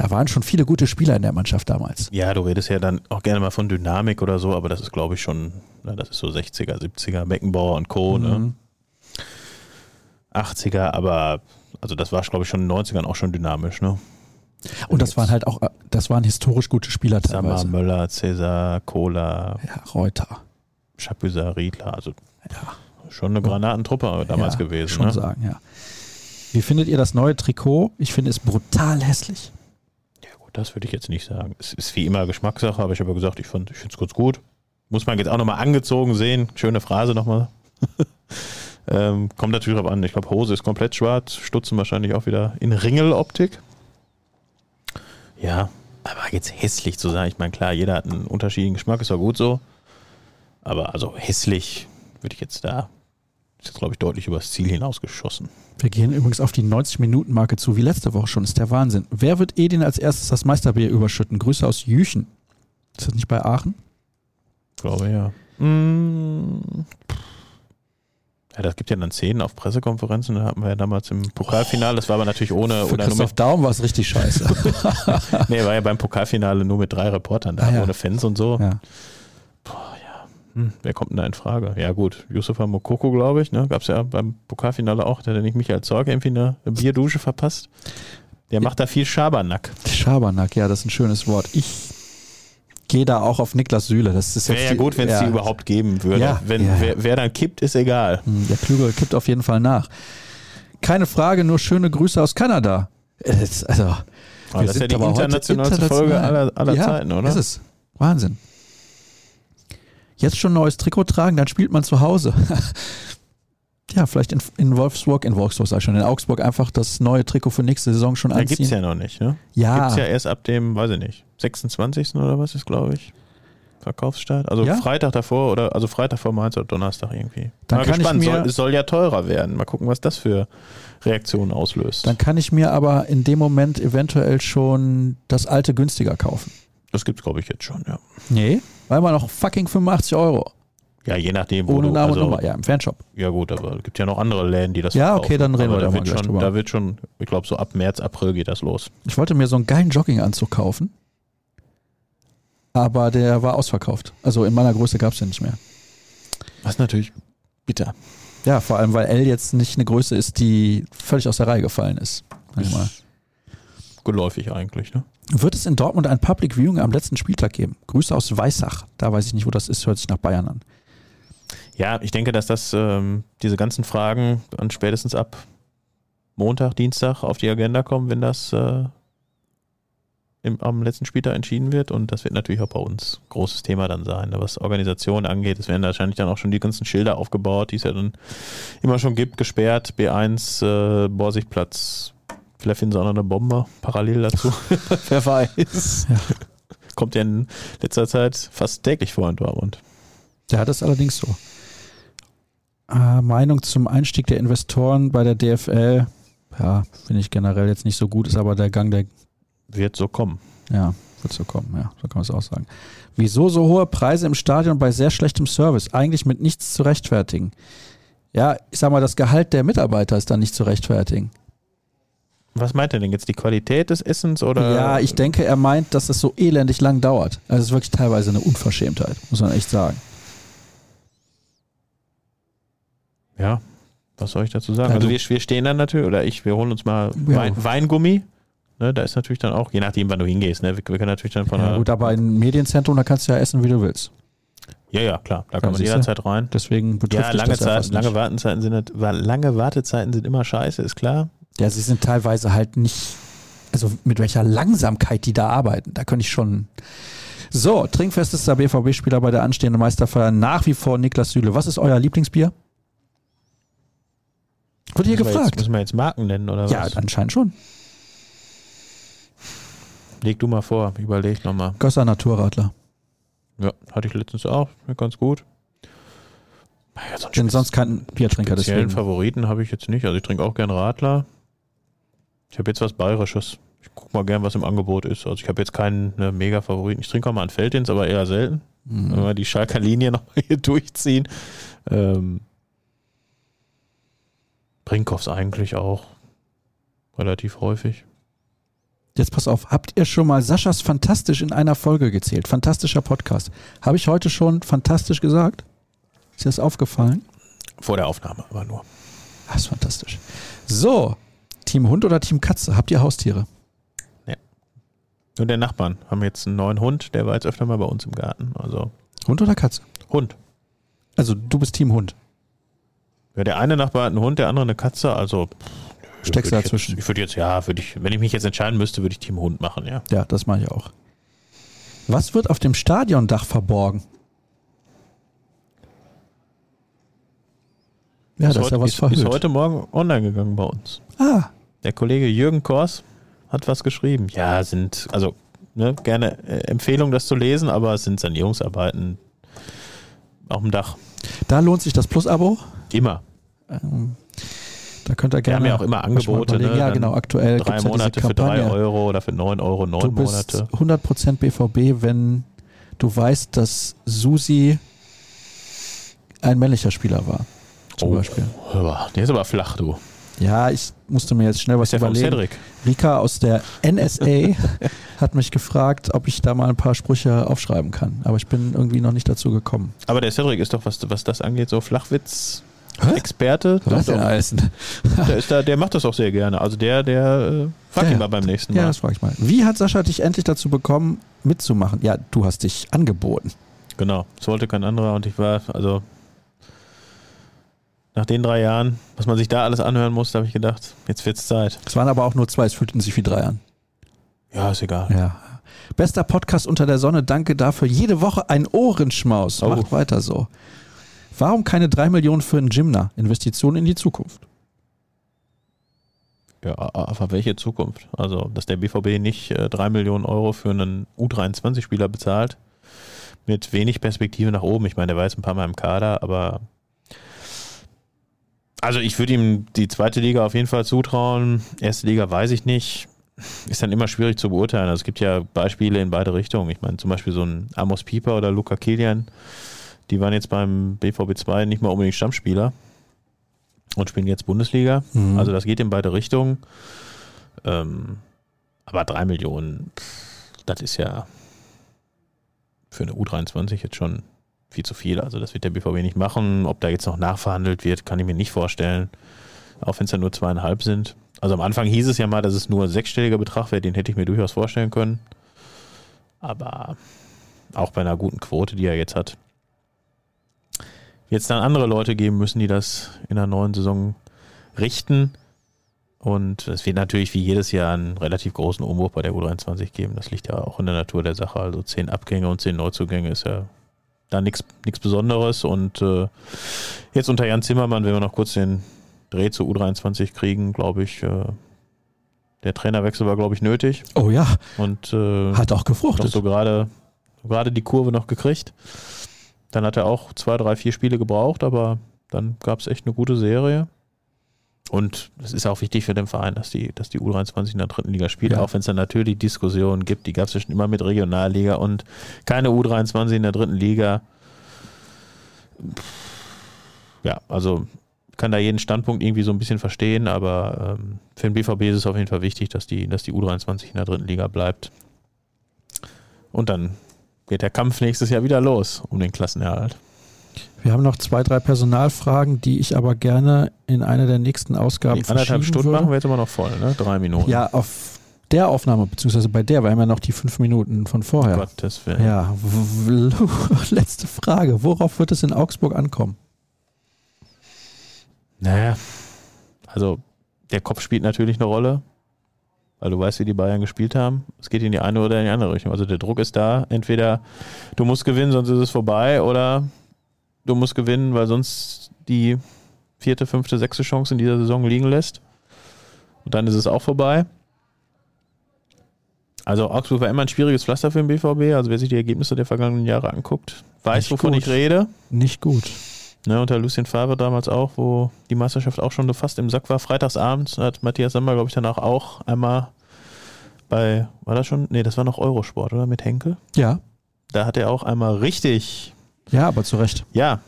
Da waren schon viele gute Spieler in der Mannschaft damals. Ja, du redest ja dann auch gerne mal von Dynamik oder so, aber das ist, glaube ich, schon, na, das ist so 60er, 70er, Beckenbauer und Co., ne? Mhm. 80er, aber also das war, glaube ich, schon in den 90ern auch schon dynamisch, ne? Und das waren halt auch, das waren historisch gute Spieler Sammer, teilweise. Möller, Cäsar, Kohler, Ja, Reuter. Chapuisat, Riedler, also Ja, schon eine Granatentruppe damals ja, gewesen, Schon ne? sagen, ja. Wie findet ihr das neue Trikot? Ich finde es brutal hässlich. Das würde ich jetzt nicht sagen. Es ist wie immer Geschmackssache, aber ich habe ja gesagt, ich, ich finde es kurz gut. Muss man jetzt auch nochmal angezogen sehen. Schöne Phrase nochmal. ähm, kommt natürlich drauf an. Ich glaube, Hose ist komplett schwarz, Stutzen wahrscheinlich auch wieder in Ringeloptik. Ja, aber jetzt hässlich zu sagen, ich meine, klar, jeder hat einen unterschiedlichen Geschmack, ist ja gut so. Aber also hässlich würde ich jetzt da Ist jetzt, glaube ich, deutlich übers Ziel hinausgeschossen. Wir gehen übrigens auf die 90-Minuten-Marke zu, wie letzte Woche schon. Ist der Wahnsinn. Wer wird Edin als erstes das Meisterbier überschütten? Grüße aus Jüchen. Ist das nicht bei Aachen? Glaube ja. Mm. Ja, das gibt ja dann Szenen auf Pressekonferenzen. Da hatten wir ja damals im Pokalfinale. Das war aber natürlich ohne. Für oder nur Christoph Daum war es richtig scheiße. nee, war ja beim Pokalfinale nur mit drei Reportern da, Ah, ja. ohne Fans und so. ja. Boah. Hm, wer kommt denn da in Frage? Ja, gut. Yusufa Mokoko, glaube ich. Ne? Gab es ja beim Pokalfinale auch. Der hat nicht Michael Zorg irgendwie eine Bierdusche verpasst. Der macht da viel Schabernack. Schabernack, ja, das ist ein schönes Wort. Ich gehe da auch auf Niklas Süle. Das ist jetzt Wäre ja gut, wenn es ja. die überhaupt geben würde. Ja, wenn, ja. Wer, wer dann kippt, ist egal. Hm, Der Klügere kippt auf jeden Fall nach. Keine Frage, nur schöne Grüße aus Kanada. Äh, das- Also, Aber wir das ist ja sind die internationalste Folge aller, aller Zeiten, oder? Ist es. Wahnsinn. Jetzt schon neues Trikot tragen, dann spielt man zu Hause. ja, vielleicht in, in Wolfsburg, in Wolfsburg sag ich schon, in Augsburg einfach das neue Trikot für nächste Saison schon Da anziehen. gibt es ja noch nicht, ne? ja, Gibt es ja erst ab dem, weiß ich nicht, 26. oder was ist, glaube ich, Verkaufsstart. Also Ja? Freitag davor oder, also Freitag vor Mainz oder Donnerstag irgendwie. Dann Mal kann ich gespannt, mir- soll, es soll ja teurer werden. Mal gucken, was das für Reaktionen auslöst. dann kann ich mir aber in dem Moment eventuell schon das alte günstiger kaufen. das gibt es, glaube ich, jetzt schon, ja. Nee, weil man noch fucking 85 Euro. Ja, je nachdem, wo Ohne du, Name also, und Nummer. Ja, im Fanshop. Ja gut, aber es gibt ja noch andere Läden, die das Ja, okay, dann reden wir Aber da da mal wird gleich schon, drüber. Da wird schon, ich glaube, so ab März, April geht das los. Ich wollte mir so einen geilen Jogginganzug kaufen. Aber der war ausverkauft. Also in meiner Größe gab es den nicht mehr. Was natürlich bitter. Ja, vor allem, weil L jetzt nicht eine Größe ist, die völlig aus der Reihe gefallen ist. Sag ich mal. Geläufig eigentlich, ne? Wird es in Dortmund ein Public Viewing am letzten Spieltag geben? Grüße aus Weissach. Da weiß ich nicht, wo das ist, hört sich nach Bayern an. Ja, ich denke, dass das ähm, diese ganzen Fragen dann spätestens ab Montag, Dienstag auf die Agenda kommen, wenn das äh, im, am letzten Spieltag entschieden wird. Und das wird natürlich auch bei uns großes Thema dann sein, was Organisation angeht. Es werden wahrscheinlich dann auch schon die ganzen Schilder aufgebaut, die es ja dann immer schon gibt, gesperrt, B1, äh, Borsigplatz. Vielleicht finden sie auch noch eine Bombe parallel dazu. Wer weiß. Ja. Kommt ja in letzter Zeit fast täglich vor in Dortmund. Ja, das ist allerdings so. Äh, Meinung zum Einstieg der Investoren bei der DFL. Ja, finde ich generell jetzt nicht so gut, ist aber der Gang der Wird so kommen. Ja, wird so kommen, ja, so kann man es auch sagen. Wieso so hohe Preise im Stadion bei sehr schlechtem Service? Eigentlich mit nichts zu rechtfertigen. Ja, ich sag mal, das Gehalt der Mitarbeiter ist dann nicht zu rechtfertigen. Was meint er denn jetzt? Die Qualität des Essens oder? Ja, ich denke, er meint, dass es so elendig lang dauert. Also es ist wirklich teilweise eine Unverschämtheit, muss man echt sagen. Ja, was soll ich dazu sagen? Ja, also du- wir, wir stehen dann natürlich, oder ich, wir holen uns mal Ja. Wein, Weingummi. Ne, da ist natürlich dann auch, je nachdem, wann du hingehst, ne, wir, wir können natürlich dann von Ja, gut, aber im Medienzentrum, da kannst du ja essen, wie du willst. ja, ja, klar, da kann man jederzeit rein. Deswegen betrifft Ja, lange, das ja Zeit, lange. Wartezeiten sind, lange Wartezeiten sind immer scheiße, ist klar. Ja, sie sind teilweise halt nicht, also mit welcher Langsamkeit die da arbeiten. Da könnte ich schon. So, trinkfestester BVB-Spieler bei der anstehenden Meisterfeier nach wie vor Niklas Süle. Was ist euer Lieblingsbier? Wurde hier wir Jetzt, gefragt. müssen wir jetzt Marken nennen oder Ja, was? anscheinend schon. Leg du mal vor, überleg nochmal. Gösser Naturradler. Ja, hatte ich letztens auch, ja, ganz gut. Ja, so einen Denn sonst kein Biertrinker, speziellen deswegen. Favoriten habe ich jetzt nicht. Also ich trinke auch gern Radler. Ich habe jetzt was Bayerisches. Ich gucke mal gern, was im Angebot ist. Also ich habe jetzt keinen ne, Mega-Favoriten. Ich trinke auch mal einen Feldins, aber eher selten. Wenn Mhm. wir die Schalker Linie noch mal hier durchziehen. Ähm, Brinkhoffs eigentlich auch relativ häufig. Jetzt pass auf, habt ihr schon mal Saschas Fantastisch in einer Folge gezählt? Fantastischer Podcast. Habe ich heute schon fantastisch gesagt? Ist dir das aufgefallen? Vor der Aufnahme aber nur. Das ist fantastisch. So, Team Hund oder Team Katze? Habt ihr Haustiere? Nur der Nachbarn haben jetzt einen neuen Hund, der war jetzt öfter mal bei uns im Garten. Also Hund oder Katze? Hund. Also du bist Team Hund. Ja, der eine Nachbar hat einen Hund, der andere eine Katze. Also Steckst du dazwischen? Ich würde jetzt, ja, würde ich, wenn ich mich jetzt entscheiden müsste, würde ich Team Hund machen, ja. Ja, das mache ich auch. Was wird auf dem Stadiondach verborgen? Ja, das ist ja was ist, verhüllt. ist heute Morgen online gegangen bei uns. ah, Der Kollege Jürgen Kors hat was geschrieben. Ja, sind, also ne, gerne äh, Empfehlung, das zu lesen, aber es sind Sanierungsarbeiten auf dem Dach. da lohnt sich das Plus-Abo. Immer. Ähm, da könnt ihr Wir gerne. haben ja auch immer Angebote. Ne? Ja, genau. Aktuell Drei gibt's ja Monate für drei. Euro oder für neun Euro, neun Du bist Monate. 100% BVB, wenn du weißt, dass Susi ein männlicher Spieler war. Zum Oh. Beispiel. Hör, Der ist aber flach, du. Ja, ich musste mir jetzt schnell was ist überlegen. Cedric. Rika aus der NSA hat mich gefragt, ob ich da mal ein paar Sprüche aufschreiben kann. Aber ich bin irgendwie noch nicht dazu gekommen. Aber der Cedric ist doch, was, was das angeht, so Hä? Flachwitz-Experte. Was denn heißen? Der, ist da, der macht das auch sehr gerne. Also der, der äh, frag Ja, ihn ja. mal beim nächsten Ja, Mal. das frage ich mal. Wie hat Sascha dich endlich dazu bekommen, mitzumachen? Ja, du hast dich angeboten. Genau. Es wollte kein anderer und ich war, also nach den drei Jahren, was man sich da alles anhören musste, habe ich gedacht, jetzt wird's Zeit. Es waren aber auch nur zwei, es fühlten sich wie drei an. Ja, ist egal. Ja. Bester Podcast unter der Sonne, danke dafür. Jede Woche ein Ohrenschmaus. Oh. Macht weiter so. Warum keine drei Millionen für einen Gymner? Investition in die Zukunft. Ja, aber welche Zukunft? Also, dass der BVB nicht äh, drei Millionen Euro für einen U23-Spieler bezahlt, mit wenig Perspektive nach oben. Ich meine, der war jetzt ein paar Mal im Kader, aber also ich würde ihm die zweite Liga auf jeden Fall zutrauen. Erste Liga weiß ich nicht. Ist dann immer schwierig zu beurteilen. Also es gibt ja Beispiele in beide Richtungen. Ich meine, zum Beispiel so ein Amos Pieper oder Luca Kilian, die waren jetzt beim BVB 2 nicht mal unbedingt Stammspieler und spielen jetzt Bundesliga. Mhm. Also das geht in beide Richtungen. Ähm, aber drei Millionen, das ist ja für eine U23 jetzt schon viel zu viel. Also das wird der BVB nicht machen. Ob da jetzt noch nachverhandelt wird, kann ich mir nicht vorstellen. Auch wenn es ja nur zweieinhalb sind. Also am Anfang hieß es ja mal, dass es nur ein sechsstelliger Betrag wäre. Den hätte ich mir durchaus vorstellen können. Aber auch bei einer guten Quote, die er jetzt hat, jetzt dann andere Leute geben müssen, die das in der neuen Saison richten. Und es wird natürlich wie jedes Jahr einen relativ großen Umbruch bei der U23 geben. Das liegt ja auch in der Natur der Sache. Also zehn Abgänge und zehn Neuzugänge ist ja da nichts Besonderes. Und äh, jetzt unter Jan Zimmermann, wenn wir noch kurz den Dreh zur U23 kriegen, glaube ich, äh, der Trainerwechsel war, glaube ich, nötig. Oh ja, Und äh, hat auch gefruchtet. so gerade gerade die Kurve noch gekriegt. Dann hat er auch zwei, drei, vier Spiele gebraucht, aber dann gab es echt eine gute Serie. Und es ist auch wichtig für den Verein, dass die, dass die U23 in der dritten Liga spielt, Ja. auch wenn es dann natürlich Diskussionen gibt, die gab es ja schon immer mit Regionalliga und keine U23 in der dritten Liga. Ja, also kann da jeden Standpunkt irgendwie so ein bisschen verstehen, aber ähm, für den BVB ist es auf jeden Fall wichtig, dass die, dass die U23 in der dritten Liga bleibt. Und dann geht der Kampf nächstes Jahr wieder los um den Klassenerhalt. Wir haben noch zwei, drei Personalfragen, die ich aber gerne in einer der nächsten Ausgaben Die anderthalb Stunden würde. machen wir jetzt immer noch voll, ne? Drei Minuten. Ja, auf der Aufnahme, beziehungsweise bei der, wir haben ja noch die fünf Minuten von vorher. Gottes Willen. Ja, letzte Frage. Worauf wird es in Augsburg ankommen? Naja, also der Kopf spielt natürlich eine Rolle, weil du weißt, wie die Bayern gespielt haben. Es geht in die eine oder in die andere Richtung. Also der Druck ist da. Entweder du musst gewinnen, sonst ist es vorbei, oder du musst gewinnen, weil sonst die vierte, fünfte, sechste Chance in dieser Saison liegen lässt. Und dann ist es auch vorbei. Also Augsburg war immer ein schwieriges Pflaster für den BVB. Also wer sich die Ergebnisse der vergangenen Jahre anguckt, weiß, Nicht wovon gut. ich rede. Nicht gut. Ne, unter Lucien Favre damals auch, wo die Meisterschaft auch schon so fast im Sack war. Freitagsabends hat Matthias Sammer, glaube ich, danach auch einmal bei, war das schon? Nee, das war noch Eurosport, oder? Mit Henkel. Ja, Da hat er auch einmal richtig, ja, aber zu Recht. ja.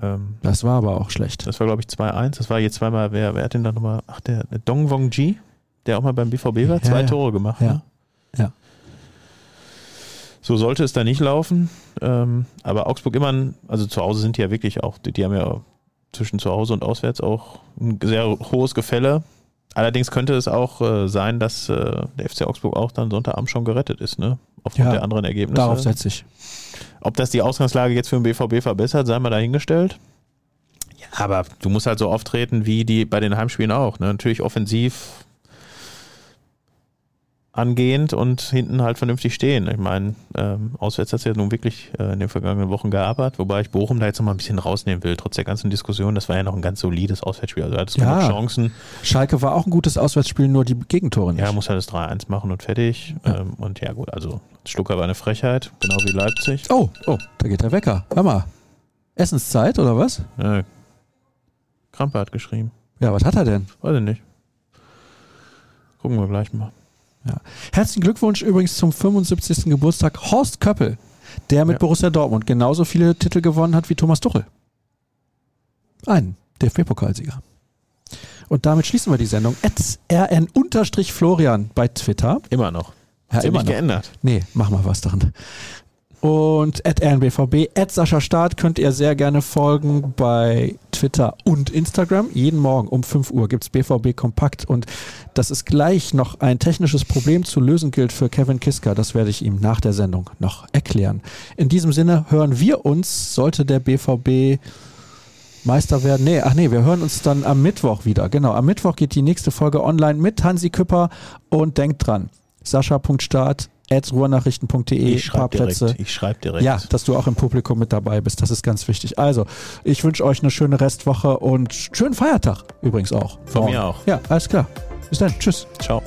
Ähm, Das war aber auch schlecht. das war, glaube ich, 2-1. Das war jetzt zweimal, wer, wer hat denn da nochmal? Ach, der, der Dong Wong Ji, der auch mal beim BVB war, Ja, zwei ja. Tore gemacht. Ja. Ne? Ja. So sollte es da nicht laufen. Ähm, aber Augsburg immer, ein, also zu Hause sind die ja wirklich auch, die, die haben ja zwischen zu Hause und auswärts auch ein sehr hohes Gefälle. Allerdings könnte es auch äh, sein, dass äh, der FC Augsburg auch dann Sonntagabend schon gerettet ist, ne? Aufgrund Ja, der anderen Ergebnisse. Darauf setze ich. Ob das die Ausgangslage jetzt für den BVB verbessert, sei mal dahingestellt. Ja, aber du musst halt so auftreten wie die bei den Heimspielen auch. Ne? Natürlich offensiv angehend und hinten halt vernünftig stehen. Ich meine, ähm, auswärts hat es ja nun wirklich äh, in den vergangenen Wochen gearbeitet, wobei ich Bochum da jetzt noch mal ein bisschen rausnehmen will, trotz der ganzen Diskussion. Das war ja noch ein ganz solides Auswärtsspiel. Also hattest Ja. genug Chancen. Schalke war auch ein gutes Auswärtsspiel, nur die Gegentore nicht. Ja, muss halt das 3-1 machen und fertig. Ja. Ähm, und ja, gut, also Stucker war eine Frechheit, genau wie Leipzig. oh, oh, da geht der Wecker. Hör mal. Essenszeit oder was? Ja, Krampe hat geschrieben. Ja, was hat er denn? Weiß ich nicht. Gucken wir gleich mal. Ja. Herzlichen Glückwunsch übrigens zum 75. Geburtstag Horst Köppel, der mit Ja. Borussia Dortmund genauso viele Titel gewonnen hat wie Thomas Tuchel. Ein DFB-Pokalsieger. Und damit schließen wir die Sendung. rn-florian bei Twitter. Immer noch. Ja, Hat sich immer nicht geändert. Nee, mach mal was dran. Und at rnbvb, at Sascha Staat könnt ihr sehr gerne folgen bei Twitter und Instagram. Jeden Morgen um 5 Uhr gibt's BVB Kompakt und dass es gleich noch ein technisches Problem zu lösen gilt für Kevin Kiska, das werde ich ihm nach der Sendung noch erklären. In diesem Sinne hören wir uns, sollte der BVB Meister werden. Nee, ach nee, wir hören uns dann am Mittwoch wieder. Genau, am Mittwoch geht die nächste Folge online mit Hansi Küpper und denkt dran, sascha.start at ruhrnachrichten.de Ich schreibe direkt. Ich schreibe direkt. Ja, dass du auch im Publikum mit dabei bist, das ist ganz wichtig. Also, ich wünsche euch eine schöne Restwoche und schönen Feiertag übrigens auch. Von Morgen. mir auch. Ja, alles klar. Bis dann. Tschüss. Ciao.